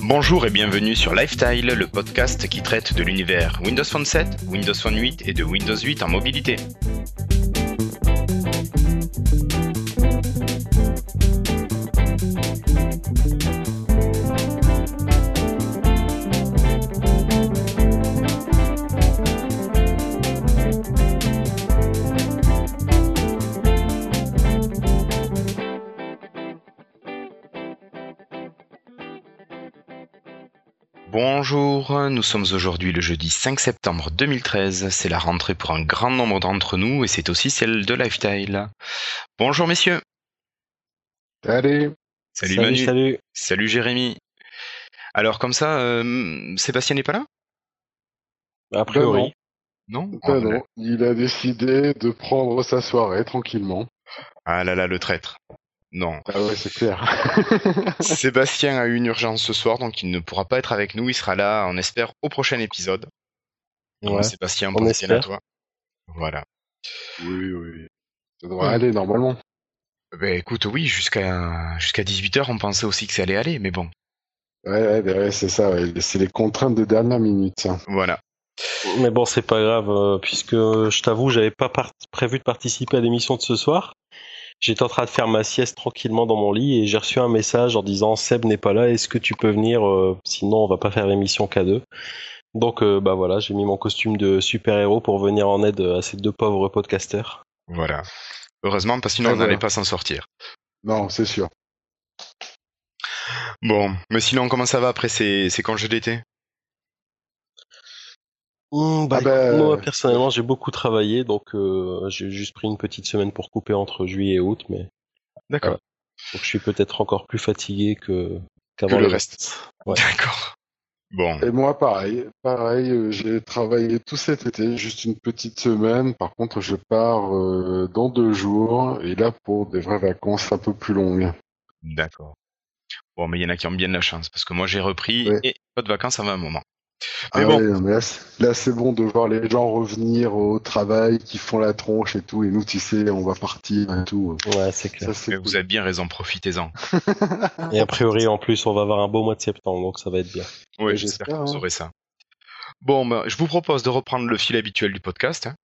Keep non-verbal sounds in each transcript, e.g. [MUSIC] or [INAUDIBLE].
Bonjour et bienvenue sur Lifestyle, le podcast qui traite de l'univers Windows Phone 7, Windows Phone 8 et de Windows 8 en mobilité. Bonjour, nous sommes aujourd'hui le jeudi 5 septembre 2013. C'est la rentrée pour un grand nombre d'entre nous et c'est aussi celle de Lifestyle. Bonjour messieurs. Salut. Salut, Salut, Manu. salut. Salut Jérémy. Alors comme ça, euh, Sébastien n'est pas là? A priori. Non Ben Ah, non, il a décidé de prendre sa soirée tranquillement. Ah là là, le traître. Non. Ah ouais, c'est clair. [LAUGHS] [LAUGHS] Sébastien a eu une urgence ce soir, donc il ne pourra pas être avec nous. Il sera là, on espère, au prochain épisode. Donc, Ouais. Sébastien, on pense bien à espère. toi. Voilà. oui, oui. Ça devrait aller normalement. Ben écoute, oui, jusqu'à jusqu'à 18h, on pensait aussi que ça allait aller, mais bon, Ouais, ouais, ben ouais, c'est ça. ouais. C'est les contraintes de dernière minute. ça. voilà. Mais bon, c'est pas grave, euh, puisque je t'avoue, j'avais pas prévu de participer à l'émission de ce soir. J'étais en train de faire ma sieste tranquillement dans mon lit et j'ai reçu un message en disant Seb n'est pas là, est-ce que tu peux venir euh, Sinon, on va pas faire l'émission qu'à deux. Donc, euh, bah voilà, j'ai mis mon costume de super-héros pour venir en aide à ces deux pauvres podcasters. Voilà. Heureusement, parce que sinon Ah, on n'allait voilà. pas s'en sortir. Non, c'est sûr. Bon, mais sinon, comment ça va après ces, ces congés d'été? Hum, bah, Ah bah, écoute, moi euh, personnellement j'ai beaucoup travaillé donc euh, j'ai juste pris une petite semaine pour couper entre juillet et août mais D'accord. donc je suis peut-être encore plus fatigué que Que qu'avant le le reste. Ouais. D'accord. Bon. Et moi, pareil. Pareil, euh, j'ai travaillé tout cet été, juste une petite semaine. Par contre, je pars euh, dans deux jours. Et là, pour des vraies vacances un peu plus longues. D'accord. Bon, mais il y en a qui ont bien de la chance, parce que moi j'ai repris Ouais. et pas de vacances avant un moment. Mais Ah bon, ouais, non, mais là, c'est- là, c'est bon de voir les gens revenir au travail, qui font la tronche et tout. Et nous, tu sais, on va partir et tout. Ouais, c'est clair. Ça, c'est mais cool. vous avez bien raison, profitez-en. Et a priori, en plus, on va avoir un beau mois de septembre, donc ça va être bien. Oui, Ouais, j'espère que vous hein. aurez ça. Bon, ben, je vous propose de reprendre le fil habituel du podcast. hein.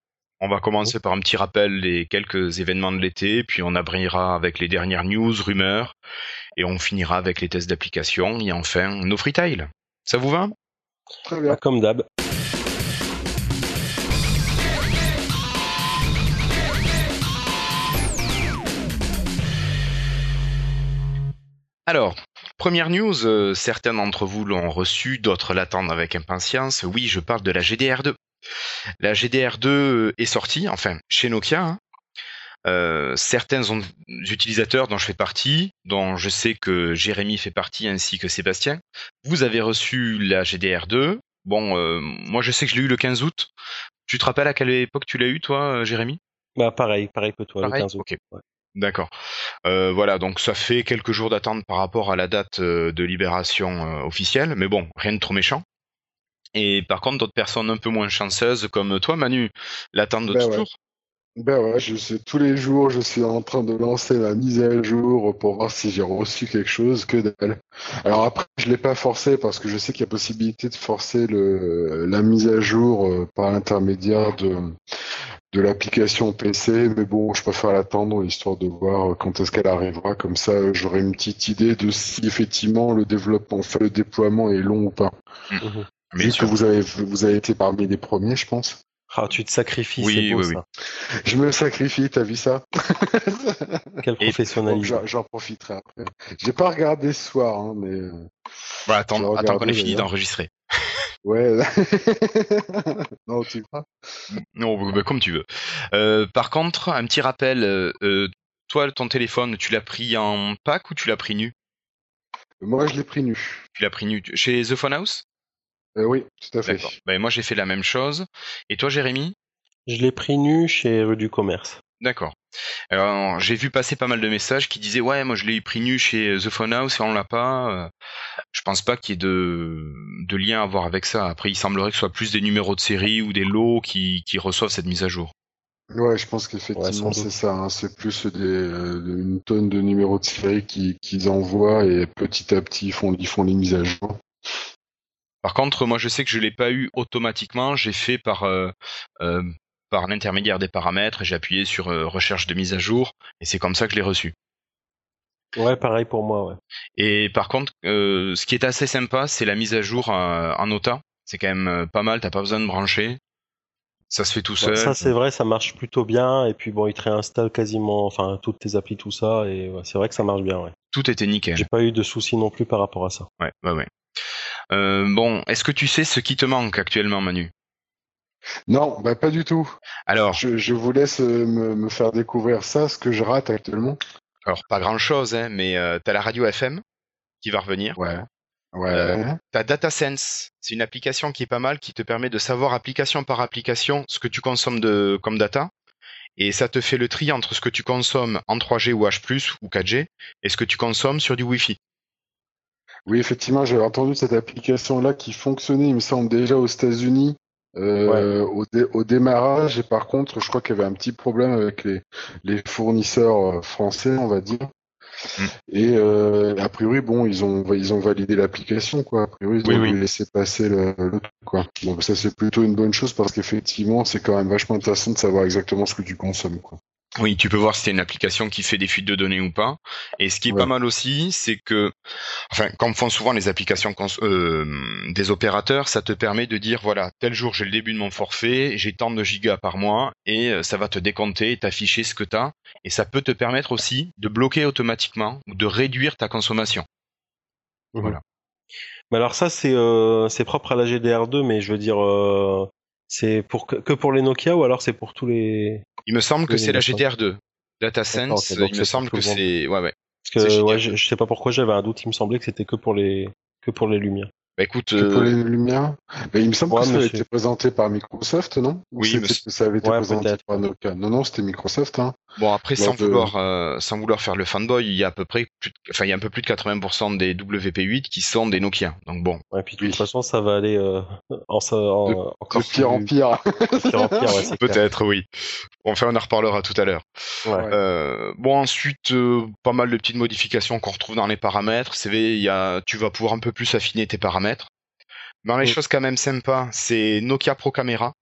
On va commencer par un petit rappel des quelques événements de l'été, puis on abriera avec les dernières news, rumeurs, et on finira avec les tests d'application, et enfin nos freetiles. Ça vous va? Très Bah, bien. comme d'hab. Alors, première news, euh, certains d'entre vous l'ont reçu, d'autres l'attendent avec impatience. Oui, je parle de la GDR2. La GDR2 euh, est sortie, enfin, chez Nokia. hein. Euh, certains utilisateurs dont je fais partie, dont je sais que Jérémy fait partie ainsi que Sébastien, vous avez reçu la GDR2. Bon, euh, moi je sais que je l'ai eu le 15 août. Tu te rappelles à quelle époque tu l'as eu, toi, euh, Jérémy? Bah pareil, pareil que toi, Pareil le 15 août. Ouais. D'accord. Euh, voilà, donc ça fait quelques jours d'attente par rapport à la date euh, de libération officielle, mais bon, rien de trop méchant. Et par contre, d'autres personnes un peu moins chanceuses, comme toi, Manu, l'attendent Ben ouais. toujours? Ben ouais, je sais, tous les jours, je suis en train de lancer ma mise à jour pour voir si j'ai reçu quelque chose, que dalle. Alors après, je l'ai pas forcé parce que je sais qu'il y a possibilité de forcer le, la mise à jour euh, par l'intermédiaire de, de l'application PC, mais bon, je préfère l'attendre histoire de voir quand est-ce qu'elle arrivera. Comme ça, j'aurai une petite idée de si effectivement le développement, enfin le déploiement est long ou pas. Mhm. Mais Vu que vous avez, vous avez été parmi les premiers, je pense? Ah, tu te sacrifies, Oui, c'est beau oui, ça. Je me sacrifie, t'as vu ça? [LAUGHS] Quel professionnalisme. j'en j'en profiterai après. J'ai pas regardé ce soir, hein, mais euh, Voilà, Je attends, attends qu'on ait fini d'enregistrer. ouais. [LAUGHS] non, tu crois? Non, bah, comme tu veux. Euh, par contre, un petit rappel, euh, toi, ton téléphone, tu l'as pris en pack ou tu l'as pris nu? Moi, je l'ai pris nu. Tu l'as pris nu chez The Phone House Euh, oui, tout à fait. D'accord. Ben, moi, j'ai fait la même chose. Et toi, Jérémy? Je l'ai pris nu chez Rue du Commerce. D'accord. Alors, j'ai vu passer pas mal de messages qui disaient ouais, moi je l'ai pris nu chez The Phone House et on l'a pas. Euh, Je pense pas qu'il y ait de, de lien à voir avec ça. Après, il semblerait que ce soit plus des numéros de série ou des lots qui, qui reçoivent cette mise à jour. Ouais, je pense qu'effectivement Ouais, c'est ça. hein. C'est plus des, euh, une tonne de numéros de série qui- qu'ils envoient et petit à petit ils font, ils font les mises à jour. Par contre, moi, je sais que je l'ai pas eu automatiquement. J'ai fait par euh, euh, par l'intermédiaire des paramètres. et J'ai appuyé sur euh, recherche de mise à jour et c'est comme ça que je l'ai reçu. Ouais, pareil pour moi, ouais. Et par contre, euh, ce qui est assez sympa, c'est la mise à jour euh, en OTA. C'est quand même euh, pas mal. T'as pas besoin de brancher. Ça se fait tout seul. Ouais, ça c'est vrai, ça marche plutôt bien. Et puis bon, il te réinstalle quasiment, enfin toutes tes applis, tout ça. Et ouais, c'est vrai que ça marche bien. Ouais. Tout était nickel. J'ai pas eu de soucis non plus par rapport à ça. Ouais, ouais, ouais. Euh, bon, est-ce que tu sais ce qui te manque actuellement, Manu? Non, bah pas du tout. Alors, Je, je vous laisse euh, me, me faire découvrir ça, ce que je rate actuellement. alors pas grand-chose, hein, mais euh, t'as la radio FM qui va revenir. Ouais. Ouais. Euh, T'as DataSense, c'est une application qui est pas mal, qui te permet de savoir application par application ce que tu consommes de comme data, et ça te fait le tri entre ce que tu consommes en 3G ou H+ ou 4G et ce que tu consommes sur du Wi-Fi. Oui, effectivement, j'avais entendu cette application-là qui fonctionnait, il me semble, déjà aux États-Unis euh, au, dé- au démarrage. Et par contre, je crois qu'il y avait un petit problème avec les, les fournisseurs euh, français, on va dire. Mm. Et euh, a priori, bon, ils ont ils ont validé l'application, quoi. A priori, ils Oui, ont oui. laisser passer le, le truc, quoi. Donc ça, c'est plutôt une bonne chose parce qu'effectivement, c'est quand même vachement intéressant de savoir exactement ce que tu consommes, quoi. Oui, tu peux voir si c'est une application qui fait des fuites de données ou pas. Et ce qui est Ouais. pas mal aussi, c'est que, enfin, comme font souvent les applications euh, des opérateurs, ça te permet de dire, voilà, tel jour j'ai le début de mon forfait, j'ai tant de gigas par mois, et euh, ça va te décompter et t'afficher ce que t'as. Et ça peut te permettre aussi de bloquer automatiquement ou de réduire ta consommation. Voilà. Mais alors ça c'est euh, c'est propre à la GDR2, mais je veux dire euh, c'est pour que, que pour les Nokia ou alors c'est pour tous les Il me semble que c'est la d'accord. GDR2. DataSense, il me semble que c'est, ouais, ouais. parce que ouais, GDR2. je, je sais pas pourquoi j'avais un doute, il me semblait que c'était que pour les que pour les lumières. Bah écoute, Que pour euh, les lumières. Mais il me semble Ouais, que ça avait c'est- été présenté par Microsoft, non? Ou Oui, mais ça avait été Ouais, présenté par Nokia? Non, non, c'était Microsoft, hein. Bon après Lors sans de- vouloir euh, sans vouloir faire le fanboy, il y a à peu près plus de- enfin il y a un peu plus de 80% des WP8 qui sont des Nokia. Donc bon, Ouais, puis de toute façon ça va aller euh, en, en- De- encore De pire en pire. [LAUGHS] de pire en pire, ouais, c'est clair. peut-être oui. Enfin on en reparlera tout à l'heure. Ouais. Euh, bon ensuite euh, pas mal de petites modifications qu'on retrouve dans les paramètres. C'est il y a tu vas pouvoir un peu plus affiner tes paramètres. Dans les Mm. choses quand même sympas, c'est Nokia Pro Camera.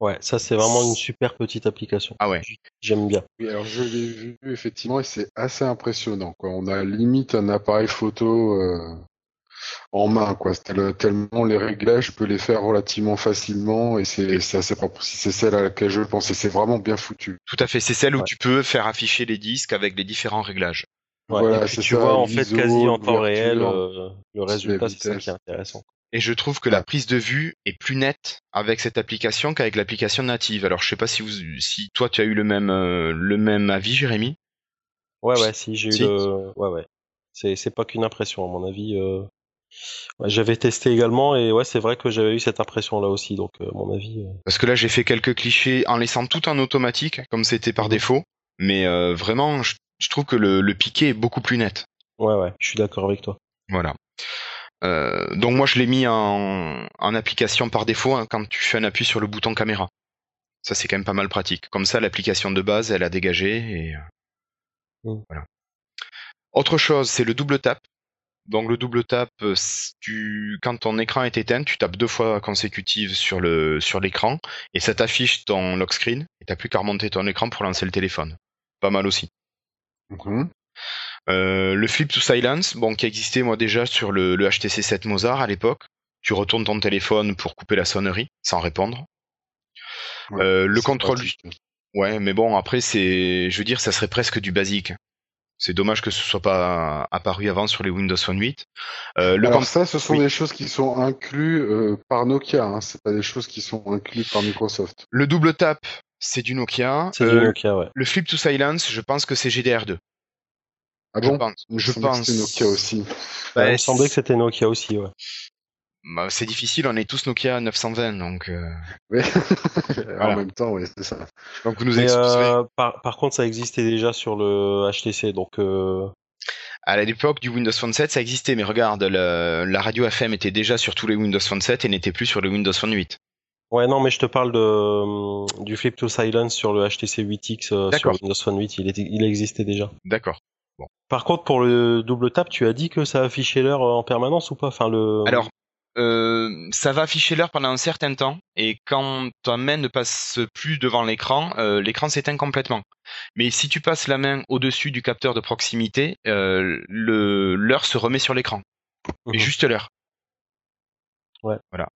Ouais, ça c'est vraiment une super petite application. Ah ouais. J'aime bien. Oui, alors je l'ai vu effectivement et c'est assez impressionnant. Quoi. On a limite un appareil photo euh, en main, quoi. Tel- tellement les réglages, je peux les faire relativement facilement et c'est c'est assez propre. Si c'est celle à laquelle je pensais, c'est vraiment bien foutu. Tout à fait, c'est celle où Ouais. tu peux faire afficher les disques avec les différents réglages. Voilà, et puis c'est tu ça, vois en fait quasi en temps réel euh, le résultat, c'est ça qui est intéressant. Et je trouve que la prise de vue est plus nette avec cette application qu'avec l'application native. Alors je sais pas si vous, si toi tu as eu le même euh, le même avis, Jérémy. Ouais, ouais, si j'ai eu le, ouais, ouais. C'est c'est pas qu'une impression à mon avis. euh, ouais, j'avais testé également et ouais, c'est vrai que j'avais eu cette impression là aussi. Donc euh, à mon avis. euh, Parce que là j'ai fait quelques clichés en laissant tout en automatique comme c'était par défaut. Mais euh, vraiment, je, je trouve que le, le piqué est beaucoup plus net. Ouais, ouais, je suis d'accord avec toi. Voilà. Euh, donc moi je l'ai mis en, en application par défaut hein, quand tu fais un appui sur le bouton caméra. Ça c'est quand même pas mal pratique. Comme ça l'application de base elle a dégagé et euh, Mm. voilà. Autre chose c'est le double tap. Donc le double tap, euh, tu, quand ton écran est éteint, tu tapes deux fois consécutives sur le sur l'écran et ça t'affiche ton lock screen et t'as plus qu'à remonter ton écran pour lancer le téléphone. Pas mal aussi. Mhm. Euh, le flip to silence, bon, qui existait moi déjà sur le, le HTC 7 Mozart à l'époque. Tu retournes ton téléphone pour couper la sonnerie sans répondre. Ouais, Euh, le contrôle, ouais, mais bon après c'est, je veux dire, ça serait presque du basique. C'est dommage que ce soit pas apparu avant sur les Windows Phone 8. Euh, le Alors ça, ce sont oui. des choses qui sont incluses euh, par Nokia. Hein. C'est pas des choses qui sont incluses par Microsoft. le double tap, c'est du Nokia. C'est Euh, du Nokia, ouais. Le flip to silence, je pense que c'est GDR2. Ah je bon? pense. Je semblait que pense. C'était Nokia aussi. Bah, il me semblait que c'était Nokia aussi, ouais. bah, c'est difficile, on est tous Nokia 920, donc euh. [LAUGHS] Voilà. en même temps, oui, c'est ça. donc vous nous euh, par, par contre, ça existait déjà sur le HTC, donc euh, À l'époque du Windows Phone 7, ça existait, mais regarde, le- la radio FM était déjà sur tous les Windows Phone 7 et n'était plus sur le Windows Phone 8. Ouais, non, mais je te parle de, euh, du Flip to Silence sur le HTC 8X euh, sur. Windows Phone 8. Il, était- il existait déjà. D'accord. Par contre, pour le double tap, tu as dit que ça affichait l'heure en permanence ou pas? Enfin, le. Alors, euh, ça va afficher l'heure pendant un certain temps, et quand ta main ne passe plus devant l'écran, euh, l'écran s'éteint complètement. Mais si tu passes la main au-dessus du capteur de proximité, euh, l'heure se remet sur l'écran. Mais Mhm. juste l'heure. Ouais. Voilà.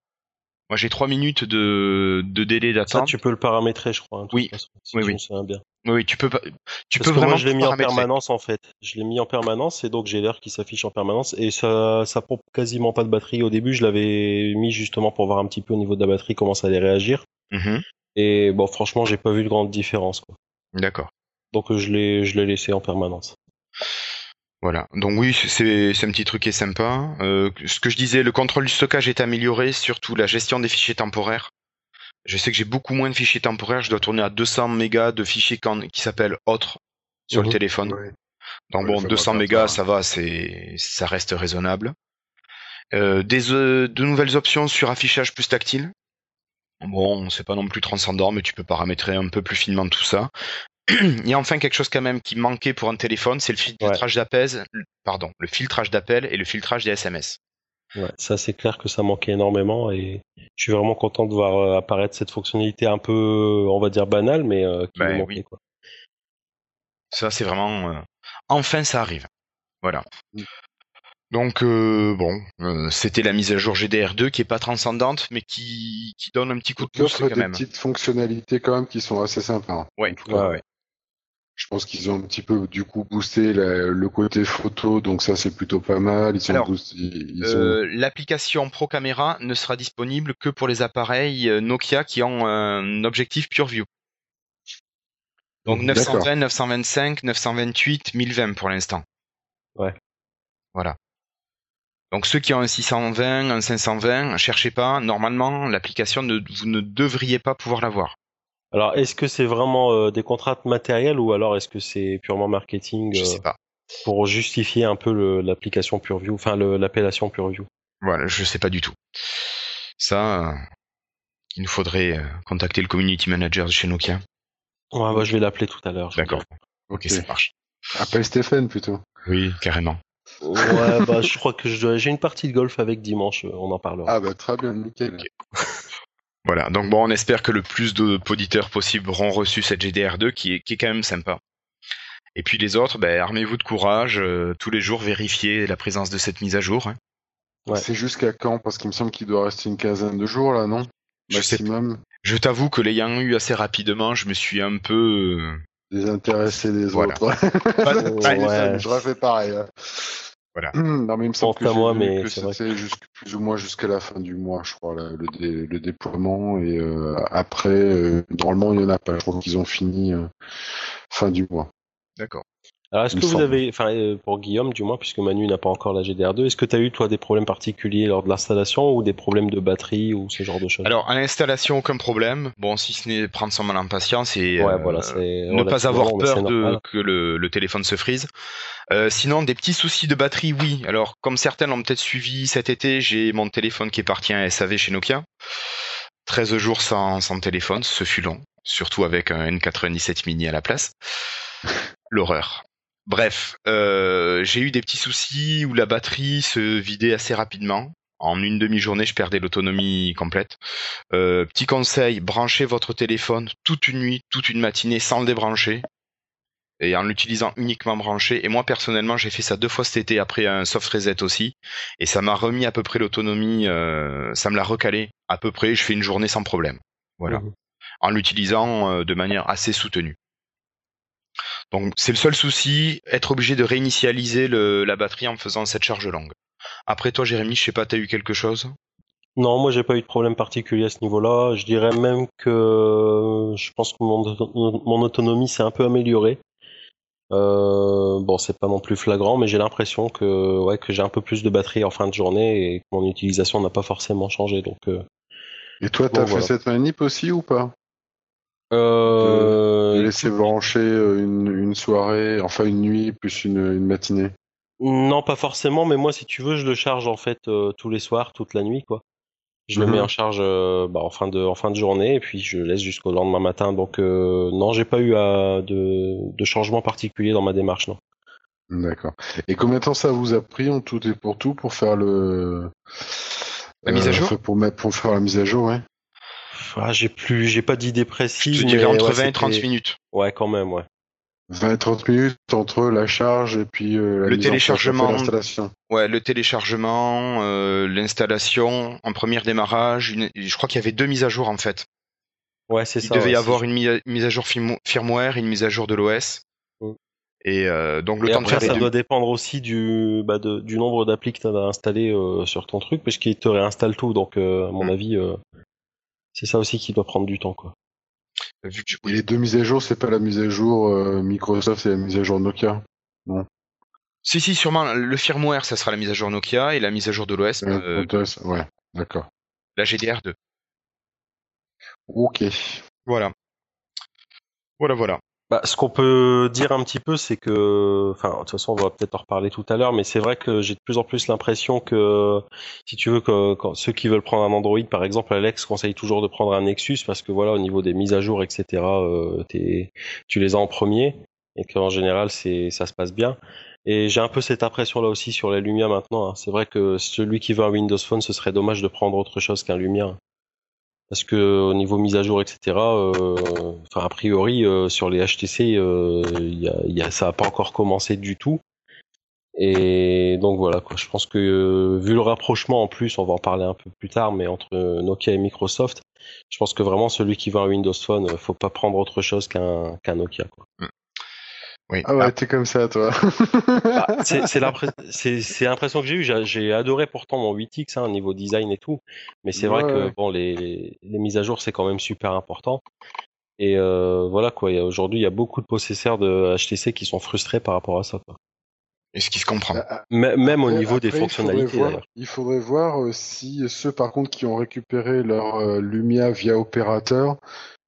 Moi, j'ai trois minutes de, de délai ça, d'attente. tu peux le paramétrer, je crois. hein, Oui. façon, si Oui, oui. bien. Oui, tu peux pas, tu Parce peux que vraiment moi, je l'ai mis en permanence en fait. Je l'ai mis en permanence et donc j'ai l'heure qui s'affiche en permanence et ça, ça prend quasiment pas de batterie. Au début, je l'avais mis justement pour voir un petit peu au niveau de la batterie comment ça allait réagir. Mhm. Et bon, franchement, j'ai pas vu de grande différence. D'accord. Donc je l'ai, je l'ai laissé en permanence. Voilà. Donc oui, c'est un petit truc qui est sympa. Euh, ce que je disais, le contrôle du stockage est amélioré, surtout la gestion des fichiers temporaires. Je sais que j'ai beaucoup moins de fichiers temporaires. Je dois tourner à 200 mégas de fichiers quand- qui s'appellent autres sur Mhm. le téléphone. Ouais. Donc bon, ça va 200 faire mégas, ça. ça va, c'est ça reste raisonnable. Euh, des euh, de nouvelles options sur affichage plus tactile. Bon, c'est pas non plus transcendant, mais tu peux paramétrer un peu plus finement tout ça. [CLEARS THROAT] Il y a enfin quelque chose quand même qui manquait pour un téléphone, c'est le filtrage d'appel, pardon, le filtrage d'appel et le filtrage des SMS. Ouais, ça c'est clair que ça manquait énormément et je suis vraiment content de voir euh, apparaître cette fonctionnalité un peu, on va dire banale, mais euh, qui Ben manquait. oui. Quoi. Ça, c'est vraiment, euh, enfin, ça arrive. Voilà. Mm. Donc euh, bon, euh, c'était la mise à jour GDR2 qui est pas transcendante, mais qui, qui donne un petit coup de pouce quand des même. petites fonctionnalités quand même qui sont assez sympas. Ouais, En tout ouais, cas, ouais. Je pense qu'ils ont un petit peu du coup boosté la- le côté photo, donc ça c'est plutôt pas mal. Ils ont Alors, boosté, ils ont- Euh, L'application Pro Camera ne sera disponible que pour les appareils euh, Nokia qui ont un objectif PureView. Donc D'accord. 920, 925, 928, 1020 pour l'instant. Ouais. Voilà. Donc ceux qui ont un 620, un 520, cherchez pas. Normalement, l'application ne, vous ne devriez pas pouvoir l'avoir. Alors est-ce que c'est vraiment euh, des contraintes matérielles ou alors est-ce que c'est purement marketing Je euh, sais pas. pour justifier un peu l'application PureView, enfin l'appellation PureView Voilà, je sais pas du tout. Ça, euh, il nous faudrait euh, contacter le community manager de chez Nokia. Ouais, bah, je vais l'appeler tout à l'heure. D'accord. Ok, ça marche. Appelle Stéphane plutôt. Oui, carrément. Ouais, [LAUGHS] bah, je crois que je dois- j'ai une partie de golf avec dimanche, on en parlera. Ah bah très bien, nickel. Voilà, donc bon, on espère que le plus de auditeurs possible auront reçu cette GDR2 qui est, qui est quand même sympa. Et puis les autres, ben, armez-vous de courage, euh, tous les jours vérifiez la présence de cette mise à jour. hein. Ouais. C'est jusqu'à quand? Parce qu'il me semble qu'il doit rester une quinzaine de jours là, non? Maximum. Je t'avoue que l'ayant eu assez rapidement, je me suis un peu... euh, Désintéresser les Voilà. autres. pas- [LAUGHS] pas- ouais. Je refais pareil. hein. Voilà. Non mais il me semble Pense que à moi, mais c'était plus ou moins jusqu'à la fin du mois, je crois, là, le, dé- le déploiement. Et euh, après, euh, normalement, il y en a pas. Je crois qu'ils ont fini euh, fin du mois. D'accord. Alors, est-ce que vous semble. avez, enfin, euh, pour Guillaume, du moins, puisque Manu n'a pas encore la GDR2, est-ce que tu as eu, toi, des problèmes particuliers lors de l'installation ou des problèmes de batterie ou ce genre de choses? Alors, à l'installation, aucun problème. Bon, si ce n'est prendre son mal en patience et Ouais, euh, voilà, ne pas avoir peur de que le, le téléphone se frise. Euh, sinon, des petits soucis de batterie, oui. Alors, comme certains l'ont peut-être suivi cet été, j'ai mon téléphone qui est parti en SAV chez Nokia. 13 jours sans, sans téléphone, ce fut long. Surtout avec un N97 mini à la place. [LAUGHS] L'horreur. Bref, euh, j'ai eu des petits soucis où la batterie se vidait assez rapidement. En une demi-journée, je perdais l'autonomie complète. Euh, petit conseil, branchez votre téléphone toute une nuit, toute une matinée sans le débrancher et en l'utilisant uniquement branché. Et moi personnellement, j'ai fait ça deux fois cet été après un soft reset aussi, et ça m'a remis à peu près l'autonomie, euh, ça me l'a recalé à peu près. Je fais une journée sans problème, voilà, Mhm. en l'utilisant euh, de manière assez soutenue. Donc c'est le seul souci, être obligé de réinitialiser le, la batterie en faisant cette charge longue. Après toi, Jérémy, je sais pas, t'as eu quelque chose? Non, moi j'ai pas eu de problème particulier à ce niveau-là. Je dirais même que je pense que mon, mon autonomie s'est un peu améliorée. Euh, bon, c'est pas non plus flagrant, mais j'ai l'impression que ouais que j'ai un peu plus de batterie en fin de journée et que mon utilisation n'a pas forcément changé. Donc, euh, Et toi, t'as Bon, fait voilà. cette manip aussi ou pas? Euh, De laisser brancher euh, une, une soirée, enfin une nuit plus une, une matinée. non, pas forcément, mais moi, si tu veux, je le charge en fait euh, tous les soirs, toute la nuit, quoi. Je le Mhm. mets en charge euh, bah, en fin de en fin de journée et puis je laisse jusqu'au lendemain matin. Donc euh, non, j'ai pas eu à, de de changement particulier dans ma démarche. Non. D'accord. Et combien de temps ça vous a pris en tout et pour tout pour faire le La mise à jour? pour faire la mise à jour, ouais. Ah, j'ai plus j'ai pas d'idée précise. dirais entre ouais, 20 et 30 c'était- minutes. Ouais, quand même, ouais. 20 et 30 minutes entre la charge et puis euh, la Le téléchargement. l'installation. Ouais, le téléchargement, euh, l'installation, en premier démarrage, une- je crois qu'il y avait deux mises à jour en fait. Ouais, c'est Il ça. devait ouais, y avoir une mise à, jour firmware, une mise à jour de l'OS. Mm. Et euh, donc le Et temps de faire ça deux. doit dépendre aussi du, bah, de- du nombre d'applis que tu as installé euh, sur ton truc, parce qu'il te réinstalle tout. Donc, euh, à mon Mm. avis, euh, c'est ça aussi qui doit prendre du temps. Quoi. Vu que je- Et les deux mises à jour, c'est pas la mise à jour euh, Microsoft, c'est la mise à jour Nokia. Si, si, sûrement, le firmware, ça sera la mise à jour Nokia et la mise à jour de l'OS, Euh, euh, ouais, d'accord. la GDR2. Ok. Voilà. Voilà, voilà. Bah, ce qu'on peut dire un petit peu, c'est que, enfin, de toute façon, on va peut-être en reparler tout à l'heure, mais c'est vrai que j'ai de plus en plus l'impression que, si tu veux, que ceux qui veulent prendre un Android, par exemple, Alex conseille toujours de prendre un Nexus parce que voilà, au niveau des mises à jour, etc., euh, tu les as en premier et qu'en général, c'est, ça se passe bien. Et j'ai un peu cette impression là aussi sur les Lumia maintenant. hein. C'est vrai que celui qui veut un Windows Phone, ce serait dommage de prendre autre chose qu'un Lumia. Parce que au niveau mise à jour, etc., euh, enfin a priori euh, sur les HTC, euh, y a, y a- ça n'a pas encore commencé du tout. Et donc voilà, quoi. je pense que euh, vu le rapprochement en plus, on va en parler un peu plus tard, mais entre Nokia et Microsoft, je pense que vraiment celui qui veut un Windows Phone, euh, faut pas prendre autre chose qu'un Nokia. Quoi. Oui. Ah ouais, t'es comme ça, toi. Bah, [LAUGHS] c'est c'est l'impres- c'est- c'est l'impression que j'ai eue. J'ai- adoré pourtant mon 8X hein, au niveau design et tout, mais c'est vrai que ouais. bon, les, les, les mises à jour c'est quand même super important. Et euh, voilà quoi. Aujourd'hui, il y a beaucoup de possesseurs de HTC qui sont frustrés par rapport à ça. Quoi. Et ce qui se comprend. Ah, M- Même au Après- niveau des après, il fonctionnalités faudrait voir- d'ailleurs. Il faudrait voir euh, si ceux par contre qui ont récupéré leur euh, Lumia via opérateur,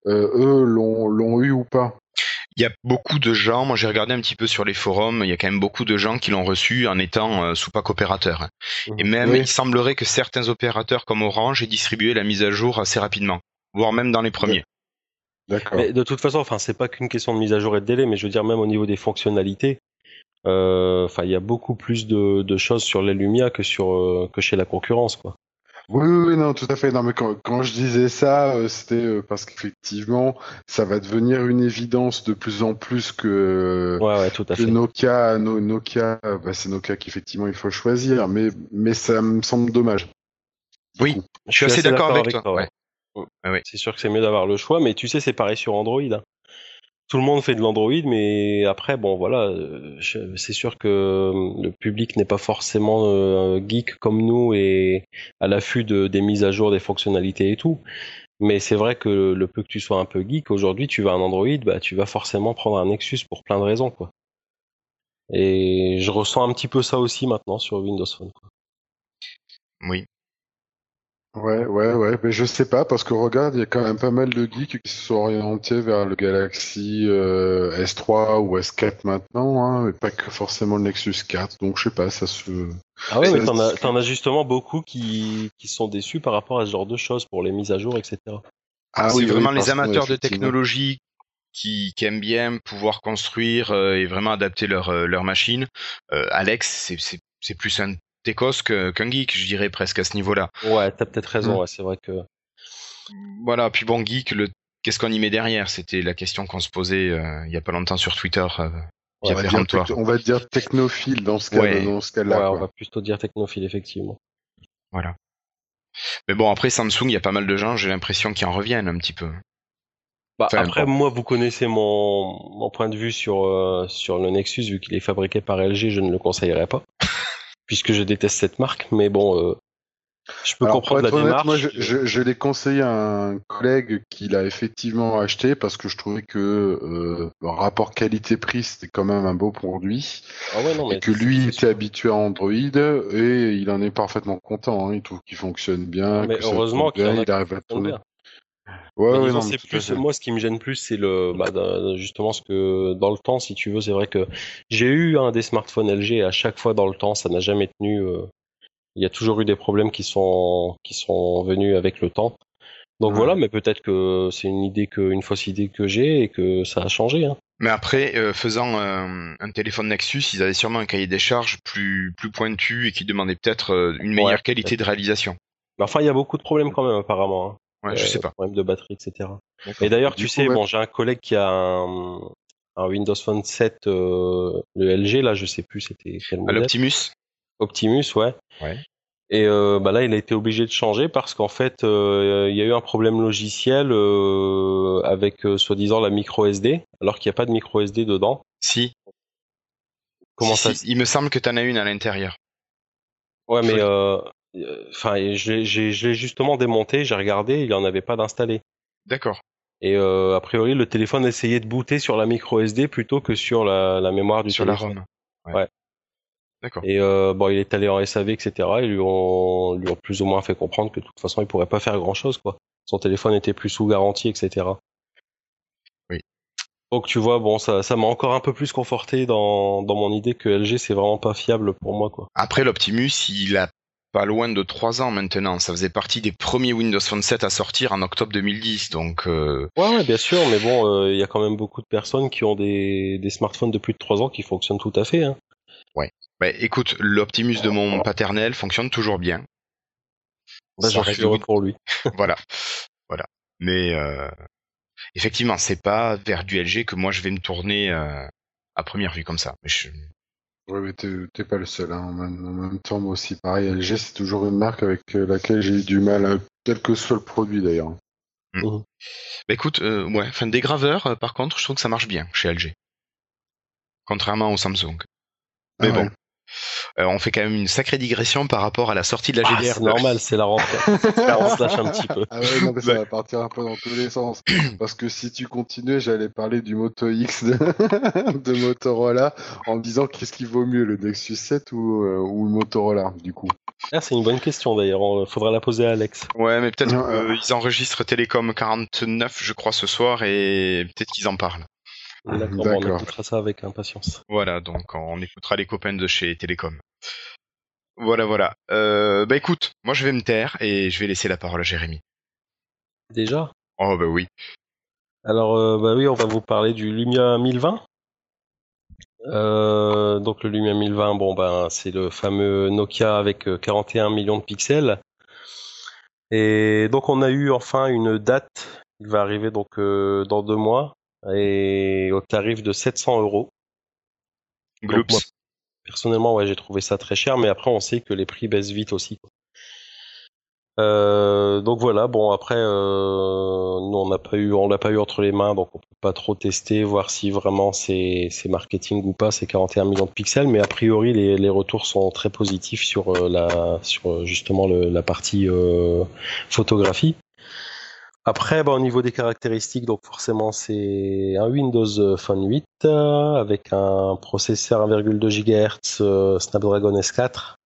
euh, eux l'ont l'ont eu ou pas. Il y a beaucoup de gens, moi j'ai regardé un petit peu sur les forums, il y a quand même beaucoup de gens qui l'ont reçu en étant euh, sous pack opérateur. Et même, Oui. il semblerait que certains opérateurs comme Orange aient distribué la mise à jour assez rapidement, voire même dans les premiers. D'accord. Mais de toute façon, enfin, c'est pas qu'une question de mise à jour et de délai, mais je veux dire même au niveau des fonctionnalités, euh, enfin, il y a beaucoup plus de, de choses sur les Lumia que sur euh, que chez la concurrence, quoi. Oui, oui, oui, non, tout à fait. Non, mais quand, quand je disais ça, euh, c'était euh, parce qu'effectivement, ça va devenir une évidence de plus en plus que, Ouais, ouais, tout à que fait. Nokia, no- Nokia, bah, c'est Nokia qu'effectivement il faut choisir, mais, mais ça me semble dommage. Oui, je suis assez d'accord avec toi. ouais. Ouais. C'est sûr que c'est mieux d'avoir le choix, mais tu sais, c'est pareil sur Android. hein. Tout le monde fait de l'Android, mais après, bon, voilà, euh, c'est sûr que euh, le public n'est pas forcément euh, geek comme nous et à l'affût de, des mises à jour, des fonctionnalités et tout. Mais c'est vrai que le peu que tu sois un peu geek, aujourd'hui, tu vas un Android, bah, tu vas forcément prendre un Nexus pour plein de raisons, quoi. Et je ressens un petit peu ça aussi maintenant sur Windows Phone. Quoi. Oui. Ouais, ouais, ouais, mais je sais pas, parce que regarde, il y a quand même pas mal de geeks qui se sont orientés vers le Galaxy euh, S3 ou S4 maintenant, hein, mais pas que forcément le Nexus 4, donc je sais pas, ça se... Ah ouais, mais t'en as, justement beaucoup qui, qui sont déçus par rapport à ce genre de choses pour les mises à jour, etc. Ah c'est oui, vraiment les amateurs de technologie qui, qui aiment bien pouvoir construire euh, et vraiment adapter leur, euh, leur machine. Euh, Alex, c'est- c'est c'est plus un que- qu'un geek, je dirais presque à ce niveau-là. Ouais, t'as peut-être raison, Mm. ouais, c'est vrai que. Voilà, puis bon, geek, le... qu'est-ce qu'on y met derrière? C'était la question qu'on se posait euh, il y a pas longtemps sur Twitter. euh, On va, dire, Péremptoire. tec- on va dire technophile dans ce cas, Ouais. dans ce Ouais, cas-là. on va plutôt dire technophile, effectivement. Voilà. Mais bon, après Samsung, il y a pas mal de gens, j'ai l'impression qu'ils en reviennent un petit peu. Bah, Enfin, après, bon. moi, vous connaissez mon, mon point de vue sur, euh, sur le Nexus, vu qu'il est fabriqué par LG, je ne le conseillerais pas. [LAUGHS] puisque je déteste cette marque, mais bon, euh, je peux Alors, comprendre la honnête, démarche. moi, je, je, je l'ai conseillé à un collègue qui l'a effectivement acheté parce que je trouvais que euh, rapport qualité-prix c'était quand même un beau produit Ah ouais, non, mais et que lui c'est était habitué à Android et il en est parfaitement content. hein. Il trouve qu'il fonctionne bien. Mais que heureusement qu'il il arrive à tourner. bien. Ouais, ouais, non, c'est plus, moi, ce qui me gêne plus, c'est le, bah, justement ce que dans le temps, si tu veux, c'est vrai que j'ai eu un des smartphones LG et à chaque fois dans le temps, ça n'a jamais tenu. euh, Il y a toujours eu des problèmes qui sont qui sont venus avec le temps. Donc Ouais. voilà, mais peut-être que c'est une idée que une fausse idée que j'ai et que ça a changé. Hein. Mais après, euh, faisant un, un téléphone Nexus, ils avaient sûrement un cahier des charges plus, plus pointu et qui demandait peut-être euh, une meilleure Ouais, qualité de réalisation. Mais enfin, il y a beaucoup de problèmes quand même apparemment. Hein. Ouais, je Euh, sais pas. Problèmes de batterie, etc. Et d'ailleurs, tu coup, sais, ouais. bon, j'ai un collègue qui a un, un Windows Phone 7, euh, le LG, là, je sais plus, c'était quel modèle. l'Optimus Optimus, ouais. Ouais. Et euh, bah là, il a été obligé de changer parce qu'en fait, euh, il y a eu un problème logiciel euh, avec soi-disant la micro SD, alors qu'il n'y a pas de micro SD dedans. Si. Comment Si, ça si, Il me semble que tu en as une à l'intérieur. Ouais, mais Euh, enfin, je l'ai- justement démonté, j'ai regardé, il n'y en avait pas d'installé. D'accord. Et euh, a priori, le téléphone essayait de booter sur la micro SD plutôt que sur la, la mémoire du Sur la téléphone. ROM. Ouais. Ouais. D'accord. Et euh, bon, il est allé en SAV, etc. Ils lui ont, lui ont plus ou moins fait comprendre que de toute façon, il pourrait pas faire grand-chose, quoi. Son téléphone était plus sous garantie, etc. Oui. Donc tu vois, bon, ça, ça m'a encore un peu plus conforté dans, dans mon idée que LG c'est vraiment pas fiable pour moi, quoi. Après, l'Optimus, il a pas loin de 3 ans maintenant. Ça faisait partie des premiers Windows Phone 7 à sortir en octobre 2010. Donc, euh, Ouais, ouais, bien sûr, mais bon, euh, il y a quand même beaucoup de personnes qui ont des, des smartphones de plus de 3 ans qui fonctionnent tout à fait. Hein. bah, écoute, l'Optimus de mon paternel fonctionne toujours bien. Bah, j'en reste heureux pour lui. [LAUGHS] voilà, voilà. Mais euh, effectivement, c'est pas vers du LG que moi je vais me tourner à première vue comme ça. Mais je- Ouais, mais t'es t'es pas le seul. Hein. En, même, en même temps, moi aussi, pareil, LG, c'est toujours une marque avec euh, laquelle j'ai eu du mal, euh, quel que soit le produit d'ailleurs. Bah, écoute, euh, ouais, enfin des graveurs, euh, par contre, je trouve que ça marche bien chez LG, contrairement au Samsung. Mais Ah bon, ouais. On fait quand même une sacrée digression par rapport à la sortie de la Ah, GDR. c'est normal, c'est la rentrée. On se lâche un petit peu. Ah ouais, non, mais ça va partir un peu dans tous les sens. Parce que si tu continuais, j'allais parler du Moto X de, [LAUGHS] de Motorola en me disant qu'est-ce qui vaut mieux, le Nexus 7 ou, euh, ou le Motorola, du coup. Ah, c'est une bonne question d'ailleurs. On- Faudra la poser à Alex. Ouais, mais peut-être qu'ils enregistrent Télécom 49, je crois, ce soir, et peut-être qu'ils en parlent. D'accord, bon, on écoutera ça avec impatience. Voilà, donc on écoutera les copains de chez Télécom. Voilà, voilà. Euh, bah écoute, moi je vais me taire et je vais laisser la parole à Jérémy. Déjà? Oh bah oui. Alors, euh, bah oui, on va vous parler du Lumia 1020. Euh, donc le Lumia 1020, bon ben c'est le fameux Nokia avec euh, 41 millions de pixels. Et donc on a eu enfin une date. Il va arriver donc euh, dans deux mois et au tarif de 700 euros. Moi, Personnellement, ouais, j'ai trouvé ça très cher, mais après on sait que les prix baissent vite aussi. Euh, donc voilà, bon après, euh, nous on n'a pas eu, on l'a pas eu entre les mains, donc on peut pas trop tester, voir si vraiment c'est c'est marketing ou pas, c'est 41 millions de pixels, mais a priori les, les retours sont très positifs sur euh, la sur euh, justement le- la partie euh, photographie. Après, bah, au niveau des caractéristiques, donc forcément c'est un Windows Phone 8 euh, avec un processeur 1,2 GHz euh, Snapdragon S4,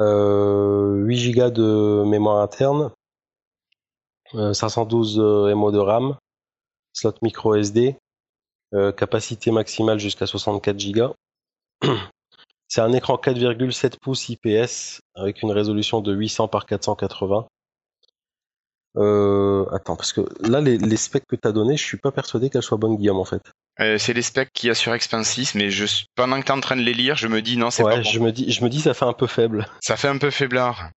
euh, 8 Go de mémoire interne, euh, 512 euh, MO de RAM, slot micro SD, euh, capacité maximale jusqu'à 64 Go. [CLEARS THROAT] C'est un écran 4,7 pouces IPS avec une résolution de 800 par 480. Euh, attends, parce que là, les, les specs que tu as donné, je suis pas persuadé qu'elles soient bonnes, Guillaume, en fait. Euh, c'est les specs qu'il y a sur Expensis, mais je, pendant que t'es en train de les lire, je me dis non, c'est Ouais, pas bon. je me dis, je me dis, ça fait un peu faible. Ça fait un peu faiblard.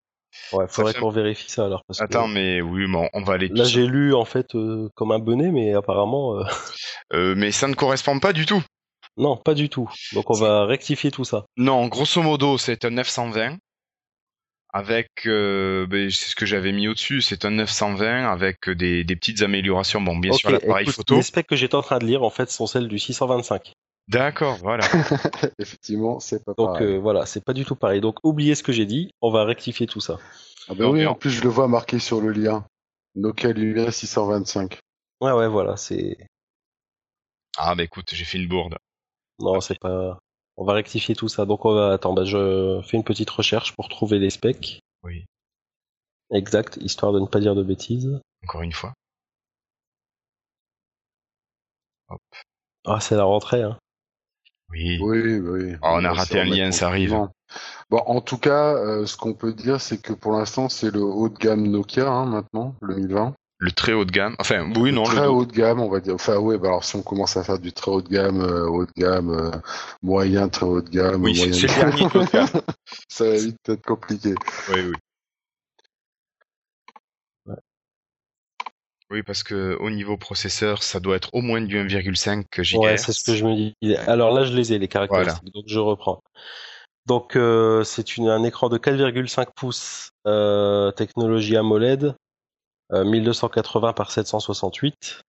Ouais, faudrait fait- qu'on vérifie ça alors. Parce que Attends, mais oui, bon, on va aller là, j'ai lu en fait euh, comme un bonnet, mais apparemment, [LAUGHS] mais ça ne correspond pas du tout. non, pas du tout. Donc on va rectifier tout ça. Non, grosso modo, c'est un 920 avec, euh, ben, c'est ce que j'avais mis au-dessus, c'est un 920 avec des, des petites améliorations. Bon, bien sûr, Ok, l'appareil écoute, photo. Les specs que j'étais en train de lire, en fait, sont celles du 625. D'accord, voilà. [LAUGHS] Effectivement, c'est pas Donc pareil. euh, voilà, c'est pas du tout pareil. Donc oubliez ce que j'ai dit, on va rectifier tout ça. Ah bah oui, en plus, je le vois marqué sur le lien. Nokia Lumia 625. Ouais, ouais, voilà, c'est. Ah, bah écoute, j'ai fait une bourde. Non, c'est pas. On va rectifier tout ça. Donc on va. Attends, bah, je fais une petite recherche pour trouver les specs. Oui, Exact, histoire de ne pas dire de bêtises. encore une fois. Ah, c'est la rentrée, hein. Oui. Oui, oui. Oh, on a raté un lien, ça arrive. Bon, en tout cas, euh, ce qu'on peut dire, c'est que pour l'instant, c'est le haut de gamme Nokia hein, maintenant, le 1020. Le très haut de gamme. Enfin, oui, non. très le... haut de gamme, on va dire. Enfin, oui, bah alors si on commence à faire du très haut de gamme, euh, haut de gamme, euh, moyen, très haut de gamme, Oui, moyen c'est de le dernier haut de gamme. [LAUGHS] ça va vite être compliqué. Oui, oui. Oui, parce que au niveau processeur, ça doit être au moins du 1,5 GHz. Ouais, c'est ce que je me dis. Alors là, je les ai, les caractéristiques, donc je reprends. Donc euh, c'est une- un écran de 4,5 pouces, euh, technologie AMOLED, 1280 par 768.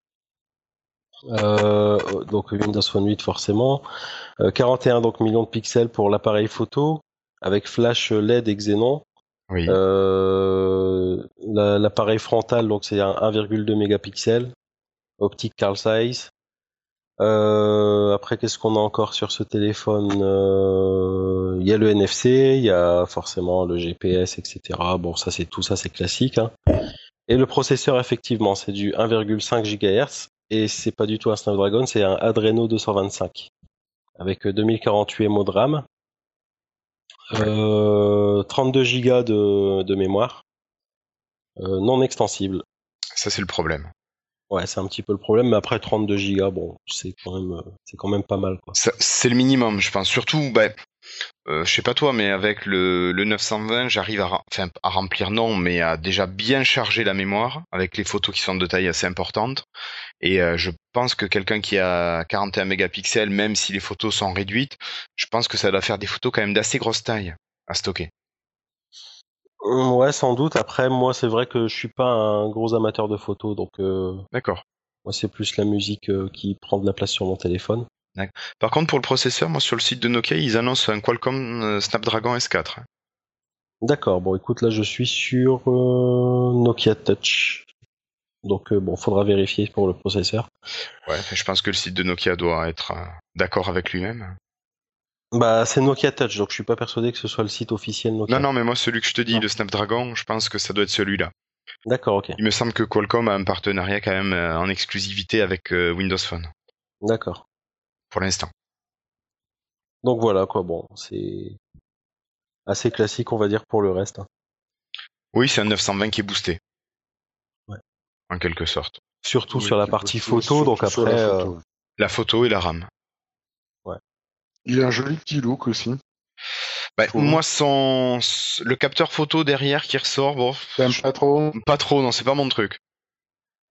Euh, donc Windows Phone 8 forcément. Euh, 41 donc millions de pixels pour l'appareil photo avec flash LED et Xenon. Oui. Euh, la- L'appareil frontal, donc c'est un 1,2 mégapixels, optique Carl Zeiss. Euh, après, qu'est-ce qu'on a encore sur ce téléphone Euh, Il y a le NFC, il y a forcément le GPS, etc. Bon, ça c'est tout ça, c'est classique. hein. Et le processeur, effectivement, c'est du 1,5 GHz et c'est pas du tout un Snapdragon, c'est un Adreno 225 avec 2048 MO de RAM. Euh, 32 Go de, de mémoire, euh, non extensible. Ça, c'est le problème. Ouais, c'est un petit peu le problème, mais après 32 Go, bon, c'est quand même, euh, c'est quand même pas mal, quoi. Ça- C'est le minimum, je pense. Surtout, ben, euh, je sais pas toi, mais avec le, le 920, j'arrive à, enfin, à remplir non, mais à déjà bien charger la mémoire avec les photos qui sont de taille assez importante. Et euh, je pense que quelqu'un qui a 41 mégapixels, même si les photos sont réduites, je pense que ça doit faire des photos quand même d'assez grosse taille à stocker. Euh, Ouais, sans doute. Après, moi, c'est vrai que je suis pas un gros amateur de photos, donc euh, D'accord. moi, c'est plus la musique euh, qui prend de la place sur mon téléphone. Par contre, pour le processeur, moi sur le site de Nokia, ils annoncent un Qualcomm euh, Snapdragon S4. D'accord. Bon, écoute, là, je suis sur euh, Nokia Touch. Donc, euh, bon, faudra vérifier pour le processeur. Ouais, je pense que le site de Nokia doit être euh, d'accord avec lui-même. Bah, c'est Nokia Touch, donc je suis pas persuadé que ce soit le site officiel Nokia. Non, non, mais moi celui que je te dis, Non. le Snapdragon, je pense que ça doit être celui-là. D'accord, ok. Il me semble que Qualcomm a un partenariat quand même en exclusivité avec Windows Phone D'accord. Pour l'instant. Donc voilà, quoi. Bon, c'est assez classique, on va dire, pour le reste. hein. Oui, c'est un 920 qui est boosté. Ouais. En quelque sorte. Surtout Oui, sur la partie photo, donc après. la euh, photo. La photo et la RAM. Il a un joli petit look aussi. Bah, moi, son, le capteur photo derrière qui ressort, bon, pas trop? pas trop, non, c'est pas mon truc.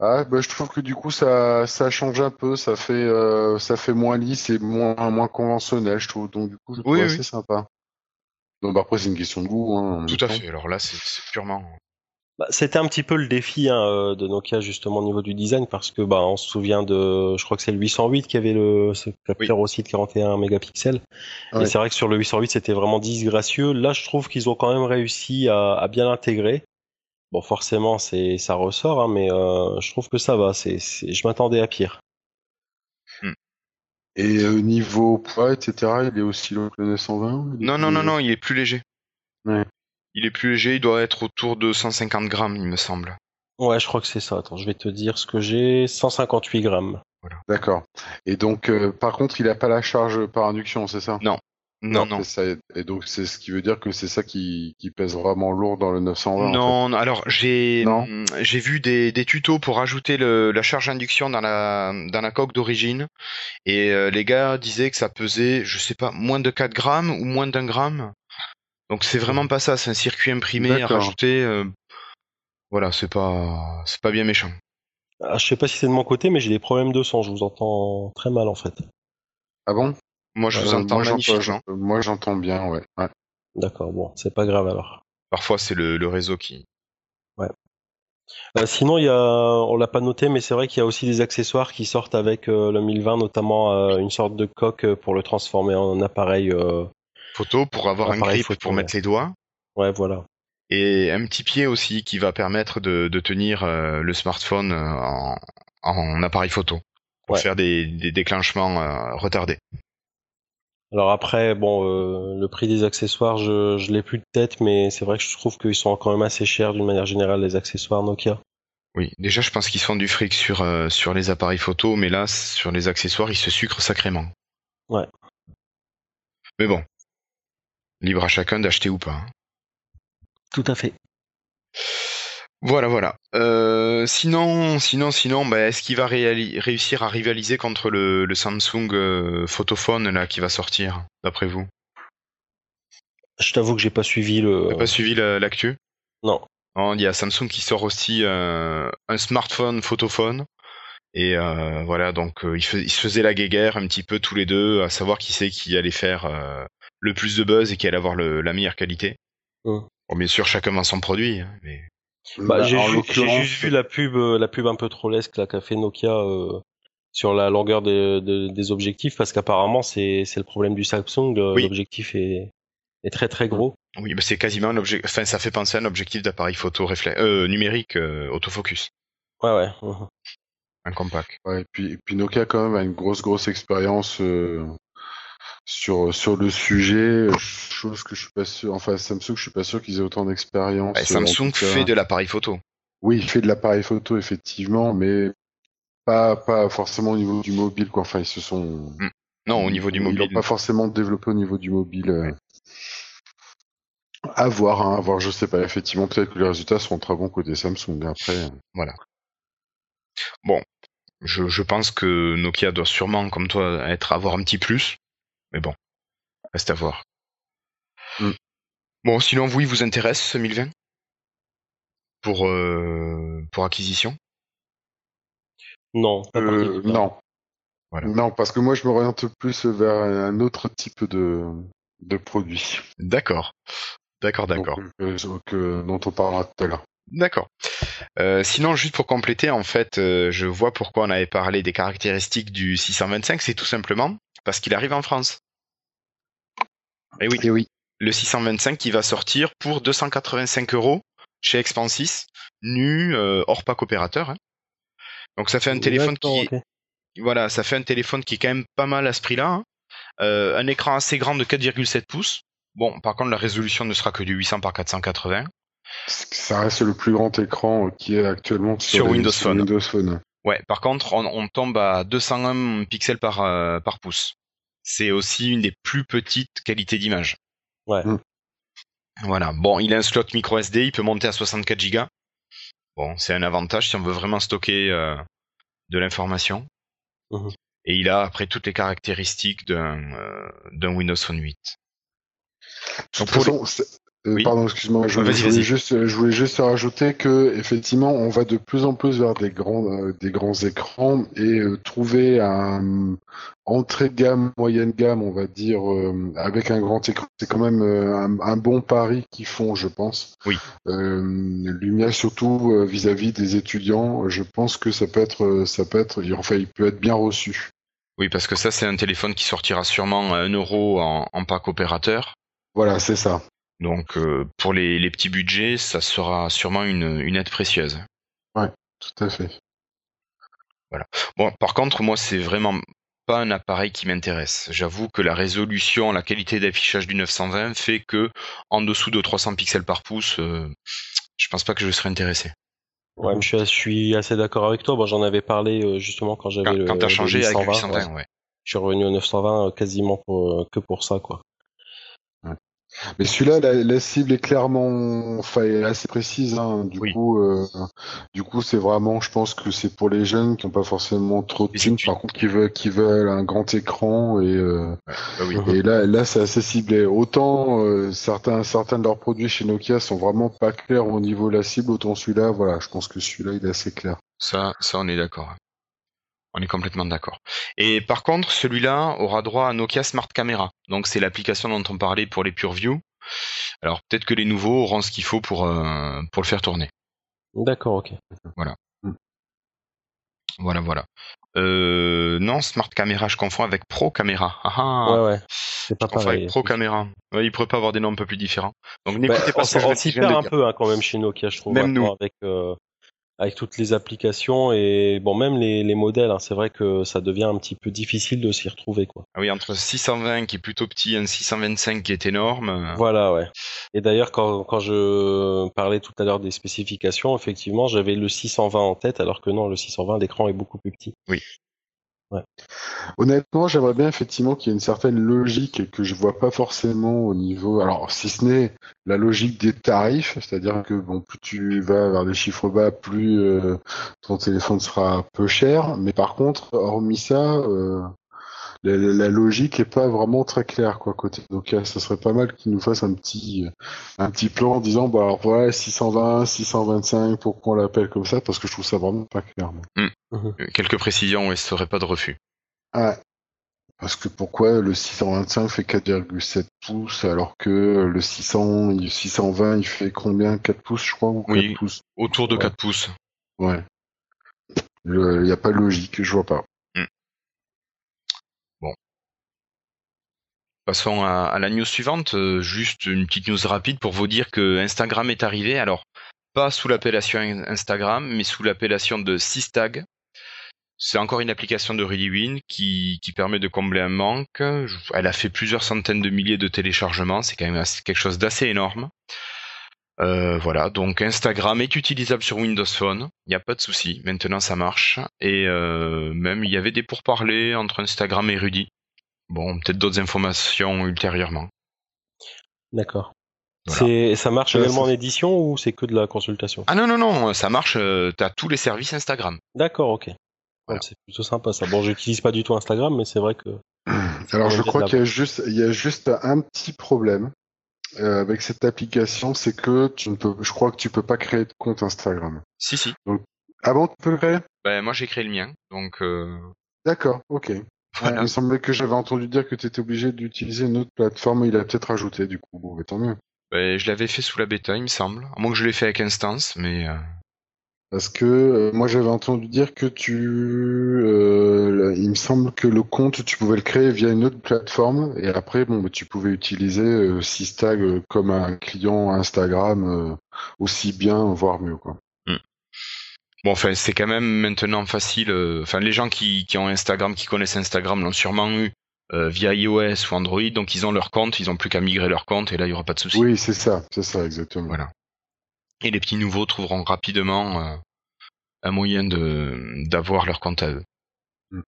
Ah, bah, je trouve que du coup ça ça change un peu, ça fait euh, ça fait moins lisse et moins moins conventionnel, je trouve. Donc du coup, je trouve Oui, assez oui. sympa. Donc bah, après c'est une question de goût. Hein, Tout à temps. fait. Alors là, c'est purement. Bah, C'était un petit peu le défi hein, euh, de Nokia justement au niveau du design parce que bah on se souvient de, je crois que c'est le 808 qui avait le ce capteur aussi de 41 mégapixels. Ouais. Et c'est vrai que sur le 808 c'était vraiment disgracieux. Là je trouve qu'ils ont quand même réussi à, à bien l'intégrer. Bon forcément c'est ça ressort hein, mais euh, je trouve que ça va. C'est c'est- je m'attendais à pire. Et euh, niveau poids, etc., il est aussi long que le 920 il est Non, non, non, non, il est plus léger. Ouais. Il est plus léger, il doit être autour de 150 grammes, il me semble. Ouais je crois que c'est ça. Attends je vais te dire ce que j'ai. 158 grammes. D'accord. Et donc, euh, par contre, il a pas la charge par induction, c'est ça? Non, non. c'est ça. Et donc, c'est ce qui veut dire que c'est ça qui, qui pèse vraiment lourd dans le 920. en fait. Non, non, alors j'ai Non. hum, j'ai vu des, des tutos pour ajouter le, la charge induction dans la dans la coque d'origine et euh, les gars disaient que ça pesait, je sais pas, moins de 4 grammes ou moins d'un gramme. Donc c'est vraiment pas ça, c'est un circuit imprimé à rajouter. euh, voilà, c'est pas c'est pas bien méchant. Ah, je sais pas si c'est de mon côté mais j'ai des problèmes de son. Je vous entends très mal en fait. Ah bon? Moi je vous Euh, entends moi, je- Moi, j'entends bien, ouais. ouais. D'accord bon c'est pas grave alors. Parfois c'est le, le réseau qui. Euh, sinon, il y a, on l'a pas noté, mais c'est vrai qu'il y a aussi des accessoires qui sortent avec euh, le 1020, notamment euh, une sorte de coque euh, pour le transformer en appareil. euh, Photo pour avoir un Appareil grip photo, pour ouais. mettre les doigts. Ouais, voilà. et un petit pied aussi qui va permettre de, de tenir euh, le smartphone euh, en, en appareil photo pour Ouais. faire des, des déclenchements euh, retardés. Alors après, bon, euh, le prix des accessoires, je, je l'ai plus de tête, mais c'est vrai que je trouve qu'ils sont quand même assez chers d'une manière générale les accessoires Nokia. Oui, déjà je pense qu'ils se font du fric sur euh, sur les appareils photo, mais là sur les accessoires ils se sucrent sacrément. Ouais. Mais bon, libre à chacun d'acheter ou pas. hein. Tout à fait. Voilà, voilà. Euh, sinon, sinon, sinon, bah, est-ce qu'il va réussir à rivaliser contre le, le Samsung euh, Photophone là qui va sortir, d'après vous? Je t'avoue que j'ai pas suivi le. T'as pas suivi la- l'actu? Non. Il y a Samsung qui sort aussi euh, un smartphone photophone. Et euh, voilà, donc euh, ils, fais- ils se faisaient la guéguerre un petit peu tous les deux, à savoir qui c'est qui allait faire euh, le plus de buzz et qui allait avoir le, la meilleure qualité. Hum. Bon, bien sûr, chacun vend son produit, hein, mais Bah, j'ai juste vu la pub, euh, la pub un peu trollesque qu'a fait Nokia euh, sur la longueur des, de- des objectifs, parce qu'apparemment c'est c'est le problème du Samsung. euh, Oui. L'objectif est est très très gros. oui, bah, c'est quasiment un objectif. Enfin, ça fait penser à un objectif d'appareil photo réflexe, euh, numérique, euh, autofocus, Ouais ouais. mhm. un compact. Ouais, et puis, et puis Nokia quand même a une grosse grosse expérience euh, sur sur le sujet, chose que je suis pas sûr. Enfin Samsung, je suis pas sûr qu'ils aient autant d'expérience. Euh, Samsung fait de l'appareil photo. Oui, il fait de l'appareil photo effectivement, mais pas pas forcément au niveau du mobile quoi. Enfin ils se sont Non, au niveau du Ils mobile. l'ont pas forcément développé au niveau du mobile. euh. À voir, hein, à voir, je sais pas. Effectivement, peut-être que les résultats seront très bons côté Samsung. Après, euh, Je, je pense que Nokia doit sûrement, comme toi, être avoir un petit plus. Mais bon, reste à voir. Mm. Bon, sinon, vous, il vous intéresse ce 1020 pour euh, pour acquisition? Non. pas euh, non, Voilà. non, parce que moi je m'oriente plus vers un autre type de de produit. D'accord, d'accord, d'accord, Donc, euh, dont on parlera tout à l'heure. d'accord. Euh, sinon, juste pour compléter, en fait, euh, je vois pourquoi on avait parlé des caractéristiques du 625. C'est tout simplement parce qu'il arrive en France. Et oui. Et oui. le 625 qui va sortir pour 285 euros chez Expansys, nu, euh, hors pack opérateur. hein. Donc ça fait un téléphone qui, ok. voilà, ça fait un téléphone qui est quand même pas mal à ce prix-là. hein. Euh, un écran assez grand de 4,7 pouces. Bon, par contre la résolution ne sera que du 800 par 480. Ça reste le plus grand écran euh, qui est actuellement sur, Sur les- Windows sur Phone. Windows Phone. Ouais, par contre on, on tombe à 201 pixels par euh, par pouce. C'est aussi une des plus petites qualités d'image. Ouais. Mm. Voilà. Bon, il a un slot micro SD, il peut monter à 64 Go. Bon, c'est un avantage si on veut vraiment stocker euh, de l'information. Mhm. Et il a après toutes les caractéristiques d'un euh, d'un Windows Phone 8. De toute Donc, pour façon, c'est- euh, Oui. pardon, excuse-moi, je, Vas-y, je voulais juste, je voulais juste rajouter que effectivement, on va de plus en plus vers des grands, euh, des grands écrans et euh, trouver un entrée de gamme, moyenne gamme, on va dire, euh, avec un grand écran, c'est quand même euh, un, un bon pari qu'ils font, je pense. Oui. Euh, Lumia surtout euh, vis-à-vis des étudiants, je pense que ça peut être, euh, ça peut être, enfin, il peut être bien reçu. Oui, parce que ça, c'est un téléphone qui sortira sûrement à 1 euro en, en pack opérateur. Voilà, c'est ça. Donc, euh, pour les, les petits budgets, ça sera sûrement une, une aide précieuse. Tout à fait. Bon, par contre, moi, c'est vraiment pas un appareil qui m'intéresse. J'avoue que la résolution, la qualité d'affichage du 920 fait que, en dessous de 300 pixels par pouce, euh, je pense pas que je serais intéressé. Ouais, je suis, je suis assez d'accord avec toi. Bon, j'en avais parlé euh, justement quand j'avais Quand, le. quand t'as changé avec le 820, 820, ouais. ouais. Je suis revenu au 920 euh, quasiment pour, que pour ça, quoi. Mais celui-là, la, la cible est clairement, enfin, assez précise. Hein. Du Oui. coup, euh, du coup, c'est vraiment, je pense que c'est pour les jeunes qui n'ont pas forcément trop de thunes, par contre, qui veulent, qui veulent un grand écran et, euh, bah oui. Et là, là, c'est assez ciblé. Autant euh, certains, certains de leurs produits chez Nokia sont vraiment pas clairs au niveau de la cible, autant celui-là, voilà, je pense que celui-là, il est assez clair. Ça, ça, on est d'accord. On est complètement d'accord. Et par contre, celui-là aura droit à Nokia Smart Camera. Donc, c'est l'application dont on parlait pour les PureView. Alors, peut-être que les nouveaux auront ce qu'il faut pour, euh, pour le faire tourner. D'accord, ok. Voilà, voilà. Euh, non, Smart Camera, je confonds avec Pro Camera. Ah, ah. Ouais, ouais. C'est pas Je pareil. avec Pro Camera. Ouais, il pourrait pas avoir des noms un peu plus différents. Donc, n'écoutez Bah, pas on ce que je on de perd un peu hein, quand même chez Nokia, je trouve. Même nous. Avec, euh, avec toutes les applications et bon, même les, les modèles, hein, c'est vrai que ça devient un petit peu difficile de s'y retrouver, quoi. Ah oui, entre 620 qui est plutôt petit et un 625 qui est énorme. euh, Voilà, ouais. Et d'ailleurs, quand, quand je parlais tout à l'heure des spécifications, effectivement, j'avais le 620 en tête, alors que non, le 620, l'écran est beaucoup plus petit. Honnêtement, j'aimerais bien effectivement qu'il y ait une certaine logique que je vois pas forcément au niveau. Alors, si ce n'est la logique des tarifs, c'est-à-dire que bon, plus tu vas vers des chiffres bas, plus euh, ton téléphone sera peu cher. Mais par contre, hormis ça, euh, la, la, logique est pas vraiment très claire quoi côté Nokia. Ça serait pas mal qu'ils nous fassent un petit un petit plan en disant bah alors voilà 620, 625, pourquoi on l'appelle comme ça? Parce que je trouve ça vraiment pas clair. Mm. Quelques précisions et ce serait pas de refus. Ah, parce que pourquoi le 625 fait 4,7 pouces alors que le 600, 620 il fait combien? 4 pouces je crois ou 4 Oui, pouces? Autour de Ouais. 4 pouces. Ouais. Il n'y a pas de logique, je vois pas. Passons à, à la news suivante. Euh, juste une petite news rapide pour vous dire que Instagram est arrivé. Alors, pas sous l'appellation Instagram, mais sous l'appellation de Sistag. C'est encore une application de ReadyWin qui, qui permet de combler un manque. Elle a fait plusieurs centaines de milliers de téléchargements. C'est quand même quelque chose d'assez énorme. Euh, voilà, donc Instagram est utilisable sur Windows Phone, il n'y a pas de souci, maintenant ça marche. Et euh, même il y avait des pourparlers entre Instagram et Rudy. Bon, peut-être d'autres informations ultérieurement. D'accord. Voilà. C'est, ça marche Ouais, également en édition ou c'est que de la consultation? Ah non, non, non, ça marche, euh, t'as tous les services Instagram. D'accord, ok. Voilà. C'est plutôt sympa ça. Bon, j'utilise pas du tout Instagram, mais c'est vrai que. [CLEARS THROAT] Alors je crois qu'il y a juste il y a juste un petit problème euh, avec cette application, c'est que tu ne peux je crois que tu peux pas créer de compte Instagram. Si, si. Ah bon, tu peux le créer? Ben, moi j'ai créé le mien, donc euh, D'accord, ok. Voilà. il me semblait que j'avais entendu dire que tu étais obligé d'utiliser une autre plateforme, il a peut-être rajouté du coup. Bon, mais tant mieux. Ben, je l'avais fait sous la bêta, il me semble. À moins que je l'ai fait avec Instance, mais euh, Parce que euh, moi j'avais entendu dire que tu, euh, il me semble que le compte tu pouvais le créer via une autre plateforme et après bon bah, tu pouvais utiliser euh, Sistag euh, comme un client Instagram euh, aussi bien voire mieux quoi. Bon, enfin c'est quand même maintenant facile. euh, Enfin, les gens qui, qui ont Instagram, qui connaissent Instagram, l'ont sûrement eu euh, via iOS ou Android, donc ils ont leur compte, ils ont plus qu'à migrer leur compte et là il y aura pas de souci. Oui c'est ça, c'est ça exactement. Voilà. Et les petits nouveaux trouveront rapidement euh, un moyen de d'avoir leur compte à eux. Mm.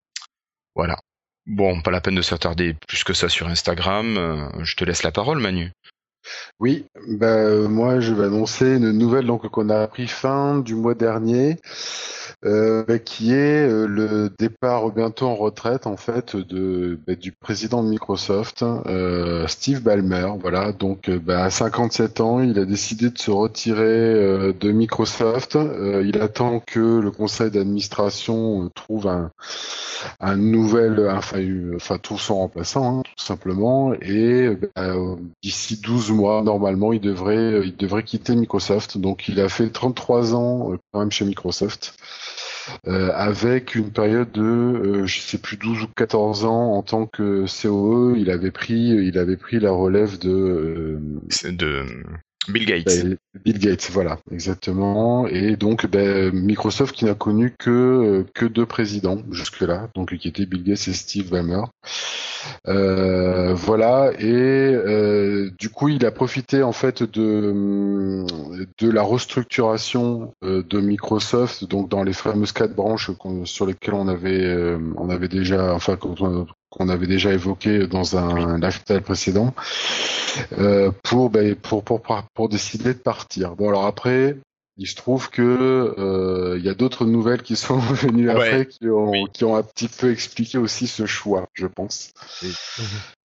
Voilà. Bon, pas la peine de s'attarder plus que ça sur Instagram. euh, je te laisse la parole, Manu. Oui, bah moi je vais annoncer une nouvelle donc qu'on a appris fin du mois dernier, euh, bah, qui est euh, le départ bientôt en retraite en fait de bah, du président de Microsoft, euh, Steve Ballmer. Voilà, donc euh, bah, à 57 ans, il a décidé de se retirer de Microsoft. Il attend que le conseil d'administration trouve un nouvel, enfin, enfin son remplaçant, hein, tout simplement, et bah, d'ici 12 mois, normalement, il devrait, il devrait quitter Microsoft. Donc, il a fait 33 ans quand même chez Microsoft, euh, avec une période de, euh, je sais plus, 12 ou 14 ans en tant que COE. Il avait pris, il avait pris la relève de euh, de Bill Gates. ben, Bill Gates, voilà, exactement. Et donc, ben, Microsoft qui n'a connu que que deux présidents jusque-là, donc qui étaient Bill Gates et Steve Ballmer. Euh, voilà. Et euh, du coup, il a profité en fait de de la restructuration euh, de Microsoft, donc dans les fameuses quatre branches sur lesquelles on avait on avait déjà, enfin qu'on qu'on avait déjà évoqué dans un lifestyle précédent euh, pour, ben, pour, pour, pour, pour décider de partir. Bon, alors après, il se trouve que euh, il y a d'autres nouvelles qui sont [LAUGHS] venues Ouais. après qui ont, Oui. qui ont un petit peu expliqué aussi ce choix, je pense. Oui.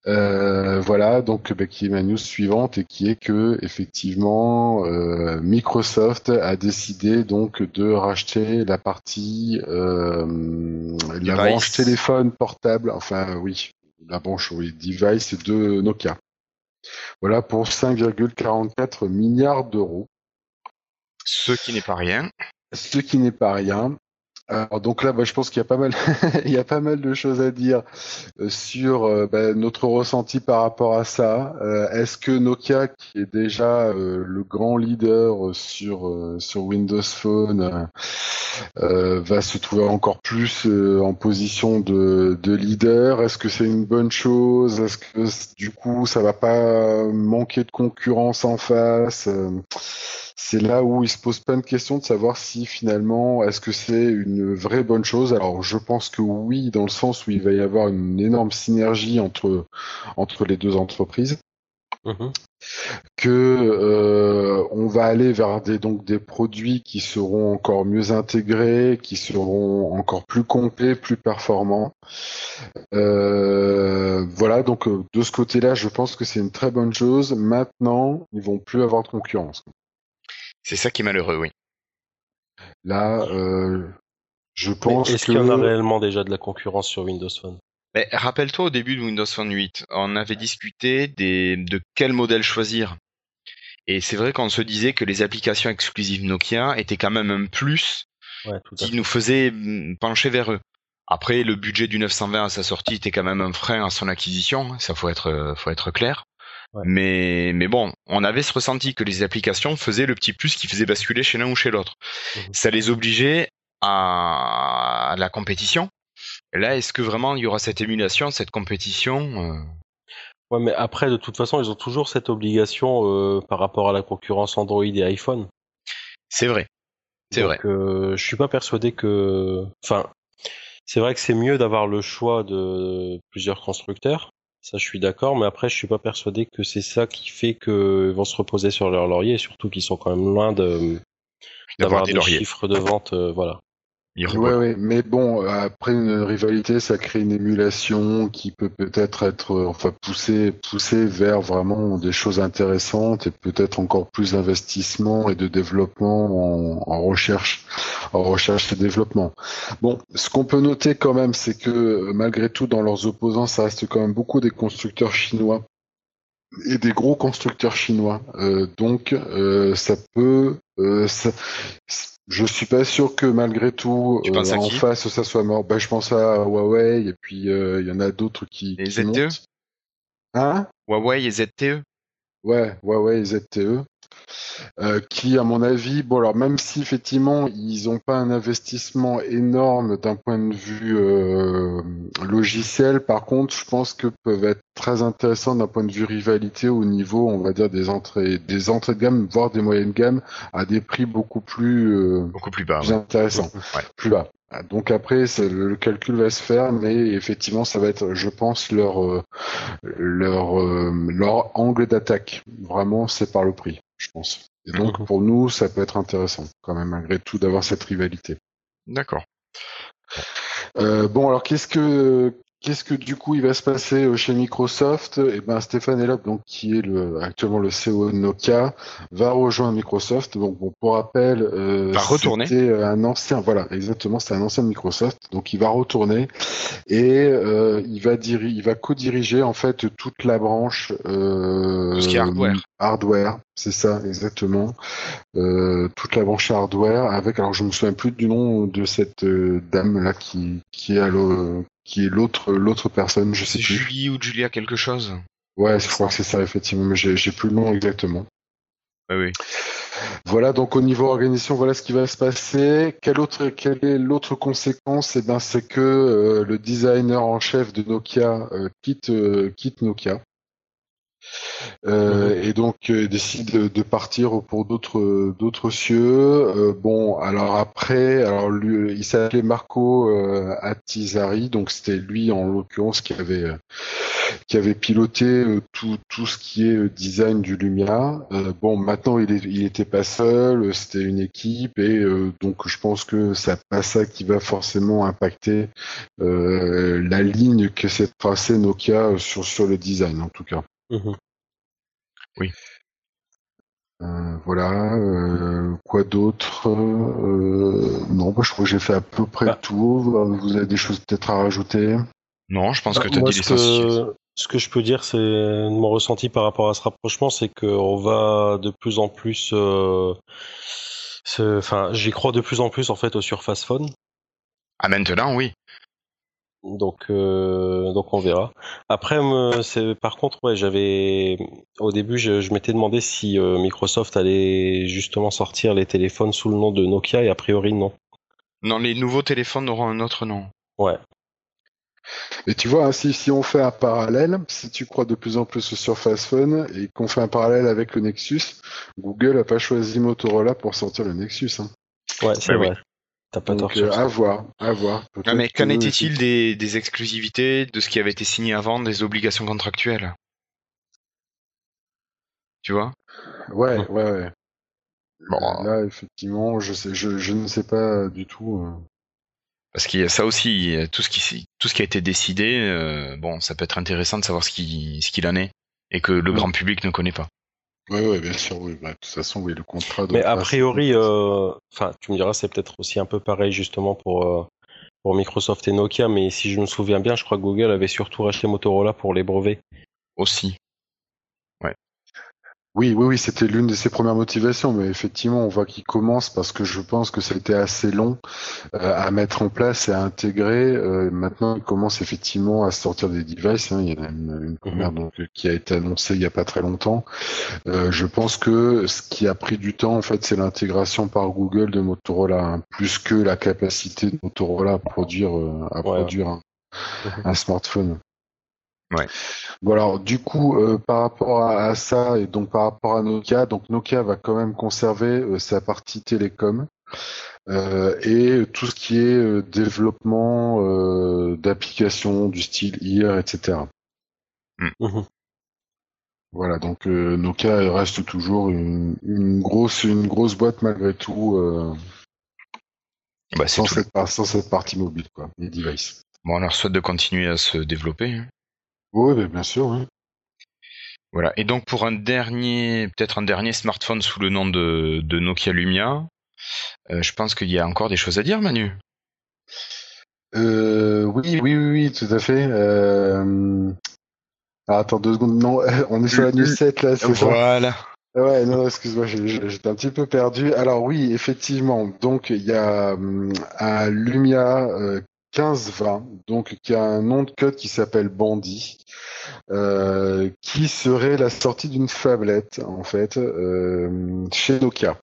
Euh, voilà, donc ben, qui est ma news suivante et qui est que effectivement euh, Microsoft a décidé donc de racheter la partie euh, la branche téléphone portable, enfin oui, la branche oui device de Nokia. Voilà pour 5,44 milliards d'euros, Ce qui n'est pas rien. ce qui n'est pas rien. Donc là, bah, je pense qu'il y a pas mal, [LAUGHS] il y a pas mal de choses à dire euh, sur euh, bah, notre ressenti par rapport à ça. Euh, Est-ce que Nokia, qui est déjà le grand leader sur sur Windows Phone, va se trouver encore plus en position de, de leader? Est-ce que c'est une bonne chose? Est-ce que du coup, ça va pas manquer de concurrence en face? C'est là où il se pose plein de questions de savoir si finalement est-ce que c'est une vraie bonne chose. Alors je pense que oui, dans le sens où il va y avoir une énorme synergie entre entre les deux entreprises. Mhm. que euh, on va aller vers des donc des produits qui seront encore mieux intégrés, qui seront encore plus complets, plus performants. Euh, voilà, donc euh, de ce côté-là, je pense que c'est une très bonne chose. Maintenant, ils vont plus avoir de concurrence. C'est ça qui est malheureux, oui. Là, euh, je pense Est-ce que qu'il y en a réellement déjà de la concurrence sur Windows Phone? Mais rappelle-toi au début de Windows Phone 8, on avait discuté des, de quel modèle choisir. Et c'est vrai qu'on se disait que les applications exclusives Nokia étaient quand même un plus Ouais, qui nous faisait mm, pencher vers eux. Après, le budget du 920 à sa sortie était quand même un frein à son acquisition, hein, ça faut être, euh, faut être clair. Ouais. Mais, mais bon, on avait ce ressenti que les applications faisaient le petit plus qui faisait basculer chez l'un ou chez l'autre. Mhm. Ça les obligeait à, à la compétition. Là, est-ce que vraiment il y aura cette émulation, cette compétition euh, Ouais, mais après, de toute façon, ils ont toujours cette obligation euh, par rapport à la concurrence Android et iPhone. C'est vrai. C'est vrai. Euh, je suis pas persuadé que. Enfin, c'est vrai que c'est mieux d'avoir le choix de plusieurs constructeurs. Ça, je suis d'accord, mais après, je suis pas persuadé que c'est ça qui fait qu'ils vont se reposer sur leur laurier, surtout qu'ils sont quand même loin de D'avoir des chiffres de vente, euh, voilà. Il Ouais, mais bon, après une rivalité, ça crée une émulation qui peut peut-être être, enfin, poussée, poussée vers vraiment des choses intéressantes et peut-être encore plus d'investissement et de développement en, en recherche, en recherche et développement. Bon, ce qu'on peut noter quand même, c'est que malgré tout, dans leurs opposants, ça reste quand même beaucoup des constructeurs chinois et des gros constructeurs chinois. Euh, donc, euh, ça peut, euh, ça- je suis pas sûr que malgré tout, Tu à en face, ça soit mort. Ben, je pense à Huawei et puis euh, il y en a d'autres qui, qui ZTE? montent. Hein? Huawei et ZTE Ouais, Huawei et ZTE. Euh, qui, à mon avis, bon alors même si effectivement ils n'ont pas un investissement énorme d'un point de vue euh, logiciel, par contre, je pense que peuvent être très intéressants d'un point de vue rivalité au niveau, on va dire des entrées, des entrées de gamme, voire des moyennes gammes, à des prix beaucoup plus, euh, Beaucoup plus bas. plus ouais. intéressants, Ouais. plus bas. Donc après, le, calcul va se faire, mais effectivement, ça va être, je pense, leur leur leur angle d'attaque. Vraiment, c'est par le prix, je pense. Et donc Mhm. pour nous, ça peut être intéressant, quand même, malgré tout, d'avoir cette rivalité. D'accord. Euh, bon, alors qu'est-ce que qu'est-ce que du coup il va se passer euh, chez Microsoft? Eh ben Stéphane Elop, donc qui est le actuellement le CEO de Nokia, va rejoindre Microsoft. Donc bon, pour rappel, euh, Va retourner. C'était un ancien, voilà, exactement, c'était un ancien de Microsoft. Donc il va retourner et euh, il va diri- il va co-diriger en fait toute la branche. Euh, Tout ce qui est hardware. Hardware, c'est ça, exactement. Euh, toute la branche hardware avec, alors je me souviens plus du nom de cette euh, dame là qui qui est à qui est l'autre l'autre personne, je sais plus. Julie ou Julia quelque chose Ouais, je crois que c'est ça effectivement, mais j'ai j'ai plus le nom exactement. Oui, oui. Voilà, donc au niveau organisation, voilà ce qui va se passer. Quelle autre, quelle est l'autre conséquence? Eh ben, c'est que euh, le designer en chef de Nokia euh, quitte euh, quitte Nokia. Euh, et donc euh, décide de, de partir pour d'autres d'autres cieux. Euh, bon, alors après, alors lui, il s'appelait Marco euh, Attizari, donc c'était lui en l'occurrence qui avait euh, qui avait piloté euh, tout tout ce qui est euh, design du Lumia. Euh, bon, maintenant il est, il était pas seul, euh, c'était une équipe et euh, donc je pense que c'est pas ça qui va forcément impacter euh, la ligne que s'est tracée Nokia euh, sur sur le design en tout cas. Mhm. Euh, voilà. euh, quoi d'autre euh, Non, bah, je crois que j'ai fait à peu près Bah. le tour. Vous avez des choses peut-être à rajouter? Non, je pense que Bah, tu as moi, dit que, ce que je peux dire, c'est mon ressenti par rapport à ce rapprochement, c'est qu'on va de plus en plus, euh, se- enfin, j'y crois de plus en plus en fait au Surface Phone. Ah, maintenant, oui. Donc, euh, donc on verra. Après, me- c'est par contre, ouais, j'avais au début, je, je m'étais demandé si euh, Microsoft allait justement sortir les téléphones sous le nom de Nokia et a priori non. Non, les nouveaux téléphones auront un autre nom. Ouais. Et tu vois, hein, si, si on fait un parallèle, si tu crois de plus en plus au Surface Phone et qu'on fait un parallèle avec le Nexus, Google a pas choisi Motorola pour sortir le Nexus. Hein. Ouais, c'est oui. T'as pas tort euh, à voir, à voir. Non, Peut-être mais qu'en que- était-il des, des exclusivités, de ce qui avait été signé avant, des obligations contractuelles? Tu vois? Ouais, ouais, ouais. Bon, Euh, Là, effectivement, je sais, je, je ne sais pas du tout. euh. Parce qu'il y a ça aussi, il y a tout ce qui, tout ce qui a été décidé, euh, bon, ça peut être intéressant de savoir ce qui- ce qu'il en est et que le grand public ne connaît pas. Ouais, bien sûr, oui. Bah, de toute façon, oui, le contrat. Mais a priori, euh, enfin, tu me diras, c'est peut-être aussi un peu pareil justement pour euh, pour Microsoft et Nokia, mais si je me souviens bien, je crois que Google avait surtout racheté Motorola pour les brevets. Aussi. Oui, oui, oui, c'était l'une de ses premières motivations, mais effectivement, on voit qu'il commence parce que je pense que ça a été assez long euh, à mettre en place et à intégrer. Euh, maintenant, il commence effectivement à sortir des devices. hein. Il y en a une, une première donc, qui a été annoncée il y a pas très longtemps. Euh, je pense que ce qui a pris du temps, en fait, c'est l'intégration par Google de Motorola, hein, plus que la capacité de Motorola à produire, euh, à Ouais. produire un, Mhm. un smartphone. Ouais. Bon alors du coup euh, par rapport à, à ça et donc par rapport à Nokia, donc Nokia va quand même conserver euh, sa partie télécom euh, et tout ce qui est euh, développement euh, d'applications du style IR, etc. Mhm. Voilà donc euh, Nokia reste toujours une, une grosse une grosse boîte malgré tout euh, Bah, c'est sans tout. cette par- sans cette partie mobile quoi, les devices. Bon, on leur souhaite de continuer à se développer. hein. Oui, bien sûr. Oui. Voilà. Et donc pour un dernier, peut-être un dernier smartphone sous le nom de, de Nokia Lumia, euh, je pense qu'il y a encore des choses à dire, Manu. Euh, oui, oui, oui, oui, tout à fait. Euh... ah, attends deux secondes. Non, [LAUGHS] on est sur la news 7 là, c'est ça? Voilà. Ouais, non, excuse-moi, j'étais un petit peu perdu. Alors oui, effectivement, donc il y a hum, un Lumia euh, 1520, donc qui a un nom de code qui s'appelle Bandit, euh, qui serait la sortie d'une phablette en fait euh, chez Nokia.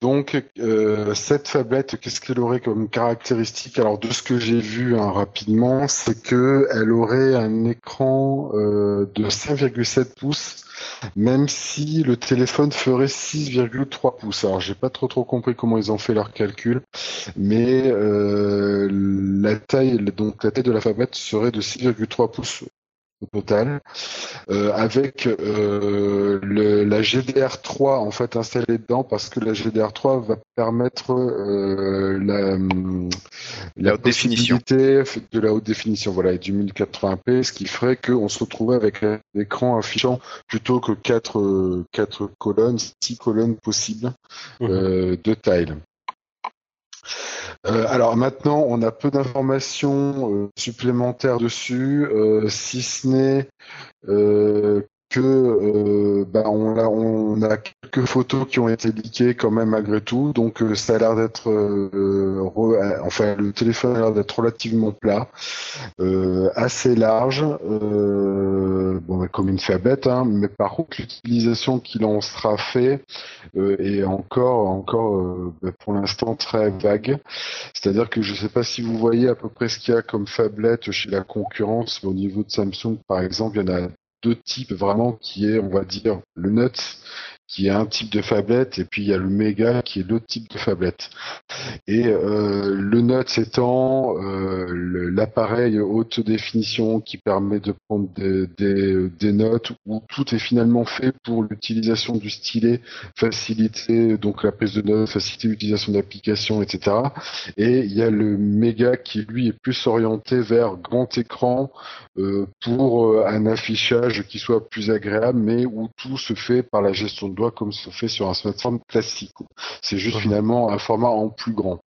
Donc euh, cette phablette, qu'est-ce qu'elle aurait comme caractéristique? Alors de ce que j'ai vu hein, rapidement, c'est que elle aurait un écran de 5,7 pouces même si le téléphone ferait 6,3 pouces. Alors j'ai pas trop trop compris comment ils ont fait leur calcul, mais la taille donc la taille de la phablette serait de 6,3 pouces au total, euh, avec euh, le, la GDR3 en fait installée dedans parce que la GDR3 va permettre euh, la, hum, La haute définition. possibilité de la haute définition, voilà, et du 1080p, ce qui ferait qu'on se retrouvait avec un écran affichant plutôt que quatre, quatre colonnes, six colonnes possibles Mhm. euh, de tile. Euh, alors maintenant, on a peu d'informations euh, supplémentaires dessus, euh, si ce n'est que euh, bah, on, a, on a quelques photos qui ont été leakées quand même malgré tout, donc euh, ça a l'air d'être, euh, re- enfin le téléphone a l'air d'être relativement plat, euh, assez large, euh, bon bah, comme une fablette, hein, mais par contre l'utilisation qu'il en sera fait est encore, encore bah, pour l'instant très vague. C'est-à-dire que je ne sais pas si vous voyez à peu près ce qu'il y a comme fablette chez la concurrence, au niveau de Samsung, par exemple, il y en a deux types vraiment qui est, on va dire, le Nuts, qui est un type de phablette, et puis il y a le Mega qui est l'autre type de phablette. Et euh, le Nuts étant euh, l'appareil haute définition qui permet de prendre des, des, notes, où tout est finalement fait pour l'utilisation du stylet, faciliter donc la prise de notes, faciliter l'utilisation d'applications, etc. Et il y a le méga qui lui est plus orienté vers grand écran euh, pour un affichage qui soit plus agréable, mais où tout se fait par la gestion de doigts comme se fait sur un smartphone classique. C'est juste finalement un format en plus grand.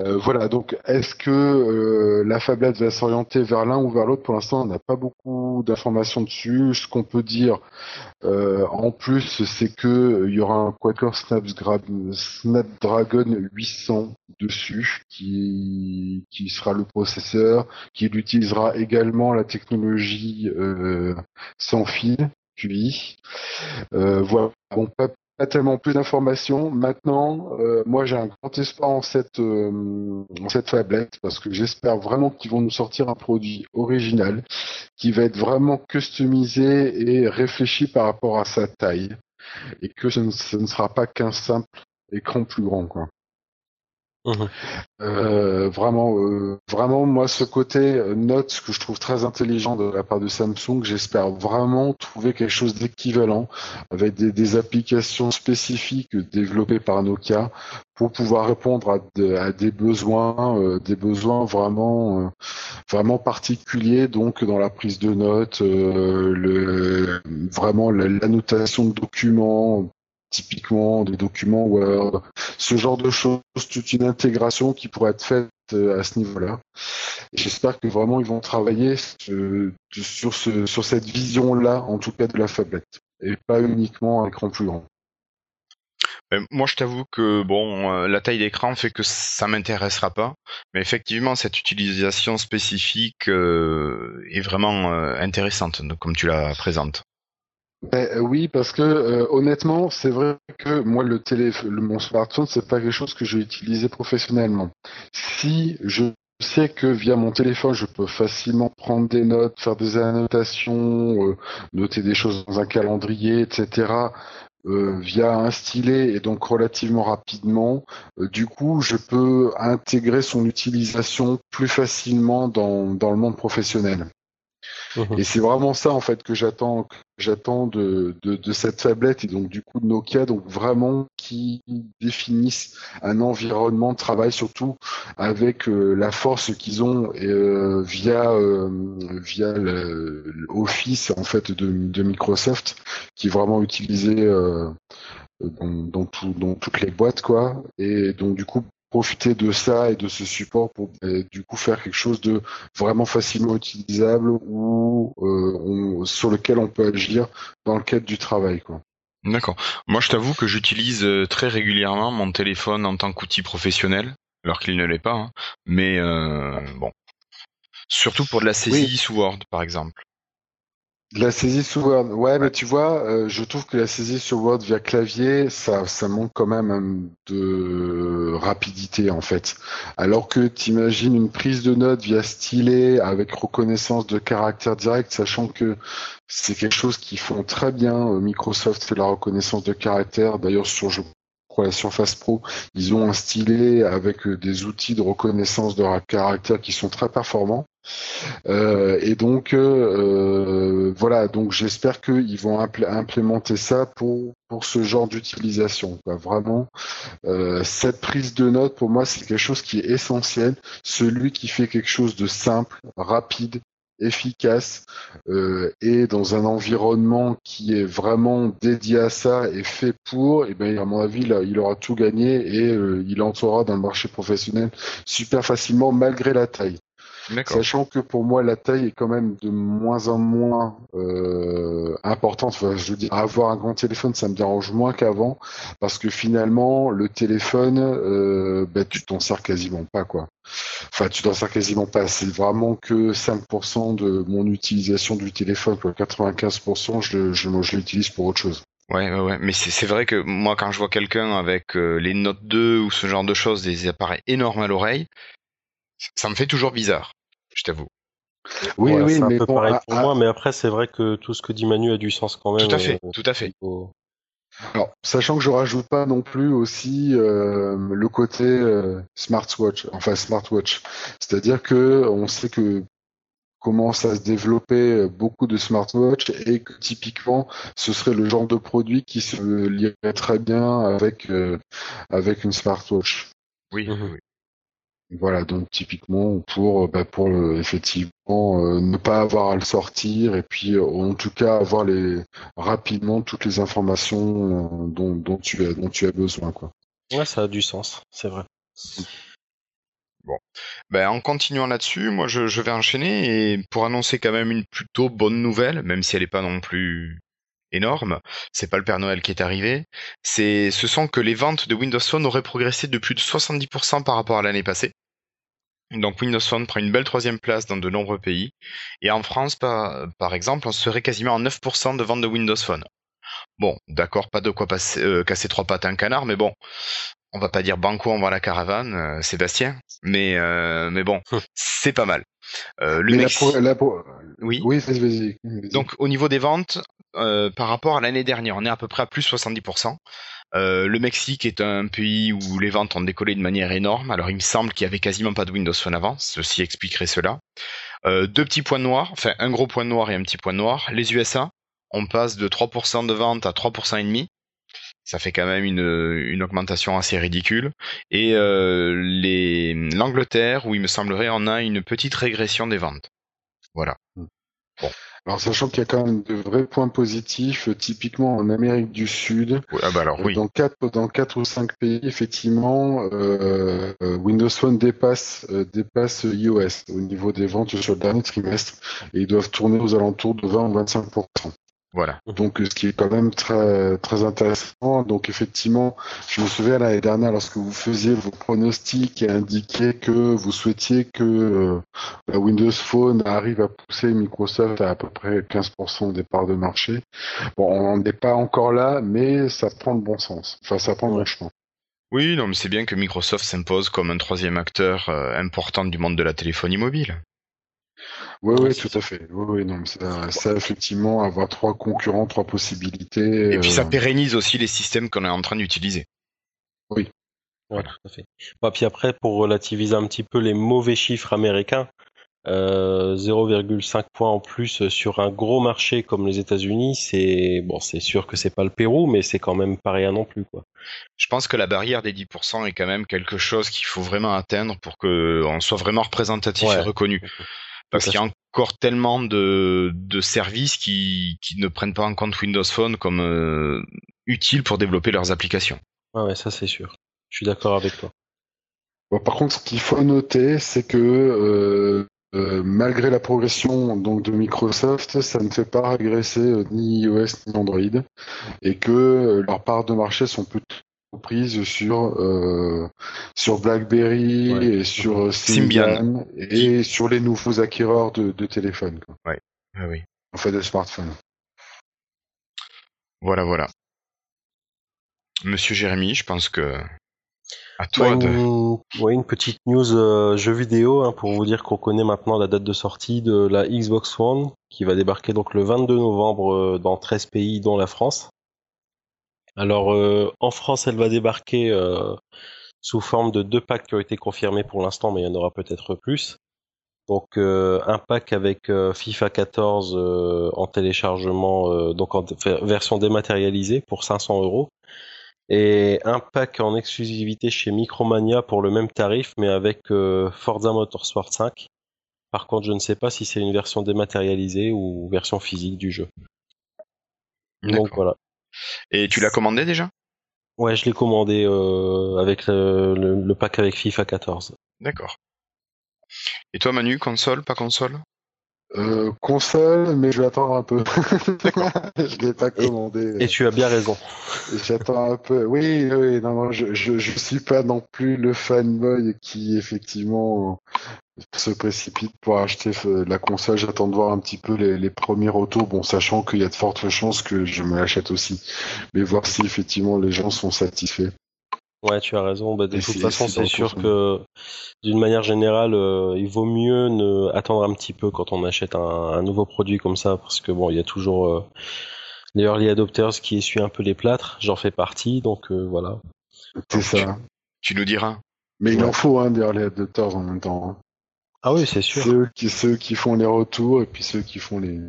Euh, voilà, donc est-ce que euh, la phablette va s'orienter vers l'un ou vers l'autre? Pour l'instant, on n'a pas beaucoup d'informations dessus. Ce qu'on peut dire euh, en plus, c'est que il y aura un Qualcomm Snapdragon, Snapdragon 800 dessus, qui, qui sera le processeur, qui utilisera également la technologie sans fil Euh, voilà, bon, pas pas tellement plus d'informations. Maintenant, euh, moi j'ai un grand espoir en cette, euh, en cette tablette parce que j'espère vraiment qu'ils vont nous sortir un produit original qui va être vraiment customisé et réfléchi par rapport à sa taille et que ce ne, ce ne sera pas qu'un simple écran plus grand quoi. Mhm. Euh, vraiment, euh, vraiment, moi, ce côté euh, note que je trouve très intelligent de la part de Samsung, j'espère vraiment trouver quelque chose d'équivalent avec des, des, applications spécifiques développées par Nokia pour pouvoir répondre à, à des besoins, euh, des besoins vraiment, euh, vraiment particuliers. Donc, dans la prise de notes, euh, le, vraiment l'annotation de documents typiquement des documents Word, ce genre de choses, toute une intégration qui pourrait être faite euh, à ce niveau-là. J'espère que vraiment ils vont travailler sur, ce, sur cette vision-là, en tout cas de la tablette, et pas uniquement un écran plus grand. moi, je t'avoue que bon, euh, la taille d'écran fait que ça m'intéressera pas, mais effectivement, cette utilisation spécifique euh, est vraiment intéressante, comme tu la présentes. Ben, oui, parce que euh, honnêtement, c'est vrai que moi, le téléphone, mon smartphone, c'est pas quelque chose que je vais utiliser professionnellement. Si je sais que via mon téléphone, je peux facilement prendre des notes, faire des annotations, euh, noter des choses dans un calendrier, etc. Euh, via un stylet et donc relativement rapidement. Euh, du coup, je peux intégrer son utilisation plus facilement dans le monde professionnel. Et c'est vraiment ça en fait que j'attends, j'attends de, de, de, cette tablette et donc du coup de Nokia, donc vraiment qui définissent un environnement de travail surtout avec euh, la force qu'ils ont euh, via euh, via l'Office en fait de, de, Microsoft, qui est vraiment utilisé euh, dans, dans, tout, dans toutes les boîtes quoi. Et donc du coup profiter de ça et de ce support pour du coup faire quelque chose de vraiment facilement utilisable ou euh, sur lequel on peut agir dans le cadre du travail quoi. D'accord. Moi je t'avoue que j'utilise euh, très régulièrement mon téléphone en tant qu'outil professionnel alors qu'il ne l'est pas hein. mais euh, bon surtout pour de la saisie oui. sous Word par exemple. La saisie sur Word, ouais, mais tu vois, euh, je trouve que la saisie sur Word via clavier, ça, ça manque quand même de rapidité en fait. Alors que t'imagines une prise de notes via stylet avec reconnaissance de caractère direct, sachant que c'est quelque chose qu'ils font très bien. Euh, Microsoft fait la reconnaissance de caractère. D'ailleurs, sur je crois la Surface Pro, ils ont un stylet avec euh, des outils de reconnaissance de caractère qui sont très performants. Euh, et donc euh, voilà, donc j'espère qu'ils vont impl implémenter ça pour pour ce genre d'utilisation. Vraiment, euh, cette prise de notes pour moi c'est quelque chose qui est essentiel. Celui qui fait quelque chose de simple, rapide, efficace euh, et dans un environnement qui est vraiment dédié à ça et fait pour, et eh ben à mon avis là, il aura tout gagné et euh, il entrera dans le marché professionnel super facilement malgré la taille. Sachant que pour moi la taille est quand même de moins en moins euh, importante. Enfin, je veux dire, avoir un grand téléphone, ça me dérange moins qu'avant, parce que finalement le téléphone, euh, ben, tu t'en sers quasiment pas quoi. Enfin, tu t'en sers quasiment pas. C'est vraiment que 5% de mon utilisation du téléphone. Quoi. 95%, je, je, je l'utilise pour autre chose. Ouais, ouais, ouais. mais c'est vrai que moi, quand je vois quelqu'un avec euh, les Note 2 ou ce genre de choses, des appareils énormes à l'oreille, ça me fait toujours bizarre je t'avoue. Oui, ouais, oui, mais un peu bon, pareil pour à... moi, mais après, c'est vrai que tout ce que dit Manu a du sens quand même. Tout à fait, euh, tout à fait. au... Alors, sachant que je rajoute pas non plus aussi euh, le côté euh, smartwatch, enfin smartwatch, c'est-à-dire que on sait que commence à se développer beaucoup de smartwatch et que typiquement ce serait le genre de produit qui se lirait très bien avec euh, avec une smartwatch. Oui, Mhm. oui. Voilà, donc typiquement pour bah, pour euh, effectivement euh, ne pas avoir à le sortir et puis euh, en tout cas avoir les rapidement toutes les informations euh, dont, dont tu as dont tu as besoin quoi. Ouais, ça a du sens, c'est vrai. Ben, en continuant là-dessus, moi je, je vais enchaîner et pour annoncer quand même une plutôt bonne nouvelle, même si elle n'est pas non plus énorme, c'est pas le Père Noël qui est arrivé, c'est ce sont que les ventes de Windows Phone auraient progressé de plus de 70% par rapport à l'année passée. Donc Windows Phone prend une belle troisième place dans de nombreux pays. Et en France, par, par exemple, on serait quasiment à 9% de ventes de Windows Phone. Bon, d'accord, pas de quoi passer, euh, casser trois pattes à un canard, mais bon, on va pas dire banco, on va la caravane, euh, Sébastien, mais euh, mais bon, Hum. c'est pas mal. Euh, le Mais oui. Oui, vas-y, vas-y. vas-y. Donc au niveau des ventes, euh, par rapport à l'année dernière, on est à peu près à plus 70%. Euh, le Mexique est un pays où les ventes ont décollé de manière énorme. Alors il me semble qu'il y avait quasiment pas de Windows Phone avant, ceci expliquerait cela. Euh, deux petits points noirs, enfin un gros point noir et un petit point noir. Les USA, on passe de 3% de vente à 3% et demi. Ça fait quand même une, une augmentation assez ridicule. Et l'Angleterre, où il me semblerait, on a une petite régression des ventes. Voilà. Alors, sachant qu'il y a quand même de vrais points positifs, euh, typiquement en Amérique du Sud, Ah bah alors oui. dans quatre, dans quatre ou cinq pays, effectivement, euh, euh, Windows Phone dépasse, euh, dépasse iOS au niveau des ventes sur le dernier trimestre, et ils doivent tourner aux alentours de 20 ou 25 Voilà. Donc, ce qui est quand même très, très intéressant. Donc, effectivement, je me souviens l'année dernière, lorsque vous faisiez vos pronostics et indiquiez que vous souhaitiez que euh, la Windows Phone arrive à pousser Microsoft à à peu près 15% des parts de marché. Bon, on n'en est pas encore là, mais ça prend le bon sens. Enfin, ça prend le bon chemin. Oui, non, mais c'est bien que Microsoft s'impose comme un troisième acteur euh, important du monde de la téléphonie mobile. Oui, oui, tout à fait. Oui, oui, non, ça, ça, effectivement, avoir trois concurrents, trois possibilités. Et puis ça euh, pérennise aussi les systèmes qu'on est en train d'utiliser. Ouais, tout à fait. Bah, puis après, pour relativiser un petit peu les mauvais chiffres américains, euh, 0,5 points en plus sur un gros marché comme les États-Unis, c'est bon, c'est sûr que c'est pas le Pérou, mais c'est quand même pas rien non plus, quoi. Je pense que la barrière des 10% est quand même quelque chose qu'il faut vraiment atteindre pour qu'on soit vraiment représentatif Ouais. et reconnu. Parce qu'il y a encore tellement de, de services qui, qui ne prennent pas en compte Windows Phone comme euh, utile pour développer leurs applications. Ouais, ouais, ça c'est sûr. Je suis d'accord avec toi. Bon, par contre, ce qu'il faut noter, c'est que euh, euh, malgré la progression donc de Microsoft, ça ne fait pas régresser euh, ni iOS ni Android, et que euh, leurs parts de marché sont plutôt prises sur euh, sur BlackBerry Ouais. et sur euh, Symbian. Symbian et sur les nouveaux acquéreurs de, de téléphones, quoi. Ah oui. enfin de smartphones. Voilà, voilà. Monsieur Jérémy, je pense que à Ouais, toi de. une, ouais, une petite news euh, jeu vidéo hein, pour vous dire qu'on connaît maintenant la date de sortie de la Xbox One qui va débarquer donc le 22 novembre euh, dans 13 pays dont la France. Alors euh, en France elle va débarquer euh, sous forme de deux packs qui ont été confirmés pour l'instant mais il y en aura peut-être plus. Donc euh, un pack avec euh, FIFA 14 euh, en téléchargement euh, donc en version dématérialisée pour 500 euros et un pack en exclusivité chez Micromania pour le même tarif, mais avec euh, Forza Motorsport 5. Par contre, je ne sais pas si c'est une version dématérialisée ou version physique du jeu. Donc voilà. Et tu l'as commandé déjà? Ouais, je l'ai commandé euh, avec le, le- le pack avec FIFA 14. D'accord. Et toi Manu, console, pas console? Euh, console, mais je vais attendre un peu. [LAUGHS] je l'ai pas commandé. Et tu as bien raison. J'attends un peu. Oui, oui, non, non, je, je, je suis pas non plus le fanboy qui effectivement se précipite pour acheter euh, la console. J'attends de voir un petit peu les, les premiers retours, bon, sachant qu'il y a de fortes chances que je me l'achète aussi, mais voir si effectivement les gens sont satisfaits. Ouais, tu as raison. Bah, de Et toute façon, c'est sûr que d'une manière générale, euh, il vaut mieux ne attendre un petit peu quand on achète un, un nouveau produit comme ça, parce que bon, il y a toujours euh, les early adopters qui essuient un peu les plâtres. J'en fais partie, donc euh, voilà. C'est ça. Tu nous diras. Mais il en faut, hein, des early adopters en même temps. hein. Ah oui, c'est sûr. Qui, ceux qui font les retours et puis ceux qui font les,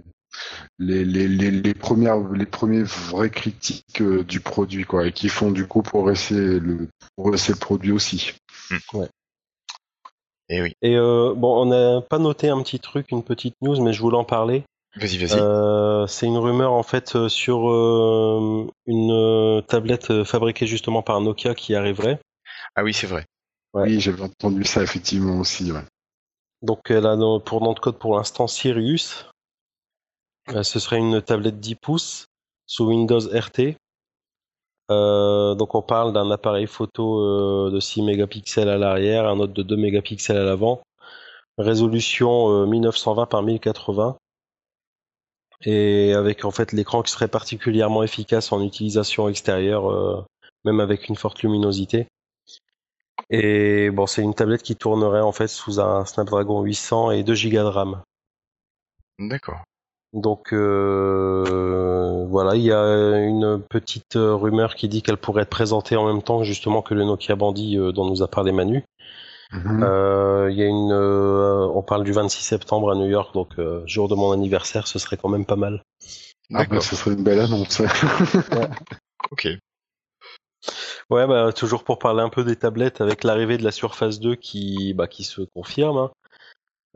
les, les, les, les premières, les premiers vraies critiques euh, du produit, quoi, et qui font du coup progresser le, progresser le produit aussi. Eh oui. Et euh, bon, on n'a pas noté un petit truc, une petite news, mais je voulais en parler. Vas-y, vas-y. Euh, c'est une rumeur en fait sur euh, une tablette fabriquée justement par Nokia qui arriverait. Ah oui, c'est vrai. Ouais. Oui, j'avais entendu ça effectivement aussi. Ouais. Donc elle a pour nom de code pour l'instant Sirius. Euh, ce serait une tablette 10 pouces sous Windows RT. Euh, donc on parle d'un appareil photo euh, de 6 mégapixels à l'arrière, un autre de 2 mégapixels à l'avant. Résolution euh, 1920 par 1080. et avec en fait l'écran qui serait particulièrement efficace en utilisation extérieure, même avec une forte luminosité. Et bon, c'est une tablette qui tournerait en fait sous un Snapdragon 800 et 2 Go de RAM. D'accord. Donc euh, voilà, il y a une petite rumeur qui dit qu'elle pourrait être présentée en même temps justement que le Nokia Bandit euh, dont nous a parlé Manu. Mhm. Euh, Il y a une, euh, on parle du 26 septembre à New York, donc euh, jour de mon anniversaire, ce serait quand même pas mal. Ah bah, ce serait une belle annonce. [LAUGHS] Ok. Ouais, bah, toujours pour parler un peu des tablettes avec l'arrivée de la Surface 2 qui, bah, qui se confirme. hein.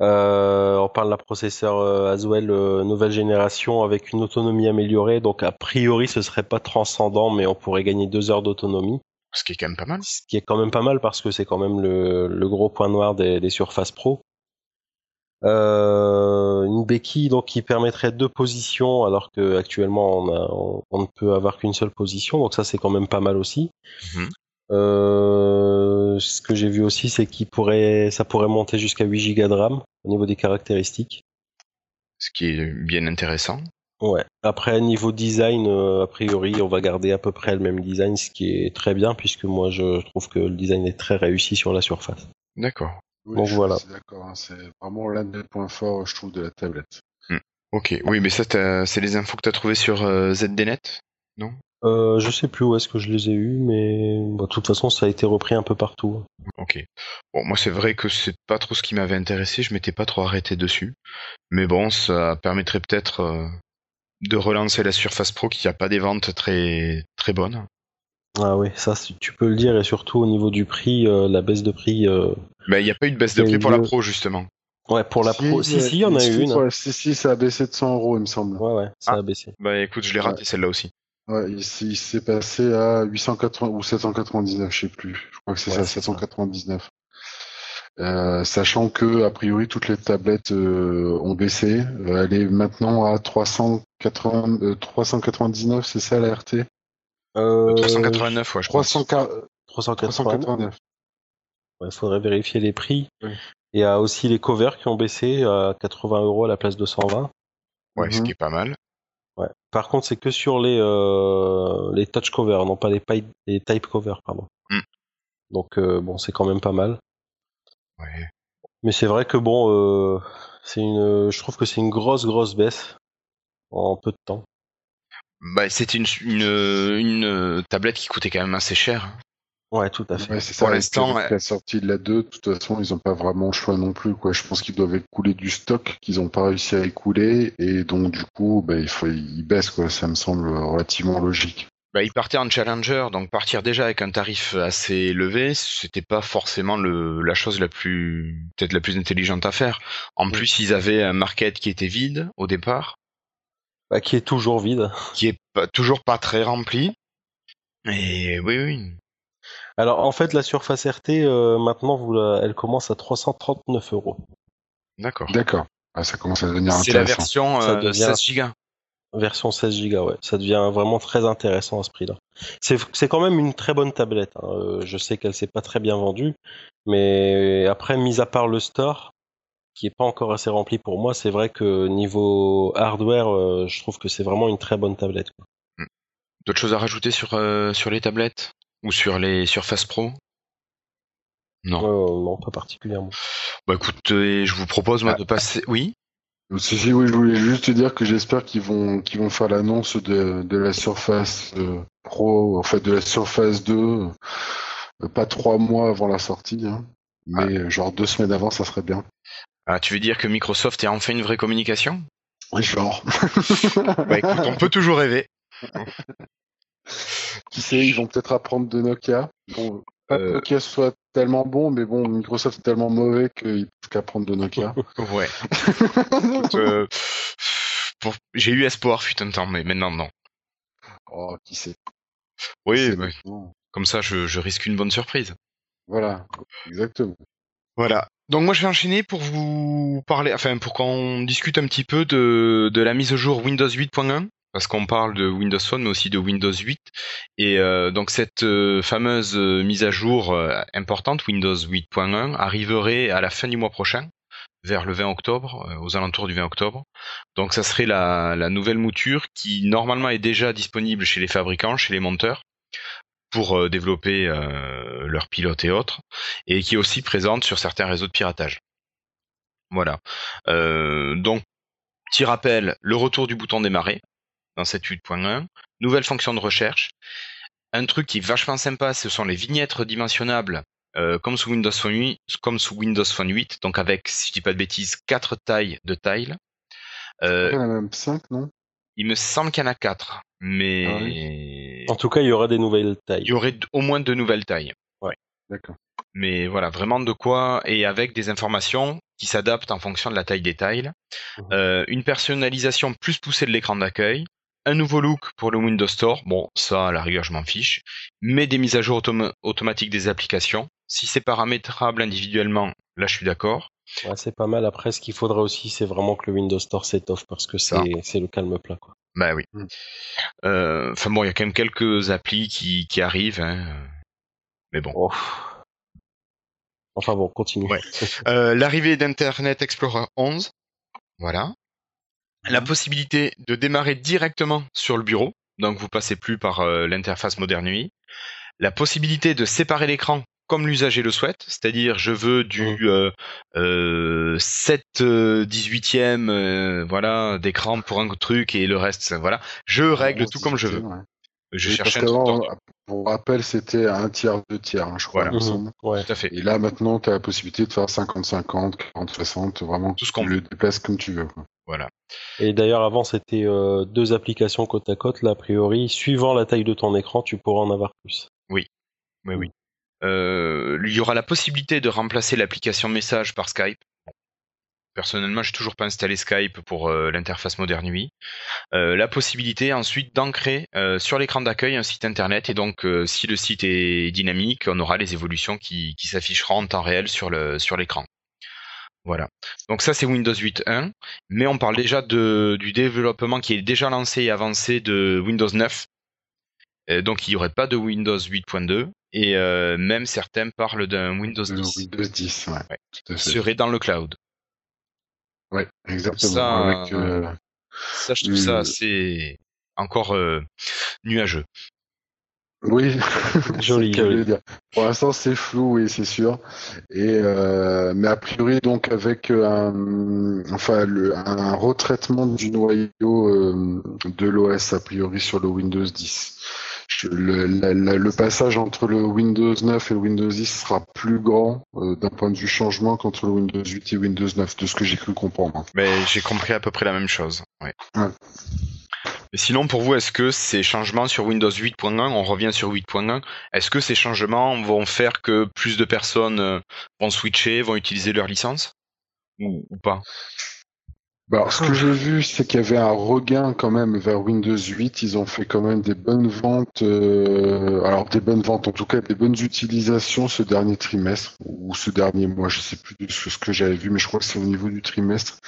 Euh, on parle d'un processeur euh, Haswell euh, nouvelle génération avec une autonomie améliorée, donc a priori ce serait pas transcendant, mais on pourrait gagner deux heures d'autonomie, Ce qui est quand même pas mal. ce qui est quand même pas mal parce que c'est quand même le, le gros point noir des, des Surface Pro. Euh, une béquille donc qui permettrait deux positions alors que actuellement on, a- on- on ne peut avoir qu'une seule position, donc ça c'est quand même pas mal aussi. Mhm. Euh, ce que j'ai vu aussi, c'est qu'il pourrait, ça pourrait monter jusqu'à 8 Go de RAM au niveau des caractéristiques. Ce qui est bien intéressant. Ouais. Après, niveau design, euh, a priori, on va garder à peu près le même design, ce qui est très bien puisque moi, je trouve que le design est très réussi sur la surface. D'accord. Oui, Donc voilà. d'accord. hein, C'est vraiment l'un des points forts, je trouve, de la tablette. Ok. Oui, mais ça, c'est les infos que tu as trouvées sur euh, ZDNet Non? Euh, je sais plus où est-ce que je les ai eus, mais bah, de toute façon, ça a été repris un peu partout. Ok. Bon, moi, c'est vrai que c'est pas trop ce qui m'avait intéressé. Je m'étais pas trop arrêté dessus. Mais bon, ça permettrait peut-être euh, de relancer la Surface Pro qui a pas des ventes très très bonnes. Ah oui, ça, tu peux le dire, et surtout au niveau du prix, euh, la baisse de prix. euh, Mais il n'y a pas eu de baisse de prix pour la. Pro, justement. Ouais, pour la pro. Si, si, il y en a eu une. Ouais, si, si, ça a baissé de 100 euros, il me semble. Ouais, ouais, ça Ah. a baissé. Bah écoute, je l'ai raté celle-là aussi. Ouais, il, s'est- il s'est passé à 880 ou 799, je sais plus. Je crois que c'est Ouais, ça, c'est ça. 799. Euh, sachant que a priori toutes les tablettes euh, ont baissé. Euh, elle est maintenant à 380, euh, 399, c'est ça la RT Euh, 389, ouais, je crois. 300, 380. 389. Il faudrait vérifier les prix. Oui. Il y a aussi les covers qui ont baissé à 80 euros à la place de 120. Ouais, ce Mhm. qui est pas mal. Ouais. Par contre, c'est que sur les euh, les touch covers, non pas les, les type covers, pardon. Mm. Donc euh, bon, c'est quand même pas mal. Ouais. Mais c'est vrai que bon, euh, c'est une, je trouve que c'est une grosse grosse baisse en peu de temps. Bah, c'était une, une, une tablette qui coûtait quand même assez cher. Ouais, tout à fait. Ouais, c'est Pour l'instant, avec ouais. la sortie de la 2, de toute façon, ils n'ont pas vraiment le choix non plus. Quoi. Je pense qu'ils doivent écouler du stock qu'ils n'ont pas réussi à écouler, et donc du coup, bah, il faut ils baissent. Quoi. Ça me semble relativement logique. Bah, il partait en challenger, donc partir déjà avec un tarif assez élevé, c'était pas forcément le, la chose la plus, peut-être la plus intelligente à faire. En plus, ils avaient un market qui était vide au départ, Bah, qui est toujours vide. qui est pas, toujours pas très rempli. Et oui, oui. Alors en fait, la Surface RT euh, maintenant, vous la- elle commence à 339 euros. D'accord. D'accord. Ah, ça commence à devenir C'est la intéressant. version Ça euh, devient- 16 Go. Version 16 Go, ouais. Ça devient vraiment très intéressant à ce prix-là. C'est, c'est quand même une très bonne tablette. hein. Euh, je sais qu'elle s'est pas très bien vendue, mais après, mis à part le store, qui est pas encore assez rempli pour moi, c'est vrai que niveau hardware, euh, je trouve que c'est vraiment une très bonne tablette. quoi. D'autres choses à rajouter sur, euh, sur les tablettes? Ou sur les Surface Pro? Non. Euh, non, pas particulièrement. Bah écoute, euh, je vous propose moi Ah. de passer. Oui? Si, si, oui, je voulais juste te dire que j'espère qu'ils vont, qu'ils vont faire l'annonce de, de la Surface euh, Pro, en fait, de la Surface 2, euh, pas trois mois avant la sortie, hein, mais euh, genre deux semaines avant, ça serait bien. Ah, tu veux dire que Microsoft est enfin une vraie communication? Oui, genre. Bah écoute, on peut toujours rêver. [LAUGHS] Qui sait, ils vont peut-être apprendre de Nokia. Bon, pas que Euh. Nokia soit tellement bon, mais bon, Microsoft est tellement mauvais qu'ils peuvent qu'apprendre de Nokia. [LAUGHS] Ouais. [LAUGHS] Euh, pour- J'ai eu espoir fut un temps, mais maintenant non. oh, qui sait. Oui, bah, comme ça je, je risque une bonne surprise. Voilà, exactement. Voilà. Donc moi je vais enchaîner pour vous parler, enfin pour qu'on discute un petit peu de, de la mise au jour Windows 8.1, parce qu'on parle de Windows Phone mais aussi de Windows 8. Et euh, donc cette euh, fameuse euh, mise à jour euh, importante, Windows 8.1, arriverait à la fin du mois prochain, vers le 20 octobre, euh, aux alentours du 20 octobre. Donc ça serait la, la, nouvelle mouture qui normalement est déjà disponible chez les fabricants, chez les monteurs, pour euh, développer leurs pilotes et autres, et qui est aussi présente sur certains réseaux de piratage. Voilà. donc, petit rappel, le retour du bouton démarrer dans cette 8.1, nouvelle fonction de recherche. Un truc qui est vachement sympa, ce sont les vignettes redimensionnables euh, comme sous Windows Phone 8, comme sous Windows Phone 8, donc avec, si je dis pas de bêtises, quatre tailles de tiles. Euh, il y en a même 5, non? Il me semble qu'il y en a 4, mais... Ah en tout cas, il y aura des nouvelles tailles. Il y aurait au moins deux nouvelles tailles. Ouais, d'accord. Mais voilà, vraiment de quoi, et avec des informations qui s'adaptent en fonction de la taille des tiles. Mmh. Euh, une personnalisation plus poussée de l'écran d'accueil, un nouveau look pour le Windows Store, bon ça à la rigueur je m'en fiche, mais des mises à jour automatiques des applications. Si c'est paramétrable individuellement, là je suis d'accord. Ouais, c'est pas mal. Après, ce qu'il faudrait aussi, c'est vraiment que le Windows Store s'étoffe parce que c'est le calme plat. Quoi. Bah oui. Mm. Euh, enfin bon, il y a quand même quelques applis qui, qui arrivent. Hein. Mais bon. Oh. Enfin bon, continue. [LAUGHS] euh, L'arrivée d'Internet Explorer 11. Voilà la possibilité de démarrer directement sur le bureau, donc vous passez plus par euh, l'interface Modern UI, la possibilité de séparer l'écran comme l'usager le souhaite, c'est-à-dire je veux du mmh. euh, euh, 7 18e euh, voilà d'écran pour un truc et le reste voilà, je règle tout comme je veux. Je cherche un Pour rappel, c'était un tiers, deux tiers, hein, je crois. Mmh. Ouais. Tout à fait. Et là, maintenant, tu as la possibilité de faire 50-50, 40-60, vraiment, tout ce qu'on le déplace comme tu veux. Quoi. Voilà. Et d'ailleurs, avant, c'était euh, deux applications côte à côte. Là, a priori, suivant la taille de ton écran, tu pourras en avoir plus. Oui, oui, oui. Euh, il y aura la possibilité de remplacer l'application message par Skype. Personnellement, j'ai toujours pas installé Skype pour euh, l'interface Modern UI. la possibilité ensuite d'ancrer sur l'écran d'accueil un site internet et donc si le site est dynamique, on aura les évolutions qui, qui s'afficheront en temps réel sur le sur l'écran. Voilà. Donc ça c'est Windows 8.1, mais on parle déjà de, du développement qui est déjà lancé et avancé de Windows 9. donc il n'y aurait pas de Windows 8.2 et euh, même certains parlent d'un Windows 10. Windows 10, ouais. Serait dans le cloud. Ouais, exactement. Ça, euh, ça je trouve ça assez encore euh, nuageux. Oui, [LAUGHS] joli. Dire. Pour l'instant, c'est flou, oui, c'est sûr. Et euh, mais a priori, donc avec euh, un, enfin, le, un retraitement du noyau euh, de l'OS a priori sur le Windows 10. Le, le, passage entre le Windows 9 et le Windows 10 sera plus grand euh, d'un point de vue changement qu'entre le Windows 8 et Windows 9, de ce que j'ai cru comprendre. Mais j'ai compris à peu près la même chose. Ouais. Ouais sinon, pour vous, est-ce que ces changements sur Windows 8.1, on revient sur 8.1, est-ce que ces changements vont faire que plus de personnes euh, vont switcher, vont utiliser leur licence? Ou pas? Bah, ce que j'ai vu, c'est qu'il y avait un regain quand même vers Windows 8. Ils ont fait quand même des bonnes ventes, euh, alors des bonnes ventes, en tout cas des bonnes utilisations ce dernier trimestre ou ce dernier mois. Je sais plus de ce que j'avais vu, mais je crois que c'est au niveau du trimestre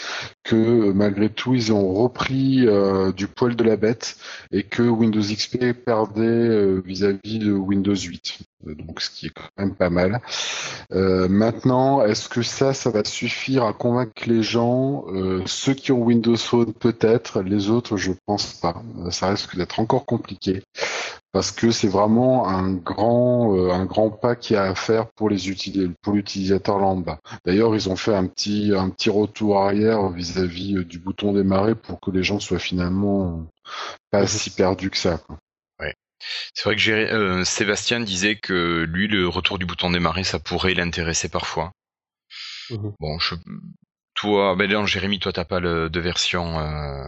que euh, malgré tout, ils ont repris euh, du poil de la bête et que Windows XP perdait vis-à-vis de Windows 8. Donc, ce qui est quand même pas mal. maintenant, est-ce que ça, ça va suffire à convaincre les gens, ceux qui ont Windows Phone peut-être, les autres je pense pas. Ça risque d'être encore compliqué parce que c'est vraiment un grand euh, un grand pas qu'il y a à faire pour les pour l'utilisateur lambda. D'ailleurs, ils ont fait un petit un petit retour arrière vis-à-vis euh, du bouton démarrer pour que les gens soient finalement pas si perdus que ça. C'est vrai que euh, Sébastien disait que lui le retour du bouton démarrer ça pourrait l'intéresser parfois. Mhm. Bon, je, toi, ben non, Jérémy, toi, t'as pas le, de version euh,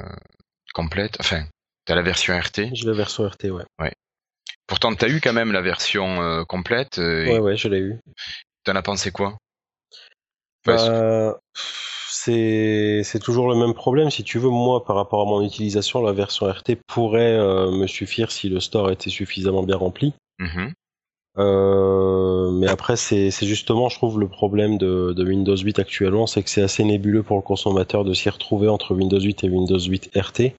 complète. Enfin, t'as la version RT. J'ai la version RT, ouais. Ouais. Pourtant, t'as eu quand même la version euh, complète. Ouais, ouais, je l'ai eu. T'en as pensé quoi? Bah, c'est c'est toujours le même problème. Si tu veux, moi, par rapport à mon utilisation, la version RT pourrait me suffire si le store était suffisamment bien rempli. Mmh euh, mais après, c'est justement, je trouve, le problème de, de Windows 8 actuellement, c'est que c'est assez nébuleux pour le consommateur de s'y retrouver entre Windows 8 et Windows 8 RT.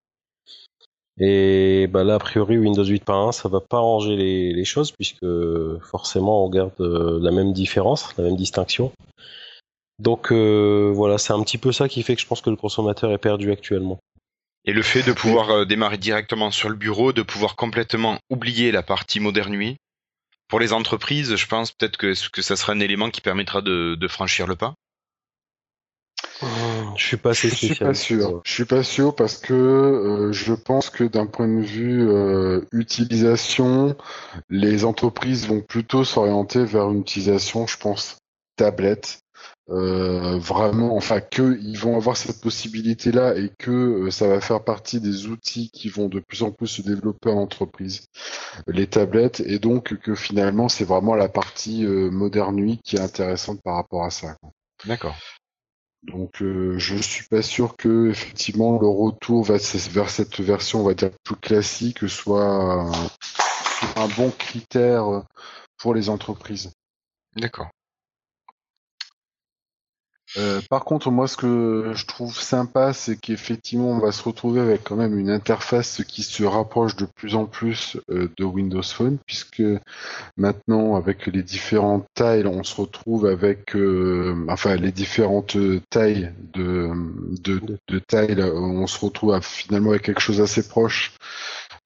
Et bah là, a priori, Windows 8.1, ça va pas arranger les, les, choses, puisque forcément, on garde euh, la même différence, la même distinction. Donc euh, voilà, c'est un petit peu ça qui fait que je pense que le consommateur est perdu actuellement. Et le fait de pouvoir euh, démarrer directement sur le bureau, de pouvoir complètement oublier la partie moderne nuit, pour les entreprises, je pense peut-être que, que ça sera un élément qui permettra de, de franchir le pas? Je suis pas assez Je suis pas sûr. Je suis pas sûr parce que euh, je pense que d'un point de vue euh, utilisation, les entreprises vont plutôt s'orienter vers une utilisation, je pense, tablette. Euh, vraiment, enfin que ils vont avoir cette possibilité-là et que euh, ça va faire partie des outils qui vont de plus en plus se développer en entreprise, les tablettes, et donc que finalement c'est vraiment la partie euh, moderne nuit qui est intéressante par rapport à ça. D'accord. Donc euh, je suis pas sûr que effectivement le retour vers, ce- vers cette version, on va dire plus classique, soit un, un bon critère euh, pour les entreprises. D'accord. Euh, par contre, moi, ce que je trouve sympa, c'est qu'effectivement, on va se retrouver avec quand même une interface qui se rapproche de plus en plus euh, de Windows Phone, puisque maintenant, avec les différentes tailles, on se retrouve avec, euh, enfin, les différentes tailles de, de, de tailles, on se retrouve finalement avec quelque chose assez proche.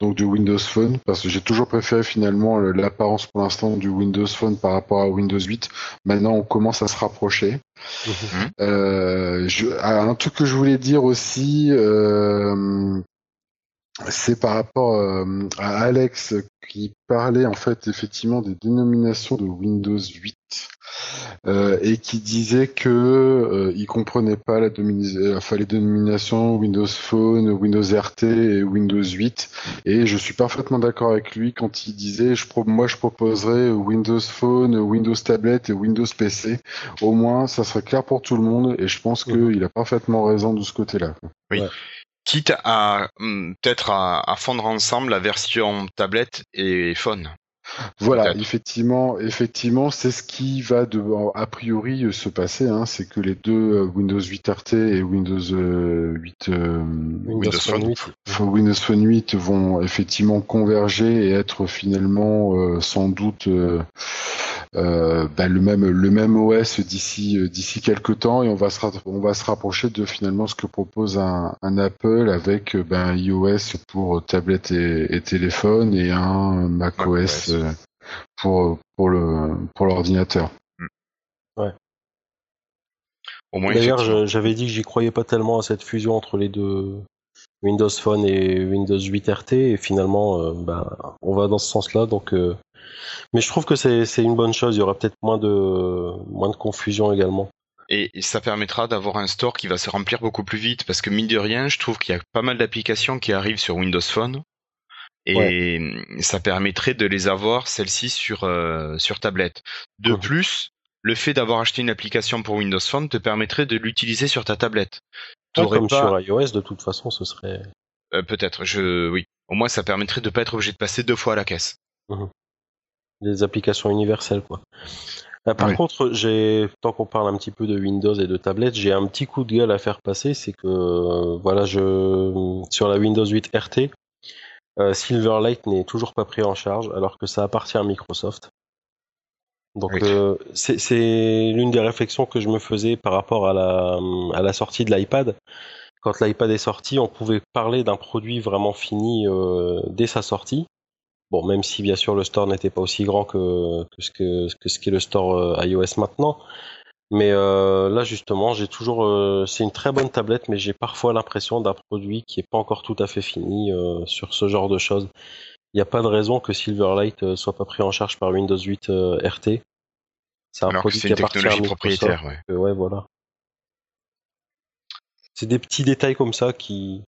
Donc de Windows Phone, parce que j'ai toujours préféré finalement le- l'apparence pour l'instant du Windows Phone par rapport à Windows 8. Maintenant, on commence à se rapprocher. Mhm. Euh, je, ah, un truc que je voulais dire aussi, euh, c'est par rapport euh, à Alex qui parlait en fait effectivement des dénominations de Windows 8 euh, et qui disait que euh, il comprenait pas la euh, enfin, les dénominations Windows Phone, Windows RT et Windows 8 et je suis parfaitement d'accord avec lui quand il disait je pro- moi je proposerais Windows Phone, Windows Tablet et Windows PC au moins ça serait clair pour tout le monde et je pense Mhm. qu'il a parfaitement raison de ce côté-là. Quitte à hum, peut-être à, à fondre ensemble la version tablette et phone. Voilà, effectivement, effectivement, c'est ce qui va de, a priori euh, se passer, hein, c'est que les deux euh, Windows 8 RT et Windows euh, 8 euh, Windows Windows Phone Phone. 8. Enfin, Windows Phone 8 vont effectivement converger et être finalement euh, sans doute euh, euh, bah, le même le même OS d'ici euh, d'ici quelques temps et on va se on va se rapprocher de finalement ce que propose un, un Apple avec euh, ben, iOS pour tablette et, et téléphone et un macOS pour pour le pour l'ordinateur. Au moins, D'ailleurs, j'avais dit que j'y croyais pas tellement à cette fusion entre les deux Windows Phone et Windows 8 RT, et finalement, euh, bah, on va dans ce sens-là. Donc, euh, mais je trouve que c'est une bonne chose. Il y aura peut-être moins de moins de confusion également. Et, et ça permettra d'avoir un store qui va se remplir beaucoup plus vite parce que mine de rien, je trouve qu'il y a pas mal d'applications qui arrivent sur Windows Phone et ça permettrait de les avoir celles-ci sur euh, sur tablette. De plus, le fait d'avoir acheté une application pour Windows Phone te permettrait de l'utiliser sur ta tablette. Ouais, comme pas sur iOS, de toute façon, ce serait euh, peut-être je oui. Au moins ça permettrait de pas être obligé de passer deux fois à la caisse. Des applications universelles, quoi. Euh, par Oui. contre, j'ai tant qu'on parle un petit peu de Windows et de tablettes, j'ai un petit coup de gueule à faire passer, c'est que euh, voilà, je sur la Windows 8 RT, euh, Silverlight n'est toujours pas pris en charge, alors que ça appartient à Microsoft. Donc Oui. euh, c'est l'une des réflexions que je me faisais par rapport à la à la sortie de l'iPad. Quand l'iPad est sorti, on pouvait parler d'un produit vraiment fini dès sa sortie. Bon, même si bien sûr le store n'était pas aussi grand que, que ce que, que ce qu'est le store euh, iOS maintenant. Mais euh, là justement, j'ai toujours, euh, c'est une très bonne tablette, mais j'ai parfois l'impression d'un produit qui est pas encore tout à fait fini euh, sur ce genre de choses. Il n'y a pas de raison que Silverlight soit pas pris en charge par Windows 8 euh, RT. C'est un Alors que produit c'est qui une technologie propriétaire, ouais. Ouais, voilà. C'est des petits détails comme ça qui.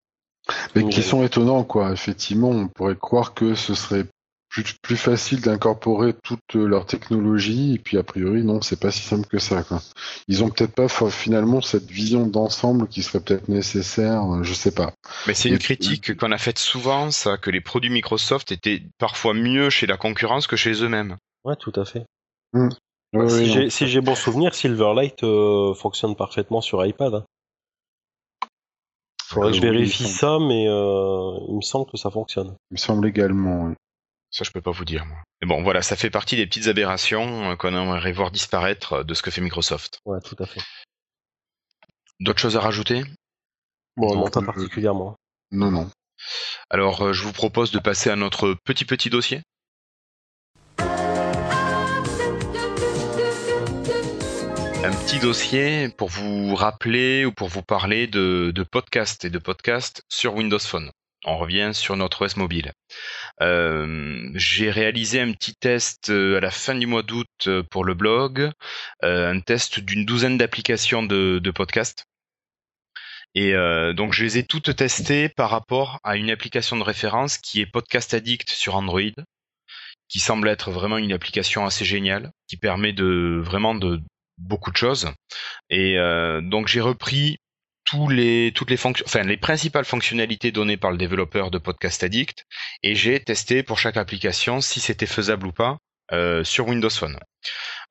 Mais qui sont étonnants, quoi. Effectivement, on pourrait croire que ce serait plus, plus facile d'incorporer toute leur technologie, et puis a priori, non, c'est pas si simple que ça, quoi. Ils ont peut-être pas finalement cette vision d'ensemble qui serait peut-être nécessaire, euh, je sais pas. Mais c'est une critique qu'on a faite souvent, ça, que les produits Microsoft étaient parfois mieux chez la concurrence que chez eux-mêmes. Ouais, tout à fait. Ouais, si ouais, j'ai non. si j'ai bon souvenir, Silverlight euh, fonctionne parfaitement sur iPad. hein. Faudrait que je vérifie ça, mais euh, il me semble que ça fonctionne. Il me semble également, oui. Ça, je peux pas vous dire, moi. Mais bon, voilà, ça fait partie des petites aberrations euh, qu'on aimerait voir disparaître euh, de ce que fait Microsoft. Ouais, tout à fait. D'autres choses à rajouter? Bon, non, Non, pas particulièrement. Non, non. Alors, je vous propose de passer à notre petit petit dossier. Petit dossier pour vous rappeler ou pour vous parler de, podcasts et de podcasts sur Windows Phone. On revient sur notre OS mobile. Euh, J'ai réalisé un petit test euh, à la fin du mois d'août euh, pour le blog, un test d'une douzaine d'applications de, podcasts. Et donc je les ai toutes testées par rapport à une application de référence qui est Podcast Addict sur Android, qui semble être vraiment une application assez géniale, qui permet de vraiment de beaucoup de choses. Et euh, donc j'ai repris tous les, toutes les fonctions, enfin les principales fonctionnalités données par le développeur de Podcast Addict, et j'ai testé pour chaque application si c'était faisable ou pas euh, sur Windows Phone.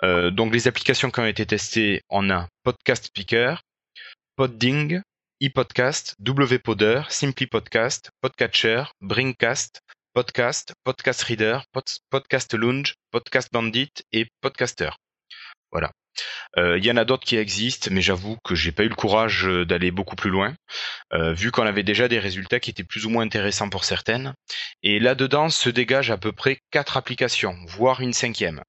Euh, donc les applications qui ont été testées, on a Podcast Speaker, Podding, ePodcast, wPodder, Simply Podcast, Podcatcher, Bringcast, Podcast, Podcast Reader, Pod- Podcast Lounge, Podcast Bandit et Podcaster. Voilà. Euh, Il y en a d'autres qui existent, mais j'avoue que j'ai pas eu le courage euh, d'aller beaucoup plus loin, euh, vu qu'on avait déjà des résultats qui étaient plus ou moins intéressants pour certaines. Et là-dedans se dégagent à peu près quatre applications, voire une cinquième.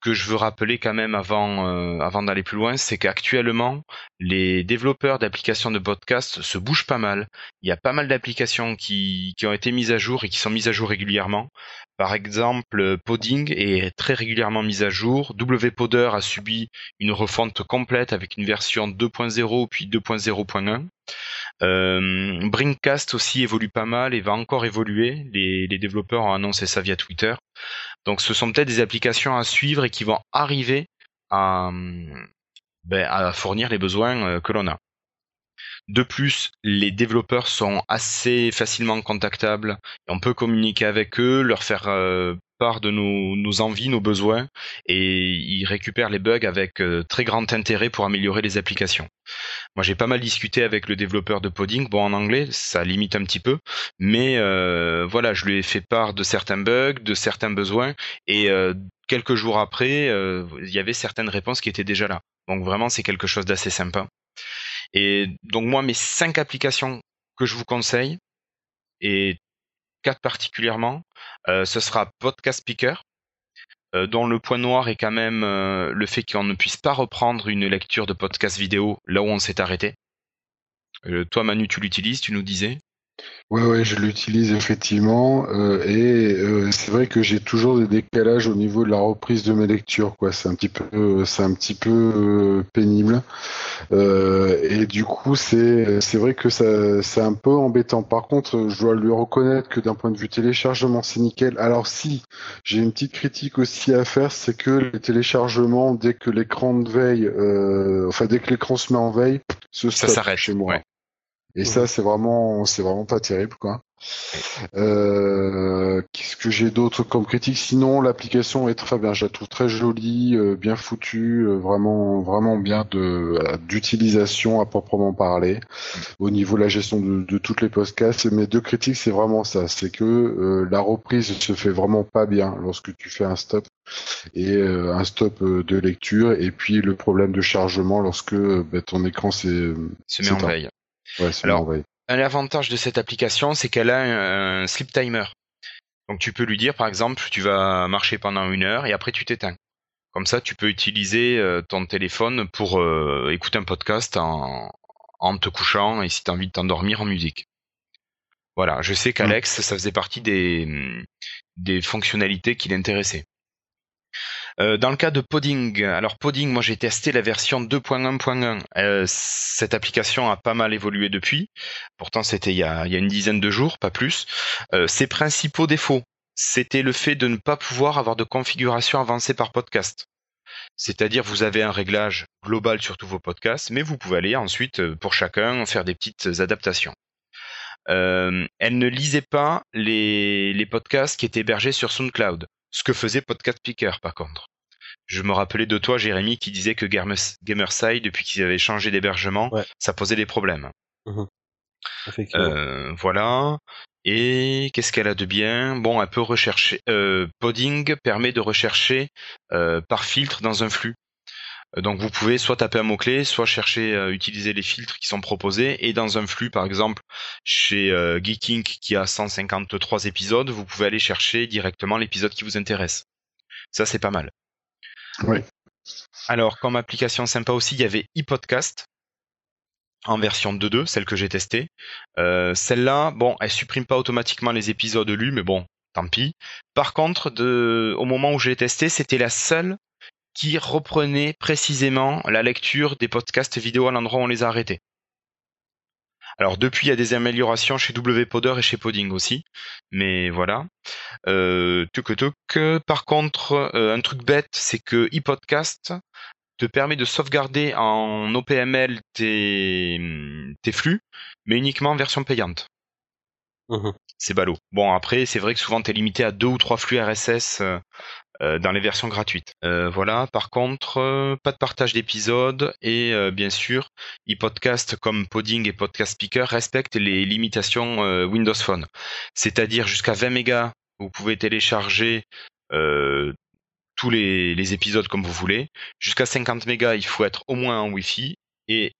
Que je veux rappeler quand même avant, euh, avant d'aller plus loin, c'est qu'actuellement, les développeurs d'applications de podcast se bougent pas mal. Il y a pas mal d'applications qui, qui ont été mises à jour et qui sont mises à jour régulièrement. Par exemple, Podding est très régulièrement mise à jour. WPodder a subi une refonte complète avec une version 2.0 puis 2.0.1. Euh, aussi évolue pas mal et va encore évoluer. Les, les développeurs ont annoncé ça via Twitter. Donc ce sont peut-être des applications à suivre et qui vont arriver à, ben, fournir les besoins euh, que l'on a. De plus, les développeurs sont assez facilement contactables on peut communiquer avec eux, leur faire euh, part de nos, envies, nos besoins et ils récupèrent les bugs avec euh, très grand intérêt pour améliorer les applications. Moi, j'ai pas mal discuté avec le développeur de Podding. Bon, en anglais, ça limite un petit peu, mais euh, voilà, je lui ai fait part de certains bugs, de certains besoins et euh, quelques jours après, il y avait certaines réponses qui étaient déjà là. Donc vraiment, c'est quelque chose d'assez sympa. Et donc moi, mes cinq applications que je vous conseille, et quatre particulièrement, euh, ce sera Podcast Speaker, euh, dont le point noir est quand même euh, le fait qu'on ne puisse pas reprendre une lecture de podcast vidéo là où on s'est arrêté. Toi Manu, tu l'utilises, tu nous disais? Ouais, ouais, je l'utilise effectivement, euh, et euh, c'est vrai que j'ai toujours des décalages au niveau de la reprise de mes lectures, quoi. C'est un petit peu, c'est un petit peu euh, pénible, euh, et du coup, c'est, c'est vrai que ça, c'est un peu embêtant. Par contre, je dois lui reconnaître que d'un point de vue téléchargement, c'est nickel. Alors si, j'ai une petite critique aussi à faire, c'est que les téléchargements, dès que l'écran de veille, euh, enfin dès que l'écran se met en veille, ce ça s'arrête chez moi. ouais. Et ça, c'est vraiment, c'est vraiment pas terrible, quoi. Euh, Qu'est-ce que j'ai d'autre comme critique? Sinon, l'application est très bien. Je la trouve très jolie, euh, bien foutue, euh, vraiment, vraiment bien de d'utilisation à proprement parler. Au niveau de la gestion de, de toutes les podcasts, mes deux critiques, c'est vraiment ça. C'est que euh, la reprise se fait vraiment pas bien lorsque tu fais un stop et euh, un stop euh, de lecture, et puis le problème de chargement lorsque euh, ben, ton écran s'est Se met en veille. Ouais, Alors. Un avantage de cette application, c'est qu'elle a un, un sleep timer. Donc tu peux lui dire, par exemple, tu vas marcher pendant une heure et après tu t'éteins. Comme ça, tu peux utiliser euh, ton téléphone pour euh, écouter un podcast en, en te couchant et si tu as envie de t'endormir en musique. Voilà, je sais qu'Alex, ça faisait partie des, des fonctionnalités qui l'intéressaient. Euh, dans le cas de Podding, alors Podding, moi j'ai testé la version 2.1.1. Euh, cette application a pas mal évolué depuis. Pourtant c'était il, y a- il y a une dizaine de jours, pas plus. Euh, ses principaux défauts, c'était le fait de ne pas pouvoir avoir de configuration avancée par podcast. C'est-à-dire vous avez un réglage global sur tous vos podcasts, mais vous pouvez aller ensuite pour chacun faire des petites adaptations. Euh, elle ne lisait pas les, les podcasts qui étaient hébergés sur SoundCloud, ce que faisait Podcast Picker par contre. Je me rappelais de toi, Jérémy, qui disait que Gamers- Gamerside, depuis qu'ils avaient changé d'hébergement, Ouais. ça posait des problèmes. Effectivement. Euh, voilà. Et qu'est-ce qu'elle a de bien? Bon, elle peut rechercher. Euh, Podding permet de rechercher euh, par filtre dans un flux. Euh, donc vous pouvez soit taper un mot-clé, soit chercher à utiliser les filtres qui sont proposés. Et dans un flux, par exemple, chez euh, Geeking qui a 153 épisodes, vous pouvez aller chercher directement l'épisode qui vous intéresse. Ça, c'est pas mal. Oui. Alors, comme application sympa aussi, il y avait ePodcast en version 2.2, celle que j'ai testée. Euh, celle-là, bon, elle supprime pas automatiquement les épisodes lus, mais bon, tant pis. Par contre, de, au moment où j'ai testé, c'était la seule qui reprenait précisément la lecture des podcasts vidéo à l'endroit où on les a arrêtés. Alors depuis, il y a des améliorations chez WPodder et chez Podding aussi, mais voilà. Euh. Par contre, euh, un truc bête, c'est que ePodcast te permet de sauvegarder en OPML tes, tes flux, mais uniquement en version payante. Mmh c'est ballot. Bon après, c'est vrai que souvent tu es limité à deux ou trois flux RSS euh, euh, dans les versions gratuites. Euh, voilà. Par contre, pas de partage d'épisodes et bien sûr, e-podcast comme Podding et Podcast Speaker respectent les limitations Windows Phone. C'est-à-dire jusqu'à 20 mégas, vous pouvez télécharger tous les, les, épisodes comme vous voulez. Jusqu'à 50 mégas, il faut être au moins en Wi-Fi et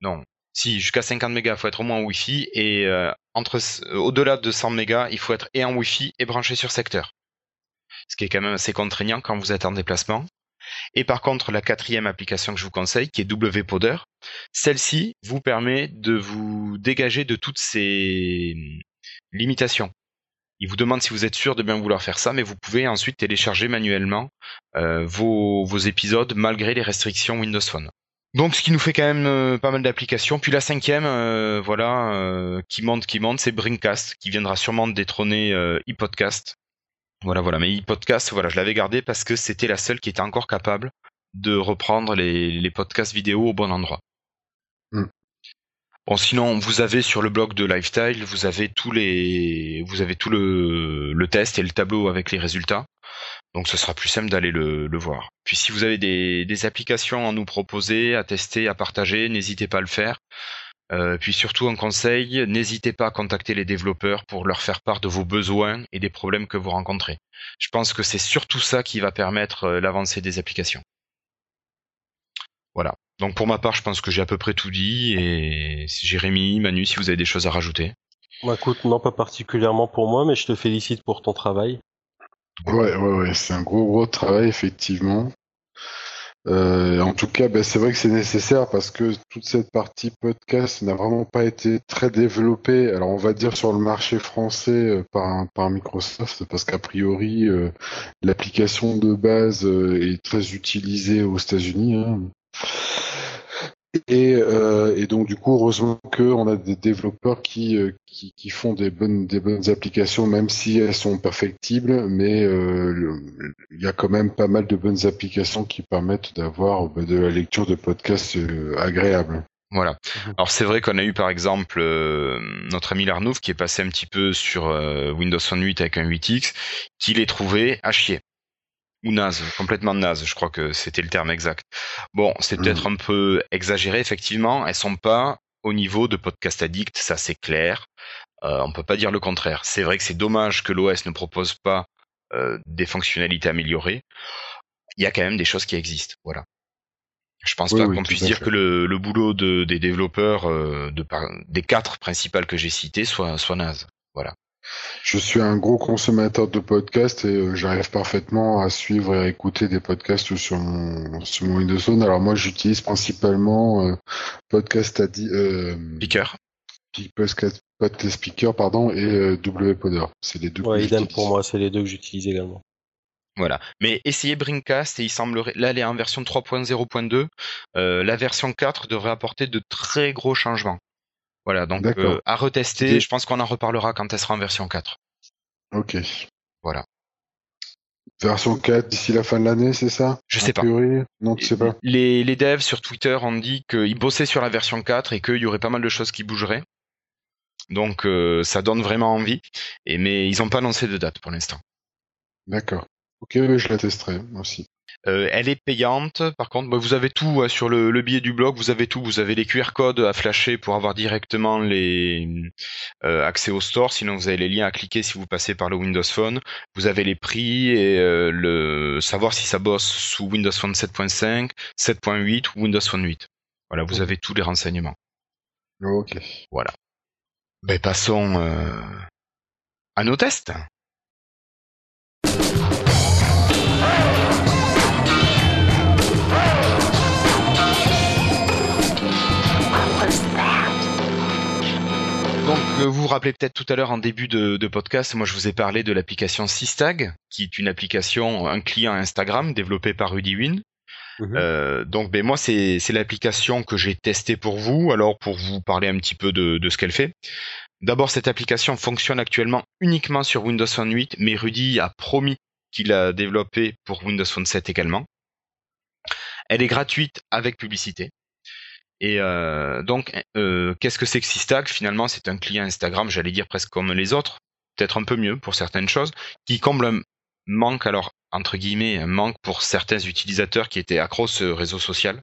non, si, jusqu'à 50 mégas, il faut être au moins en Wi-Fi. Et euh, entre euh, au-delà de 100 mégas, il faut être et en Wi-Fi et branché sur secteur. Ce qui est quand même assez contraignant quand vous êtes en déplacement. Et par contre, la quatrième application que je vous conseille, qui est WPodder, celle-ci vous permet de vous dégager de toutes ces limitations. Il vous demande si vous êtes sûr de bien vouloir faire ça, mais vous pouvez ensuite télécharger manuellement euh, vos, épisodes malgré les restrictions Windows Phone. Donc ce qui nous fait quand même euh, pas mal d'applications. Puis la cinquième, euh, voilà, qui monte, qui monte, c'est Brinkcast, qui viendra sûrement détrôner ePodcast. Voilà, voilà. Mais ePodcast, voilà, je l'avais gardé parce que c'était la seule qui était encore capable de reprendre les, podcasts vidéo au bon endroit. Hmm. Bon, sinon, vous avez sur le blog de Lifestyle, vous avez tous les, vous avez tout le, le test et le tableau avec les résultats. Donc ce sera plus simple d'aller le, voir. Puis si vous avez des, applications à nous proposer, à tester, à partager, n'hésitez pas à le faire. Euh, puis surtout un conseil, n'hésitez pas à contacter les développeurs pour leur faire part de vos besoins et des problèmes que vous rencontrez. Je pense que c'est surtout ça qui va permettre euh, l'avancée des applications. Voilà. Donc pour ma part, je pense que j'ai à peu près tout dit. Et Jérémy, Manu, si vous avez des choses à rajouter. Bah, écoute, non pas particulièrement pour moi, mais je te félicite pour ton travail. Ouais, ouais, ouais, c'est un gros, gros travail, effectivement. Euh, en tout cas, ben, c'est vrai que c'est nécessaire parce que toute cette partie podcast n'a vraiment pas été très développée. Alors, on va dire sur le marché français euh, par, Microsoft, parce qu'a priori, euh, l'application de base est très utilisée aux États-Unis. Hein. Et, euh, et, donc du coup, heureusement qu'on a des développeurs qui, euh, qui, qui, font des bonnes, des bonnes applications, même si elles sont perfectibles, mais euh, il y a quand même pas mal de bonnes applications qui permettent d'avoir bah, de la lecture de podcasts euh, agréable. Voilà. Mhm. Alors c'est vrai qu'on a eu par exemple euh, notre ami Larnouf qui est passé un petit peu sur Windows 8 avec un 8X, qui les trouvait à chier ou naze, complètement naze, je crois que c'était le terme exact. Bon, c'est hmm. peut-être un peu exagéré, effectivement, elles sont pas au niveau de Podcast Addict, ça c'est clair. Euh, on peut pas dire le contraire. C'est vrai que c'est dommage que l'OS ne propose pas euh, des fonctionnalités améliorées. Il y a quand même des choses qui existent, voilà. Je pense pas qu'on puisse dire que le, le boulot de, des développeurs euh, de, des quatre principales que j'ai citées soit, soit naze. Voilà. Je suis un gros consommateur de podcasts et euh, j'arrive parfaitement à suivre et à écouter des podcasts sur mon, sur mon Windows Phone. Alors moi, j'utilise principalement euh, Podcast euh, Speaker. Podcast, podcast Speaker, pardon, et euh, WPodder. C'est les deux. Ouais, idem pour moi, c'est les deux que j'utilise également. Voilà. Mais essayez Brinkcast et il semblerait, là elle est en version 3.0.2, euh, la version 4 devrait apporter de très gros changements. Voilà, donc euh, à retester. Je pense qu'on en reparlera quand elle sera en version 4. Ok. Voilà. Version 4 d'ici la fin de l'année, c'est ça? Je sais pas. Non, tu sais pas. Les, les devs sur Twitter ont dit qu'ils bossaient sur la version 4 et qu'il y aurait pas mal de choses qui bougeraient. Donc euh, ça donne vraiment envie. Et mais ils n'ont pas annoncé de date pour l'instant. D'accord. Ok, je la testerai aussi. Euh, elle est payante, par contre, bah, vous avez tout hein, sur le, le, billet du blog, vous avez tout, vous avez les QR codes à flasher pour avoir directement les euh, accès au store, sinon vous avez les liens à cliquer si vous passez par le Windows Phone, vous avez les prix et euh, le savoir si ça bosse sous Windows Phone 7.5, 7.8 ou Windows Phone 8. Voilà, vous avez tous les renseignements. Ok. Voilà. Ben passons à nos tests. Vous vous rappelez peut-être tout à l'heure en début de, de, podcast, moi je vous ai parlé de l'application Sistag, qui est une application, un client Instagram développé par Rudy Win. Mhm. Euh, donc, ben moi c'est l'application que j'ai testée pour vous. Alors, pour vous parler un petit peu de, de ce qu'elle fait. D'abord, cette application fonctionne actuellement uniquement sur Windows Phone 8, mais Rudy a promis qu'il a développé pour Windows Phone 7 également. Elle est gratuite avec publicité. Et euh, donc, euh, qu'est-ce que c'est que Sistag Finalement, c'est un client Instagram, j'allais dire presque comme les autres, peut-être un peu mieux pour certaines choses, qui comble un manque, alors entre guillemets, un manque pour certains utilisateurs qui étaient accros au réseau social.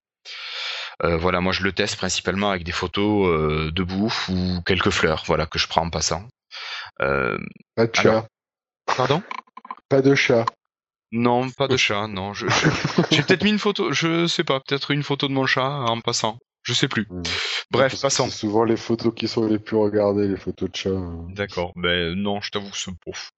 Euh, voilà, moi je le teste principalement avec des photos de bouffe ou quelques fleurs, voilà, que je prends en passant. Pas de chat. pardon? Pas de chat. Non, pas de chat, non. J'ai peut-être mis une photo, je sais pas, peut-être une photo de mon chat en passant. Je sais plus. Hmm. Bref, passons. C'est souvent les photos qui sont les plus regardées, les photos de chat. Hein. D'accord. Ben non, je t'avoue c'est pauvre.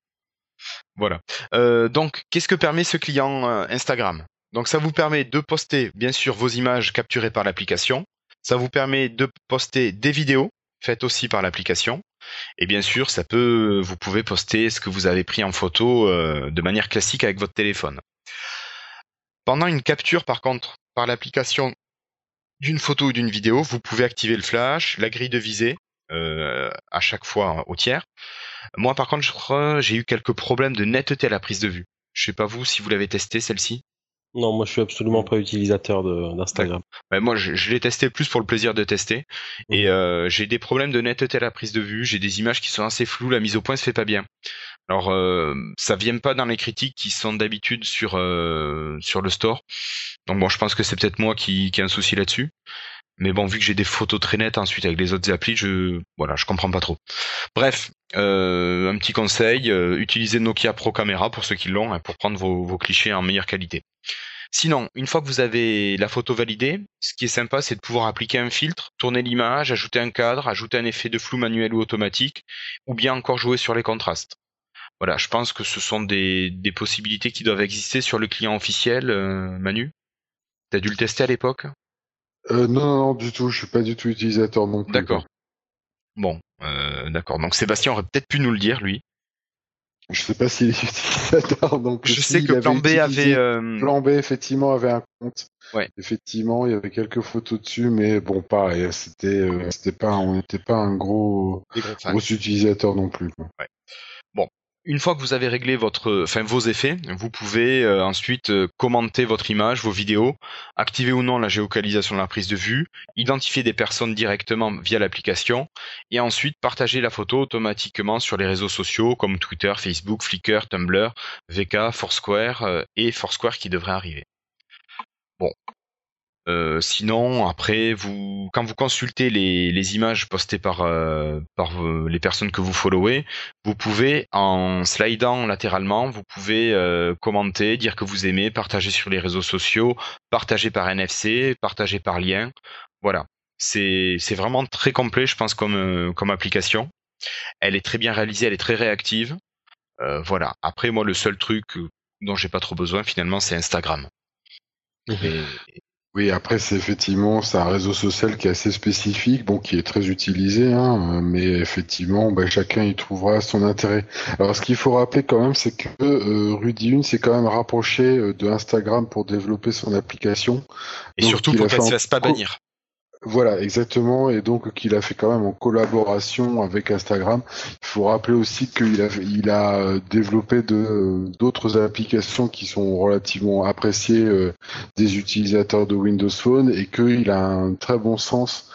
Voilà. Euh, donc, qu'est-ce que permet ce client euh, Instagram? Donc, ça vous permet de poster, bien sûr, vos images capturées par l'application. Ça vous permet de poster des vidéos faites aussi par l'application. Et bien sûr, ça peut, vous pouvez poster ce que vous avez pris en photo euh, de manière classique avec votre téléphone. Pendant une capture, par contre, par l'application d'une photo ou d'une vidéo, vous pouvez activer le flash, la grille de visée euh, à chaque fois au tiers. Moi, par contre, j'ai eu quelques problèmes de netteté à la prise de vue. Je sais pas vous si vous l'avez testé celle-ci. Non, moi je suis absolument pas utilisateur d'Instagram. moi je, je l'ai testé plus pour le plaisir de tester et euh, j'ai des problèmes de netteté à la prise de vue, j'ai des images qui sont assez floues, la mise au point se fait pas bien. Alors euh, ça vient pas dans les critiques qui sont d'habitude sur euh, sur le store. Donc bon, je pense que c'est peut-être moi qui, qui ai un souci là-dessus. Mais bon, vu que j'ai des photos très nettes ensuite avec les autres applis, je voilà, je comprends pas trop. Bref, euh, un petit conseil euh, utilisez Nokia Pro Camera pour ceux qui l'ont, hein, pour prendre vos, vos clichés en meilleure qualité. Sinon, une fois que vous avez la photo validée, ce qui est sympa, c'est de pouvoir appliquer un filtre, tourner l'image, ajouter un cadre, ajouter un effet de flou manuel ou automatique, ou bien encore jouer sur les contrastes. Voilà, je pense que ce sont des, des possibilités qui doivent exister sur le client officiel, euh, Manu. T'as dû le tester à l'époque? Euh, non, non, non, du tout. Je suis pas du tout utilisateur non plus. D'accord. Bon, euh, d'accord. Donc Sébastien aurait peut-être pu nous le dire, lui. Je sais pas s'il est [LAUGHS] utilisateur. Donc je sais que Plan B avait. Euh... Plan B effectivement avait un compte. Ouais. Effectivement, il y avait quelques photos dessus, mais bon, pareil, c'était, euh, c'était pas, on n'était pas un gros, gros, utilisateur non plus. Quoi. Ouais. Une fois que vous avez réglé vos effets, vous pouvez euh, ensuite euh, commenter votre image, vos vidéos, activer ou non la géocalisation de la prise de vue, identifier des personnes directement via l'application, et ensuite partager la photo automatiquement sur les réseaux sociaux comme Twitter, Facebook, Flickr, Tumblr, VK, Foursquare euh, et Foursquare qui devrait arriver. Bon, euh, sinon, après, vous, quand vous consultez les, les images postées par, euh, par les personnes que vous followez, vous pouvez, en slidant latéralement, vous pouvez euh, commenter, dire que vous aimez, partager sur les réseaux sociaux, partager par NFC, partager par lien. Voilà. C'est, vraiment très complet, je pense, comme, comme application. Elle est très bien réalisée, elle est très réactive. voilà. Après, moi, le seul truc dont j'ai pas trop besoin, finalement, c'est Instagram. Et, oui, après c'est effectivement c'est un réseau social qui est assez spécifique, bon qui est très utilisé, hein, mais effectivement ben, chacun y trouvera son intérêt. Alors ce qu'il faut rappeler quand même, c'est que euh, Rudy Une s'est quand même rapproché euh, de Instagram pour développer son application. Et surtout pour qu'elle ne se fasse pas bannir. Voilà, exactement, et donc qu'il a fait quand même en collaboration avec Instagram. Il faut rappeler aussi qu'il a, il a euh, développé de, d'autres applications qui sont relativement appréciées euh, des utilisateurs de Windows Phone et qu'il a un très bon sens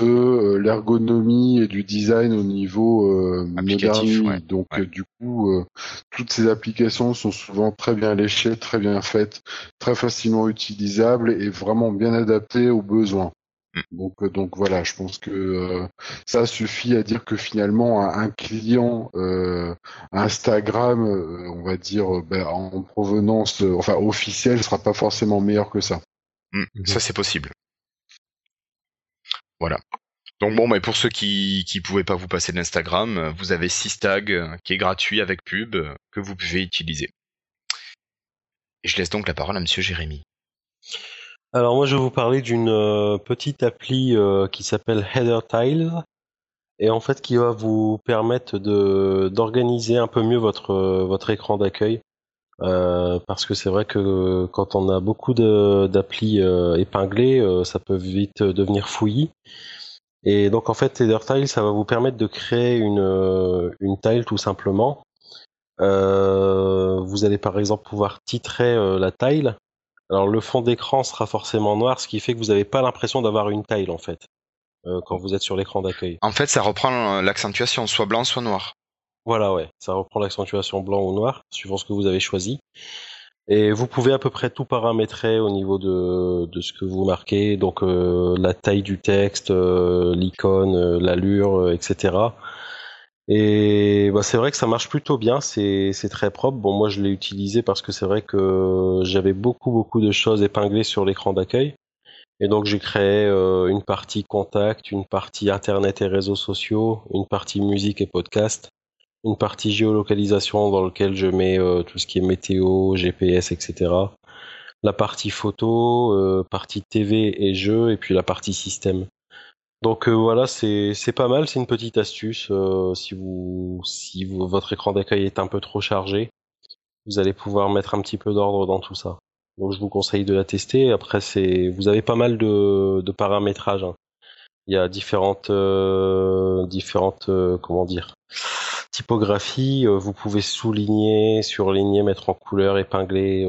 de euh, l'ergonomie et du design au niveau Applicatif, moderne. Donc du coup, toutes ces applications sont souvent très bien léchées, très bien faites, très facilement utilisables et vraiment bien adaptées aux besoins. Mm. Donc, euh, donc voilà, je pense que euh, ça suffit à dire que finalement un, client euh, Instagram, on va dire ben, en provenance, enfin officielle, sera pas forcément meilleur que ça. Mm. Ça c'est possible. Voilà. Donc bon, mais pour ceux qui qui pouvaient pas vous passer l'Instagram, vous avez Sistag qui est gratuit avec pub que vous pouvez utiliser. Et je laisse donc la parole à Monsieur Jérémy. Alors moi je vais vous parler d'une euh, petite appli euh, qui s'appelle Header Tiles. Et en fait qui va vous permettre de d'organiser un peu mieux votre euh, votre écran d'accueil. Parce que c'est vrai que quand on a beaucoup d'applis épinglées ça peut vite devenir fouillis. Et donc en fait Header Tiles ça va vous permettre de créer une une tile tout simplement. Vous allez par exemple pouvoir titrer la tile alors le fond d'écran sera forcément noir, ce qui fait que vous n'avez pas l'impression d'avoir une tile en fait euh, quand vous êtes sur l'écran d'accueil. En fait, ça reprend l'accentuation, soit blanc, soit noir. Voilà, ouais, ça reprend l'accentuation blanc ou noir, suivant ce que vous avez choisi. Et vous pouvez à peu près tout paramétrer au niveau de, de ce que vous marquez, donc euh, la taille du texte, euh, l'icône, l'allure, etc. Et bah, c'est vrai que ça marche plutôt bien, c'est très propre. Bon, moi je l'ai utilisé parce que c'est vrai que j'avais beaucoup beaucoup de choses épinglées sur l'écran d'accueil. Et donc j'ai créé euh, une partie contact, une partie internet et réseaux sociaux, une partie musique et podcast, une partie géolocalisation dans laquelle je mets euh, tout ce qui est météo, GPS, etc. La partie photo, euh, partie TV et jeux, et puis la partie système. Donc euh, voilà, c'est pas mal, c'est une petite astuce. Euh, si vous si votre écran d'accueil est un peu trop chargé, vous allez pouvoir mettre un petit peu d'ordre dans tout ça. Donc je vous conseille de la tester. Après c'est vous avez pas mal de de paramétrage. Hein. Il y a différentes euh, différentes comment dire typographies. vous pouvez souligner, surligner, mettre en couleur, épingler.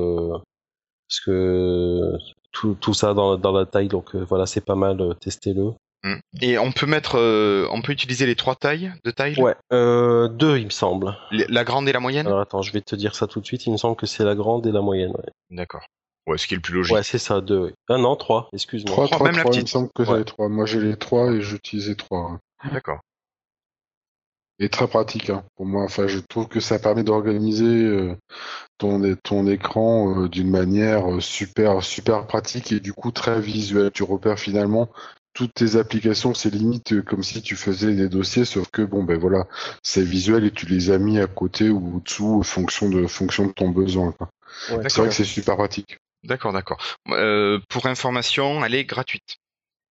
parce que tout, tout ça dans, dans la taille, donc voilà, c'est pas mal, testez-le. Mm. Et on peut mettre, euh, on peut utiliser les trois tailles de taille Ouais, euh, deux il me semble. La grande et la moyenne Alors attends, je vais te dire ça tout de suite. Il me semble que c'est la grande et la moyenne. Ouais. D'accord. Ouais, ce qui est le plus logique. Ouais, c'est ça, deux. Ah non, trois. Excuse-moi. Trois, trois, même la petite. Il me semble que c'est les trois. Moi j'ai les trois et j'utilisais trois. D'accord. Et très pratique hein, pour moi. Enfin, je trouve que ça permet d'organiser euh, ton, ton écran euh, d'une manière super super pratique et du coup très visuel. Tu repères finalement toutes tes applications, c'est limite comme si tu faisais des dossiers, sauf que bon ben voilà, c'est visuel et tu les as mis à côté ou au-dessous fonction de fonction de ton besoin. c'est vrai que c'est super pratique. D'accord, d'accord. Euh, pour information, elle est gratuite.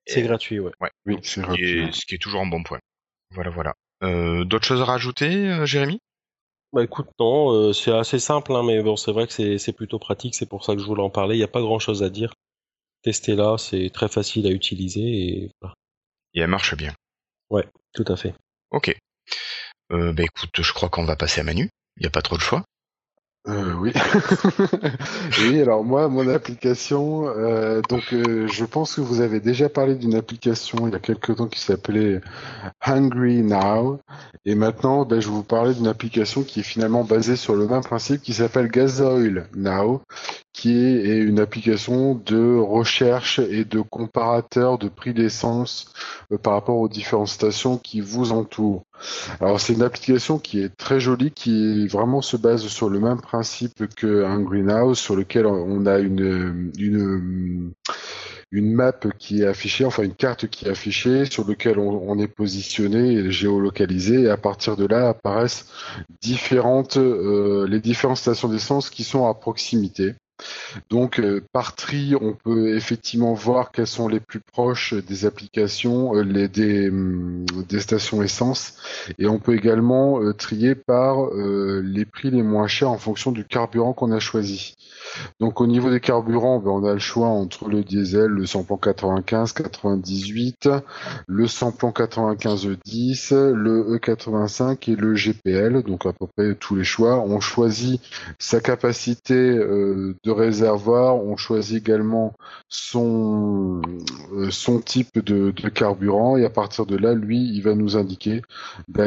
C'est gratuit, ouais. Oui, c'est gratuit. ce qui est toujours un bon point. Voilà, voilà. Euh, D'autres choses à rajouter, euh, Jérémy? Bah écoute, non, euh, c'est assez simple, hein, mais bon, c'est vrai que c'est plutôt pratique, c'est pour ça que je voulais en parler. Il n'y a pas grand chose à dire tester là, c'est très facile à utiliser et voilà. Et elle marche bien. Ouais, tout à fait. Ok. Euh, bah écoute, je crois qu'on va passer à Manu. Il n'y a pas trop de choix. Euh, oui. [LAUGHS] oui, alors moi, mon application, euh, donc euh, je pense que vous avez déjà parlé d'une application il y a quelques temps qui s'appelait Hungry Now, et maintenant, ben, je vais vous parler d'une application qui est finalement basée sur le même principe, qui s'appelle Gasoil Now, qui est une application de recherche et de comparateur de prix d'essence euh, par rapport aux différentes stations qui vous entourent. Alors c'est une application qui est très jolie, qui vraiment se base sur le même principe que un greenhouse, sur lequel on a une, une une map qui est affichée, enfin une carte qui est affichée, sur lequel on, est positionné et géolocalisé, et à partir de là apparaissent différentes, euh, les différentes stations d'essence qui sont à proximité. Donc euh, par tri, on peut effectivement voir quelles sont les plus proches des applications, euh, les, des, hum, des, stations essence, et on peut également euh, trier par les prix les moins chers en fonction du carburant qu'on a choisi. Donc au niveau des carburants, ben, on a le choix entre le diesel, le samplon 95, 98, le samplon 95 E10, le E85 et le GPL. Donc à peu près tous les choix. On choisit sa capacité de réservoir. On choisit également son euh, son type de, carburant et à partir de là, lui, il va nous indiquer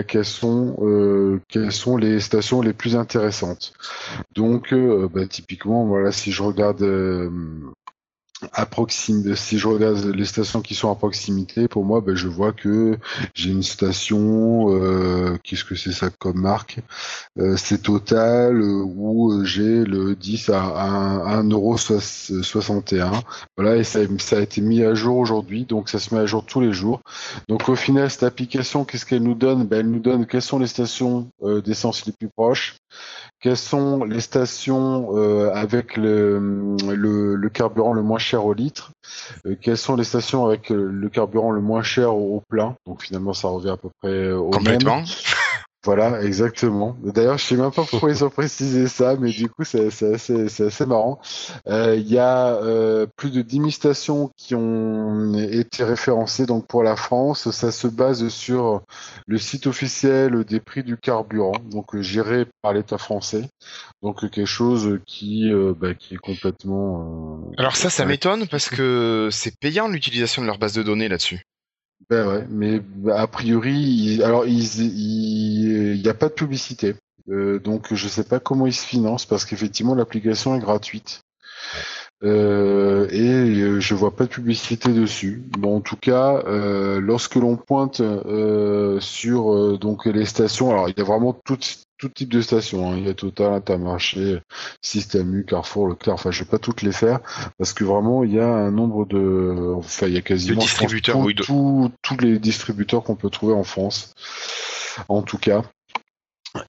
quelles sont euh, quelles sont les stations les plus intéressantes. Donc ben, typiquement voilà, si je regarde euh, à proximité, si je regarde les stations qui sont à proximité, pour moi, ben, je vois que j'ai une station, euh, qu'est-ce que c'est ça comme marque? Euh, C'est Total, où j'ai le 10 à 1,61€. Voilà, et ça, ça, a été mis à jour aujourd'hui, donc ça se met à jour tous les jours. Donc au final, cette application, qu'est-ce qu'elle nous donne? Ben, Elle nous donne quelles sont les stations d'essence les plus proches, quelles sont les stations euh, avec le, le, carburant le moins cher au litre euh, Quelles sont les stations avec le carburant le moins cher au, plein Donc finalement, ça revient à peu près au Complètement. même. Voilà, exactement. D'ailleurs, je sais même pas pourquoi ils ont précisé ça, mais du coup, c'est assez, assez, marrant. Euh, il y a euh, plus de 10 000 stations qui ont été référencées donc pour la France. Ça se base sur le site officiel des prix du carburant, donc géré par l'État français. Donc quelque chose qui, euh, bah, qui est complètement. Alors ça, ça m'étonne parce que c'est payant l'utilisation de leur base de données là-dessus. Ben ouais, mais a priori, alors il n'y a pas de publicité. Euh, donc je sais pas comment ils se financent parce qu'effectivement l'application est gratuite. Euh, et euh, je vois pas de publicité dessus. Bon, en tout cas, euh, lorsque l'on pointe euh, sur donc les stations, alors il y a vraiment tout, tout type de stations. Hein. Il y a Total, Intermarché, Système U, Carrefour, Leclerc. Enfin, je vais pas toutes les faire parce que vraiment il y a un nombre de, enfin il y a quasiment distributeurs, tous les distributeurs qu'on peut trouver en France. En tout cas,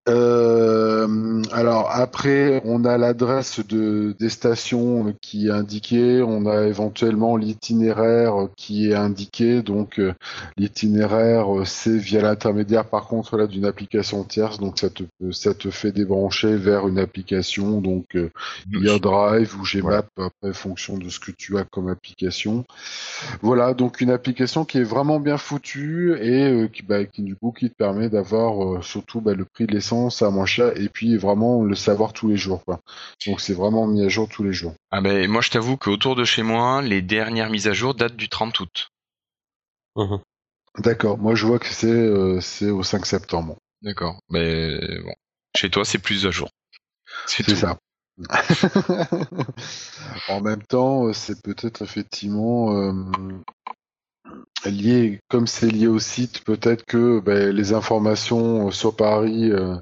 euh, alors après, on a l'adresse de, des stations qui est indiquée, on a éventuellement l'itinéraire qui est indiqué, donc euh, l'itinéraire c'est via l'intermédiaire par contre là d'une application tierce, donc ça te ça te fait débrancher vers une application, donc euh, Drive ou Gmap après fonction de ce que tu as comme application. Voilà, donc une application qui est vraiment bien foutue et euh, qui, bah, qui du coup qui te permet d'avoir surtout bah, le prix de l'essence à moins cher et puis vraiment le savoir tous les jours. Quoi. Donc c'est vraiment mis à jour tous les jours. Ah ben moi je t'avoue qu'autour de chez moi, les dernières mises à jour datent du 30 août. Mmh D'accord, moi je vois que c'est euh, c'est au 5 septembre. D'accord, mais bon, chez toi c'est plus à jour. C'est ça. [LAUGHS] en même temps, c'est peut-être effectivement euh, lié, comme c'est lié au site, peut-être que ben, les informations sur Paris euh,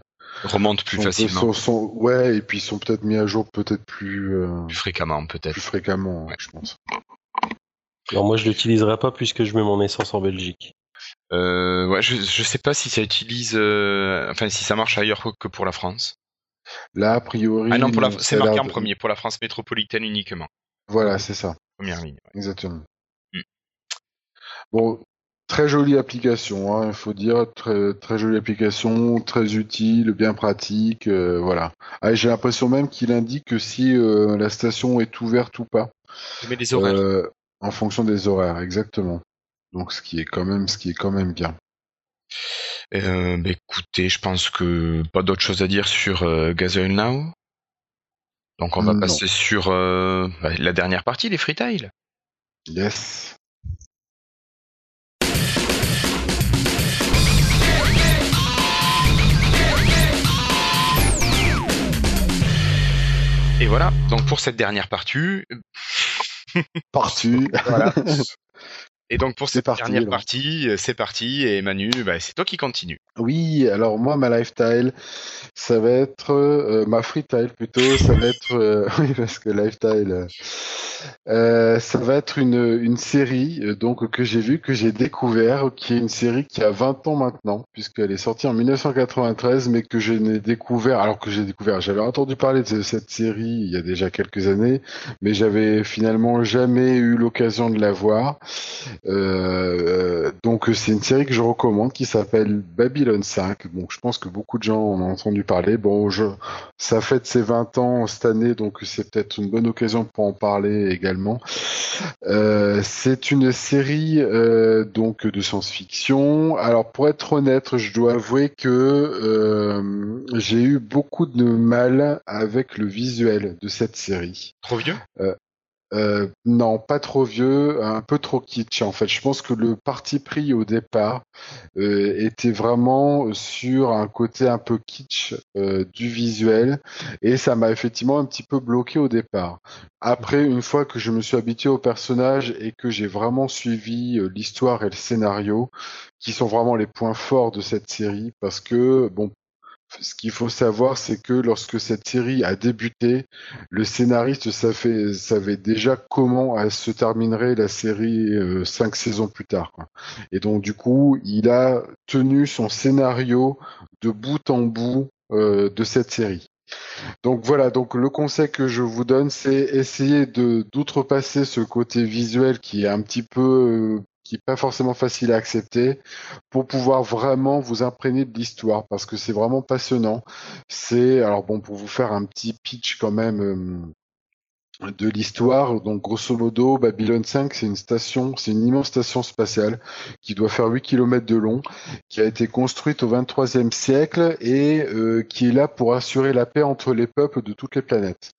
remontent plus facilement. ouais, et puis sont peut-être mis à jour peut-être plus, euh, plus fréquemment, peut-être. Plus fréquemment, je pense. Alors moi, je l'utiliserai pas puisque je mets mon essence en Belgique. Euh, ouais, je, je sais pas si ça utilise, enfin si ça marche ailleurs que pour la France. Là, a priori. Ah non, c'est marqué en premier pour la France métropolitaine uniquement. Voilà, c'est ça. Première ligne. Exactement. Bon, très jolie application, hein, il faut dire, très, très jolie application, très utile, bien pratique, euh, voilà. Ah, J'ai l'impression même qu'il indique que si euh, la station est ouverte ou pas. Mais les horaires. Euh, en fonction des horaires, exactement. Donc ce qui est quand même, ce qui est quand même bien. Bah, écoutez, je pense que pas d'autre chose à dire sur Gasoil Now. Donc on va passer sur bah, la dernière partie, les freetiles. Yes. Et voilà, donc pour cette dernière partie. partie. voilà. [LAUGHS] Et donc pour cette dernière partie, euh, c'est parti. Et Manu, bah, c'est toi qui continue. Oui, alors moi, ma lifestyle, ça va être euh, ma freestyle plutôt. Ça va être euh, [LAUGHS] oui parce que lifestyle. Euh, ça va être une, une série euh, donc que j'ai vue, que j'ai découvert, qui est une série qui a 20 ans maintenant, puisqu'elle est sortie en 1993, mais que je n'ai découvert, alors que j'ai découvert, j'avais entendu parler de cette série il y a déjà quelques années, mais j'avais finalement jamais eu l'occasion de la voir. Euh, donc c'est une série que je recommande qui s'appelle Babylon 5. Donc je pense que beaucoup de gens en ont entendu parler. Bon, je, ça fête ses 20 ans cette année, donc c'est peut-être une bonne occasion pour en parler également. Euh, c'est une série euh, donc de science-fiction. Alors pour être honnête, je dois avouer que j'ai eu beaucoup de mal avec le visuel de cette série. Trop vieux? Euh, non, pas trop vieux, un peu trop kitsch en fait. Je pense que le parti pris au départ euh, était vraiment sur un côté un peu kitsch euh, du visuel et ça m'a effectivement un petit peu bloqué au départ. Après, une fois que je me suis habitué au personnage et que j'ai vraiment suivi l'histoire et le scénario, qui sont vraiment les points forts de cette série, parce que bon, ce qu'il faut savoir, c'est que lorsque cette série a débuté, le scénariste savait, déjà comment se terminerait la série euh, cinq saisons plus tard. Et donc du coup, il a tenu son scénario de bout en bout euh, de cette série. Donc voilà, donc le conseil que je vous donne, c'est essayer d'outrepasser ce côté visuel qui est un petit peu euh, pas forcément facile à accepter pour pouvoir vraiment vous imprégner de l'histoire parce que c'est vraiment passionnant. C'est alors bon pour vous faire un petit pitch quand même euh, de l'histoire. Donc, grosso modo, Babylone 5, c'est une station, c'est une immense station spatiale qui doit faire 8 km de long, qui a été construite au 23e siècle et euh, qui est là pour assurer la paix entre les peuples de toutes les planètes.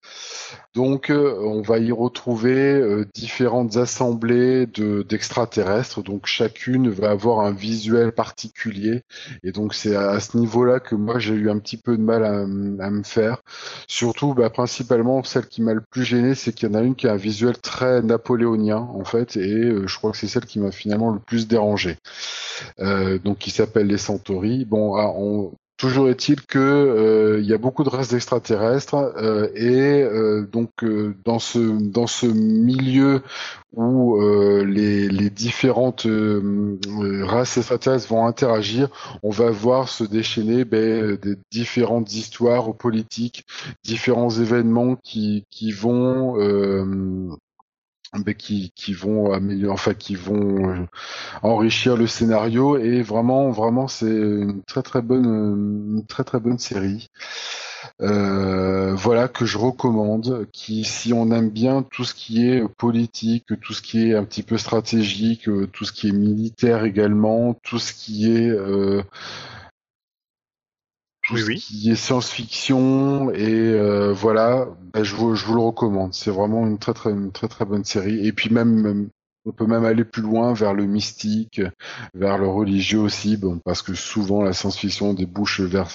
Donc, euh, on va y retrouver euh, différentes assemblées de, d'extraterrestres. donc, chacune va avoir un visuel particulier. Et donc, c'est à, ce niveau-là que moi, j'ai eu un petit peu de mal à, me faire. Surtout, bah, principalement, celle qui m'a le plus gêné, c'est qu'il y en a une qui a un visuel très napoléonien en fait, et euh, je crois que c'est celle qui m'a finalement le plus dérangé. Donc, qui s'appelle les Centauri. Bon, ah, on, Toujours est-il que euh, y a beaucoup de races extraterrestres euh, et euh, donc dans ce dans ce milieu où les, les différentes races extraterrestres vont interagir, on va voir se déchaîner ben, des différentes histoires politiques, différents événements qui qui vont qui, qui vont améliorer, enfin qui vont euh, enrichir le scénario et vraiment vraiment c'est une très très bonne une très très bonne série. Euh, voilà que je recommande. Qui, si on aime bien tout ce qui est politique, tout ce qui est un petit peu stratégique, tout ce qui est militaire également, tout ce qui est euh, tout ce qui est science-fiction et euh, voilà, bah, je, vous, je vous le recommande. C'est vraiment une très très une très très bonne série. Et puis même on peut même aller plus loin vers le mystique, vers le religieux aussi, bon, parce que souvent la science-fiction débouche vers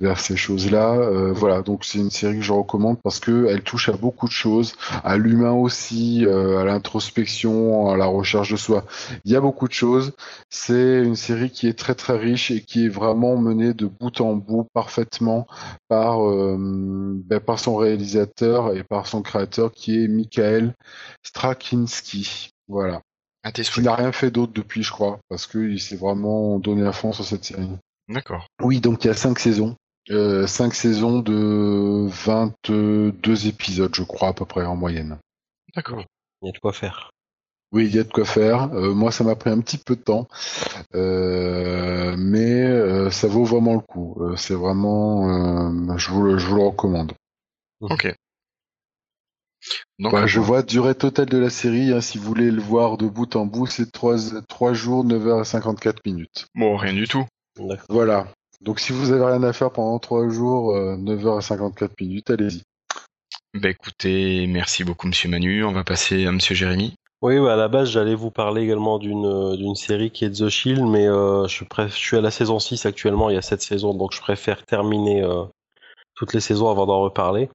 vers ces choses-là. Euh, voilà, donc c'est une série que je recommande parce que elle touche à beaucoup de choses, à l'humain aussi, euh, à l'introspection, à la recherche de soi. Il y a beaucoup de choses. C'est une série qui est très très riche et qui est vraiment menée de bout en bout parfaitement par euh, ben, par son réalisateur et par son créateur qui est Michael Straczynski. Voilà. Il n'a rien fait d'autre depuis, je crois, parce qu'il s'est vraiment donné à fond sur cette série. D'accord. Oui, donc il y a cinq saisons. Euh, cinq saisons de 22 épisodes, je crois, à peu près, en moyenne. D'accord. Il y a de quoi faire. Oui, il y a de quoi faire. Euh, moi, ça m'a pris un petit peu de temps, euh, mais ça vaut vraiment le coup. c'est vraiment, je vous, je vous le recommande. Ok. Donc, je vois durée totale de la série, hein, si vous voulez le voir de bout en bout, c'est 3, 3 jours, 9h54 minutes. Bon, rien du tout. Voilà. Donc si vous avez rien à faire pendant 3 jours, 9h54 minutes, allez-y. Bah écoutez, merci beaucoup Monsieur Manu. On va passer à Monsieur Jérémy. Oui, bah, à la base, j'allais vous parler également d'une euh, d'une série qui est The Shield, mais euh, je, je suis à la saison 6 actuellement, il y a 7 saisons, donc je préfère terminer euh, toutes les saisons avant d'en reparler.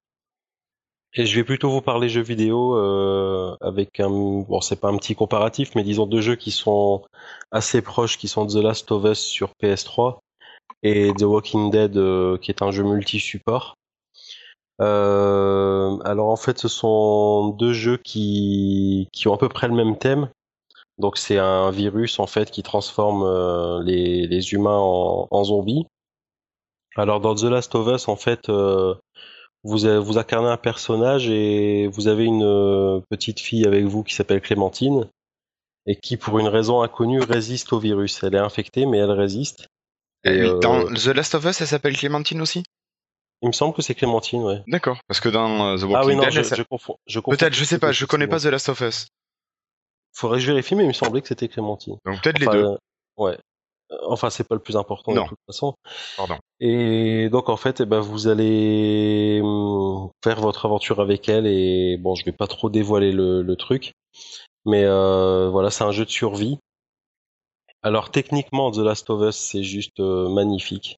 Et je vais plutôt vous parler jeux vidéo euh, avec un bon c'est pas un petit comparatif mais disons deux jeux qui sont assez proches qui sont The Last of Us sur PS3 et The Walking Dead euh, qui est un jeu multi-support. Euh, alors en fait, ce sont deux jeux qui, qui ont à peu près le même thème. Donc c'est un virus en fait qui transforme euh, les, les humains en, en zombies. Alors dans The Last of Us, en fait, euh, vous, vous incarnez un personnage et vous avez une euh, petite fille avec vous qui s'appelle Clémentine et qui, pour une raison inconnue, résiste au virus. Elle est infectée, mais elle résiste. Et, Et euh, Dans The Last of Us, elle s'appelle Clémentine aussi? Il me semble que c'est Clémentine, ouais. D'accord. Parce que dans euh, The Walking Ah oui, non, Dead, je, je confonds. Peut-être, je sais pas, je connais pas. The Last of Us. Faudrait que je vérifie, mais il me semblait que c'était Clémentine. Donc peut-être Enfin, les deux. euh, ouais. Euh, Enfin, c'est pas le plus important Non. de toute façon. Pardon. Et donc en fait, eh ben, vous allez hum, faire votre aventure avec elle et bon, je vais pas trop dévoiler le, le truc, mais euh, voilà, c'est un jeu de survie. Alors techniquement, The Last of Us, c'est juste euh, magnifique.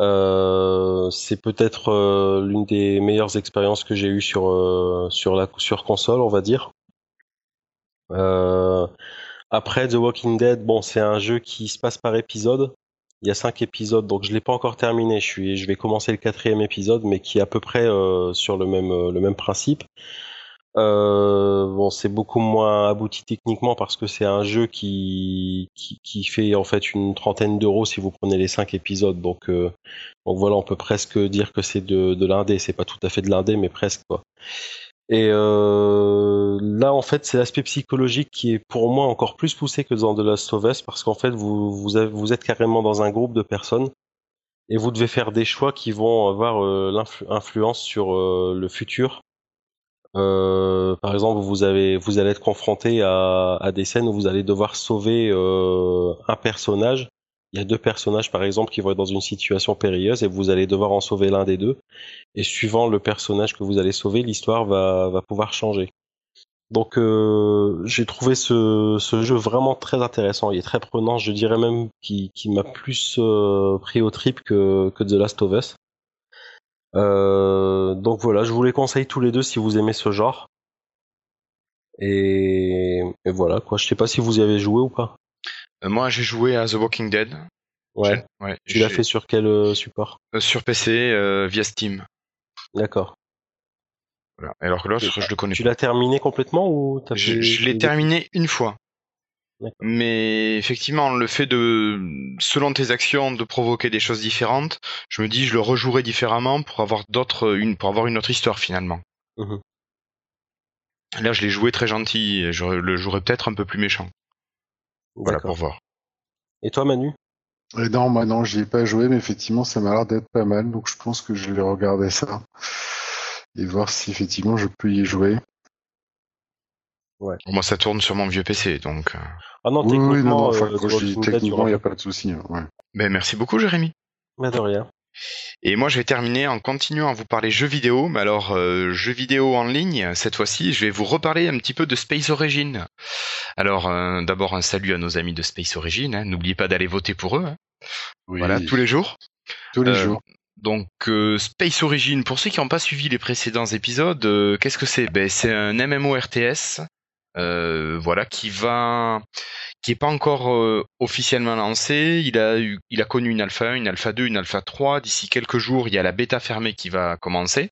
Euh, c'est peut-être l'une des meilleures expériences que j'ai eues sur sur la sur console, on va dire. Euh, après The Walking Dead, bon, c'est un jeu qui se passe par épisode. Il y a cinq épisodes, donc je l'ai pas encore terminé. Je suis, je vais commencer le quatrième épisode, mais qui est à peu près euh, sur le même euh, le même principe. Euh, bon, c'est beaucoup moins abouti techniquement parce que c'est un jeu qui, qui qui fait en fait une trentaine d'euros si vous prenez les cinq épisodes. Donc euh, donc voilà, on peut presque dire que c'est de de l'indé. C'est pas tout à fait de l'indé, mais presque quoi. Et euh, là, en fait, c'est l'aspect psychologique qui est pour moi encore plus poussé que dans The Last of Us, parce qu'en fait, vous, vous, avez- vous êtes carrément dans un groupe de personnes et vous devez faire des choix qui vont avoir euh, l'influence sur euh, le futur. Euh, par exemple, vous avez, vous allez être confronté à, à des scènes où vous allez devoir sauver un personnage. Il y a deux personnages, par exemple, qui vont être dans une situation périlleuse et vous allez devoir en sauver l'un des deux. Et suivant le personnage que vous allez sauver, l'histoire va, pouvoir changer. Donc, euh, j'ai trouvé ce, jeu vraiment très intéressant. Il est très prenant. Je dirais même qu'il m'a plus euh, pris au trip que, que The Last of Us. Euh, donc voilà, je vous les conseille tous les deux si vous aimez ce genre. Et, et voilà quoi. Je sais pas si vous y avez joué ou pas. Euh, moi, j'ai joué à The Walking Dead. Ouais. Ouais, Tu l'as fait sur quel euh, support? Euh, sur PC euh, via Steam. D'accord. Voilà. Alors que l'autre, je le connais Tu l'as terminé complètement ou t'as Je, fait- je l'ai terminé une fois. Mais effectivement, le fait de, selon tes actions, de provoquer des choses différentes, je me dis, je le rejouerai différemment pour avoir d'autres, une, pour avoir une autre histoire finalement. Mhm. Là, je l'ai joué très gentil, et je le jouerai peut-être un peu plus méchant. Voilà, pour voir. Et toi, Manu? Et non, moi non, j'y ai pas joué, mais effectivement, ça m'a l'air d'être pas mal, donc je pense que je vais regarder ça et voir si effectivement je peux y jouer. Moi, ça tourne sur mon vieux PC, donc. euh, Ah non, oui, oui, non, non, techniquement, enfin, euh, quand je dis techniquement, il n'y a pas de souci. hein, ouais. Ben, merci beaucoup, Jérémy. Mais de rien. Et moi, je vais terminer en continuant à vous parler jeux vidéo. Mais alors, euh, jeux vidéo en ligne, cette fois-ci, je vais vous reparler un petit peu de Space Origin. Alors, euh, d'abord, un salut à nos amis de Space Origin. hein. N'oubliez pas d'aller voter pour eux. hein. Oui, Voilà, tous les jours. tous les euh, jours. Donc, euh, Space Origin, pour ceux qui n'ont pas suivi les précédents épisodes, euh, qu'est-ce que c'est? Ben, C'est un MMORTS, euh, voilà, qui va, qui est pas encore euh, officiellement lancé. Il a eu, il a connu une alpha 1, une alpha 2, une alpha 3. D'ici quelques jours, il y a la bêta fermée qui va commencer.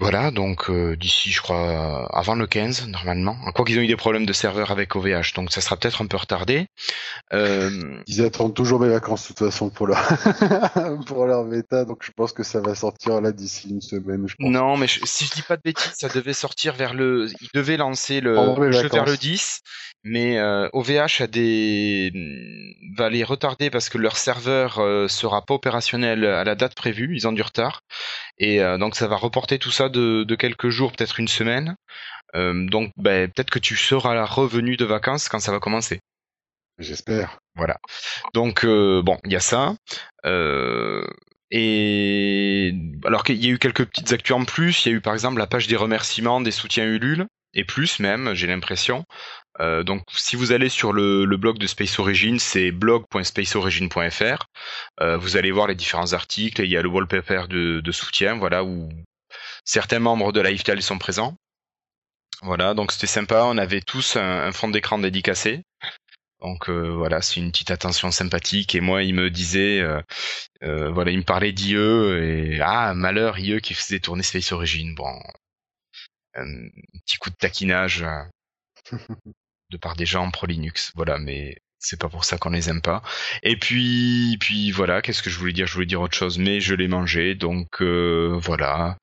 Voilà, donc euh, d'ici, je crois, avant le 15, normalement. Encore qu'ils ont eu des problèmes de serveur avec OVH, donc ça sera peut-être un peu retardé. Euh, Ils attendent toujours mes vacances de toute façon pour leur [LAUGHS] pour leur bêta, donc je pense que ça va sortir là d'ici une semaine. Je pense. Non, mais je- si je dis pas de bêtises, ça devait sortir vers le. Il devait lancer le jeu vers le vacances. 10, mais euh, OVH a des va les retarder parce que leur serveur euh, sera pas opérationnel à la date prévue. Ils ont du retard et euh, donc ça va reporter tout ça de, de quelques jours, peut-être une semaine. Euh, donc ben, peut-être que tu seras revenu de vacances quand ça va commencer. J'espère. Voilà. Donc euh, bon, il y a ça. Euh, et alors qu'il y a eu quelques petites actus en plus, il y a eu par exemple la page des remerciements, des soutiens Ulule, et plus même, j'ai l'impression. Euh, donc si vous allez sur le, le blog de Space Origin, c'est blog.spaceorigin.fr. Euh, vous allez voir les différents articles, il y a le wallpaper de, de soutien, voilà, où certains membres de Lifestyle sont présents. Voilà, donc c'était sympa, on avait tous un, un fond d'écran dédicacé. Donc euh, voilà, c'est une petite attention sympathique. Et moi, il me disait, euh, euh, voilà, il me parlait d'IE et ah malheur IE qui faisait tourner Space Origin. Bon, un petit coup de taquinage [LAUGHS] de part des gens pro Linux. Voilà, mais c'est pas pour ça qu'on les aime pas. Et puis, puis voilà, qu'est-ce que je voulais dire? Je voulais dire autre chose, mais je l'ai mangé, donc euh, voilà.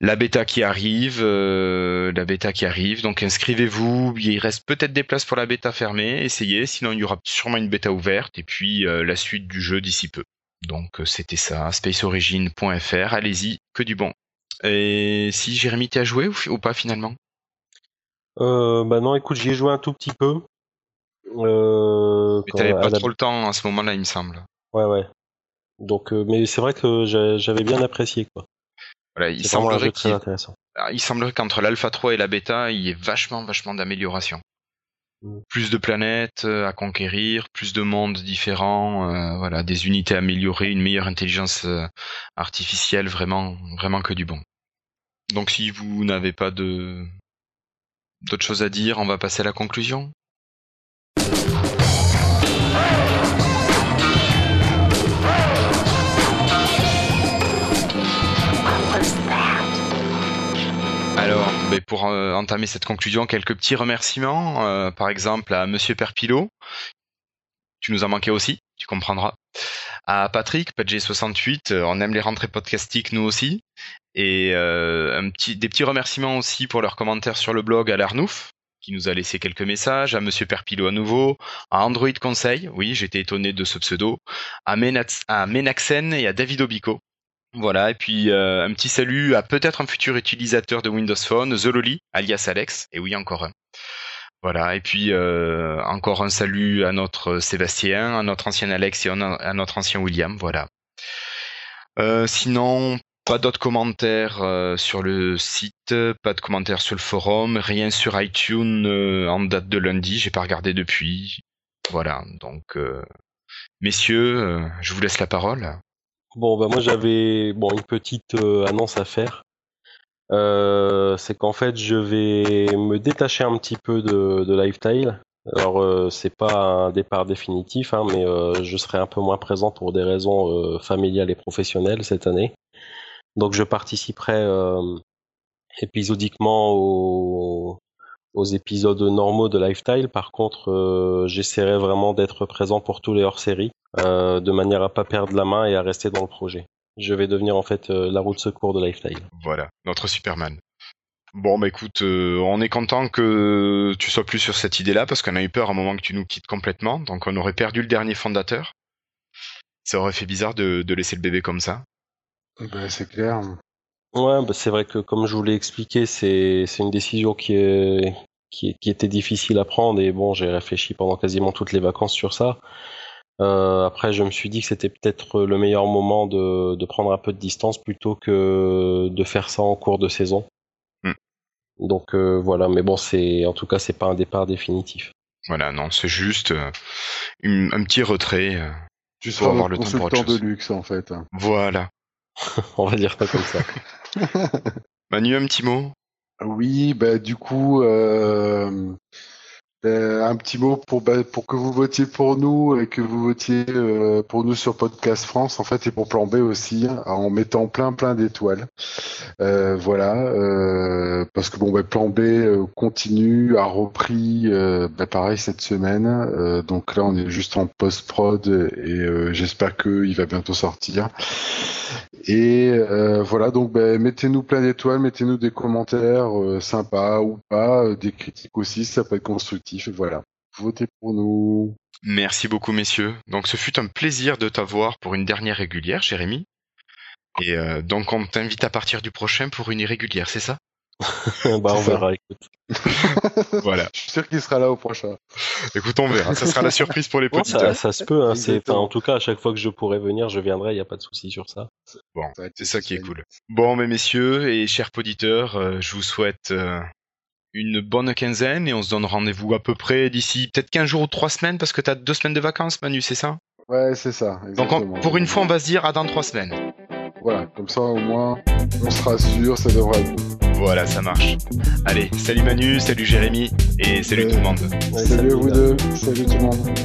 La bêta qui arrive, euh, la bêta qui arrive, donc inscrivez-vous. Il reste peut-être des places pour la bêta fermée, essayez. Sinon, il y aura sûrement une bêta ouverte et puis euh, la suite du jeu d'ici peu. Donc c'était ça, spaceorigin.fr. Allez-y, que du bon. Et si Jérémy t'as joué ou, ou pas finalement? Euh, bah non, écoute, j'y ai joué un tout petit peu. Euh, Mais t'avais pas la- trop le temps à ce moment-là, il me semble. Ouais, ouais. Donc, euh, mais c'est vrai que j'a- j'avais bien apprécié, quoi. Voilà, il semblerait très qu'il intéressant. Il semblerait qu'entre l'alpha 3 et la bêta, il y ait vachement, vachement d'amélioration. Mm. Plus de planètes euh, à conquérir, plus de mondes différents, euh, voilà, des unités améliorées, une meilleure intelligence euh, artificielle, vraiment, vraiment que du bon. Donc si vous n'avez pas de d'autres choses à dire, on va passer à la conclusion. Alors, pour euh, entamer cette conclusion, quelques petits remerciements. euh, par exemple, à Monsieur Perpilot, tu nous as manqué aussi, tu comprendras. À Patrick, PG68, euh, on aime les rentrées podcastiques nous aussi. Et euh, un petit, des petits remerciements aussi pour leurs commentaires sur le blog à l'Arnouf, qui nous a laissé quelques messages. À Monsieur Perpilot à nouveau. À Android Conseil, oui, j'étais étonné de ce pseudo. À, Menaxen et à David Obico. Voilà, et puis euh, un petit salut à peut-être un futur utilisateur de Windows Phone, Zololi, alias Alex, et oui, encore un. Voilà, et puis euh, encore un salut à notre Sébastien, à notre ancien Alex et à notre ancien William, voilà. Euh, sinon, pas d'autres commentaires euh, sur le site, pas de commentaires sur le forum, rien sur iTunes euh, en date de lundi, j'ai pas regardé depuis. Voilà, donc euh, messieurs, je vous laisse la parole. Bon, bah moi j'avais une petite annonce à faire. C'est qu'en fait je vais me détacher un petit peu de, de. Alors c'est pas un départ définitif, hein, mais je serai un peu moins présent pour des raisons familiales et professionnelles cette année. Donc je participerai euh, épisodiquement aux, épisodes normaux de Lifestyle. Par contre, euh, j'essaierai vraiment d'être présent pour tous les hors-séries, euh, de manière à pas perdre la main et à rester dans le projet. Je vais devenir en fait la roue de secours de Lifestyle. Voilà, notre Superman. Bon, bah écoute, on est content que tu sois plus sur cette idée-là parce qu'on a eu peur à un moment que tu nous quittes complètement. Donc on aurait perdu le dernier fondateur. Ça aurait fait bizarre de laisser le bébé comme ça. Ben, c'est clair. Ouais, bah c'est vrai que comme je vous l'ai expliqué, c'est c'est une décision qui est qui, qui était difficile à prendre et bon, j'ai réfléchi pendant quasiment toutes les vacances sur ça. Euh, après, je me suis dit que c'était peut-être le meilleur moment de, de prendre un peu de distance plutôt que de faire ça en cours de saison. Hmm. Donc euh, voilà, mais bon, c'est en tout cas, c'est pas un départ définitif. Voilà, non, c'est juste euh, une- un petit retrait. euh. Tu seras avoir le temps pour de luxe, en fait. Voilà. [LAUGHS] On va dire ça comme ça. [LAUGHS] Manu, un petit mot? Oui, bah du coup, euh, euh, un petit mot pour bah, pour que vous votiez pour nous et que vous votiez euh, pour nous sur Podcast France, en fait, et pour Plan B aussi, hein, en mettant plein plein d'étoiles. Euh, voilà, parce que bon, bah, Plan B continue, a repris, bah, pareil cette semaine. Donc là, on est juste en post prod et j'espère qu'il va bientôt sortir. Et voilà, donc mettez-nous plein d'étoiles, mettez-nous des commentaires sympas ou pas, des critiques aussi, ça peut être constructif. Voilà, votez pour nous. Merci beaucoup, messieurs. Donc ce fut un plaisir de t'avoir pour une dernière régulière, Jérémy. Et euh, donc on t'invite à partir du prochain pour une irrégulière, c'est ça? [LAUGHS] Bah, on verra. Écoute. [LAUGHS] Voilà. Je suis sûr qu'il sera là au prochain. Écoute, on verra. Ça sera la surprise pour les [LAUGHS] Bon, auditeurs. ça, ça se peut. Hein, enfin, en tout cas, à chaque fois que je pourrai venir, je viendrai. Il y a pas de souci sur ça. Bon, c'est ça qui est cool. Bon, mais messieurs et chers auditeurs, euh, je vous souhaite euh, une bonne quinzaine et on se donne rendez-vous à peu près d'ici peut-être 15 jours ou 3 semaines parce que tu as 2 semaines de vacances, Manu, c'est ça? Ouais, c'est ça. Exactement. Donc pour une fois, on va se dire à dans 3 semaines. Voilà, comme ça au moins, on sera sûr ça devrait être bon. Voilà, ça marche. Allez, salut Manu, salut Jérémy et salut tout le monde. Salut vous deux, salut tout le monde.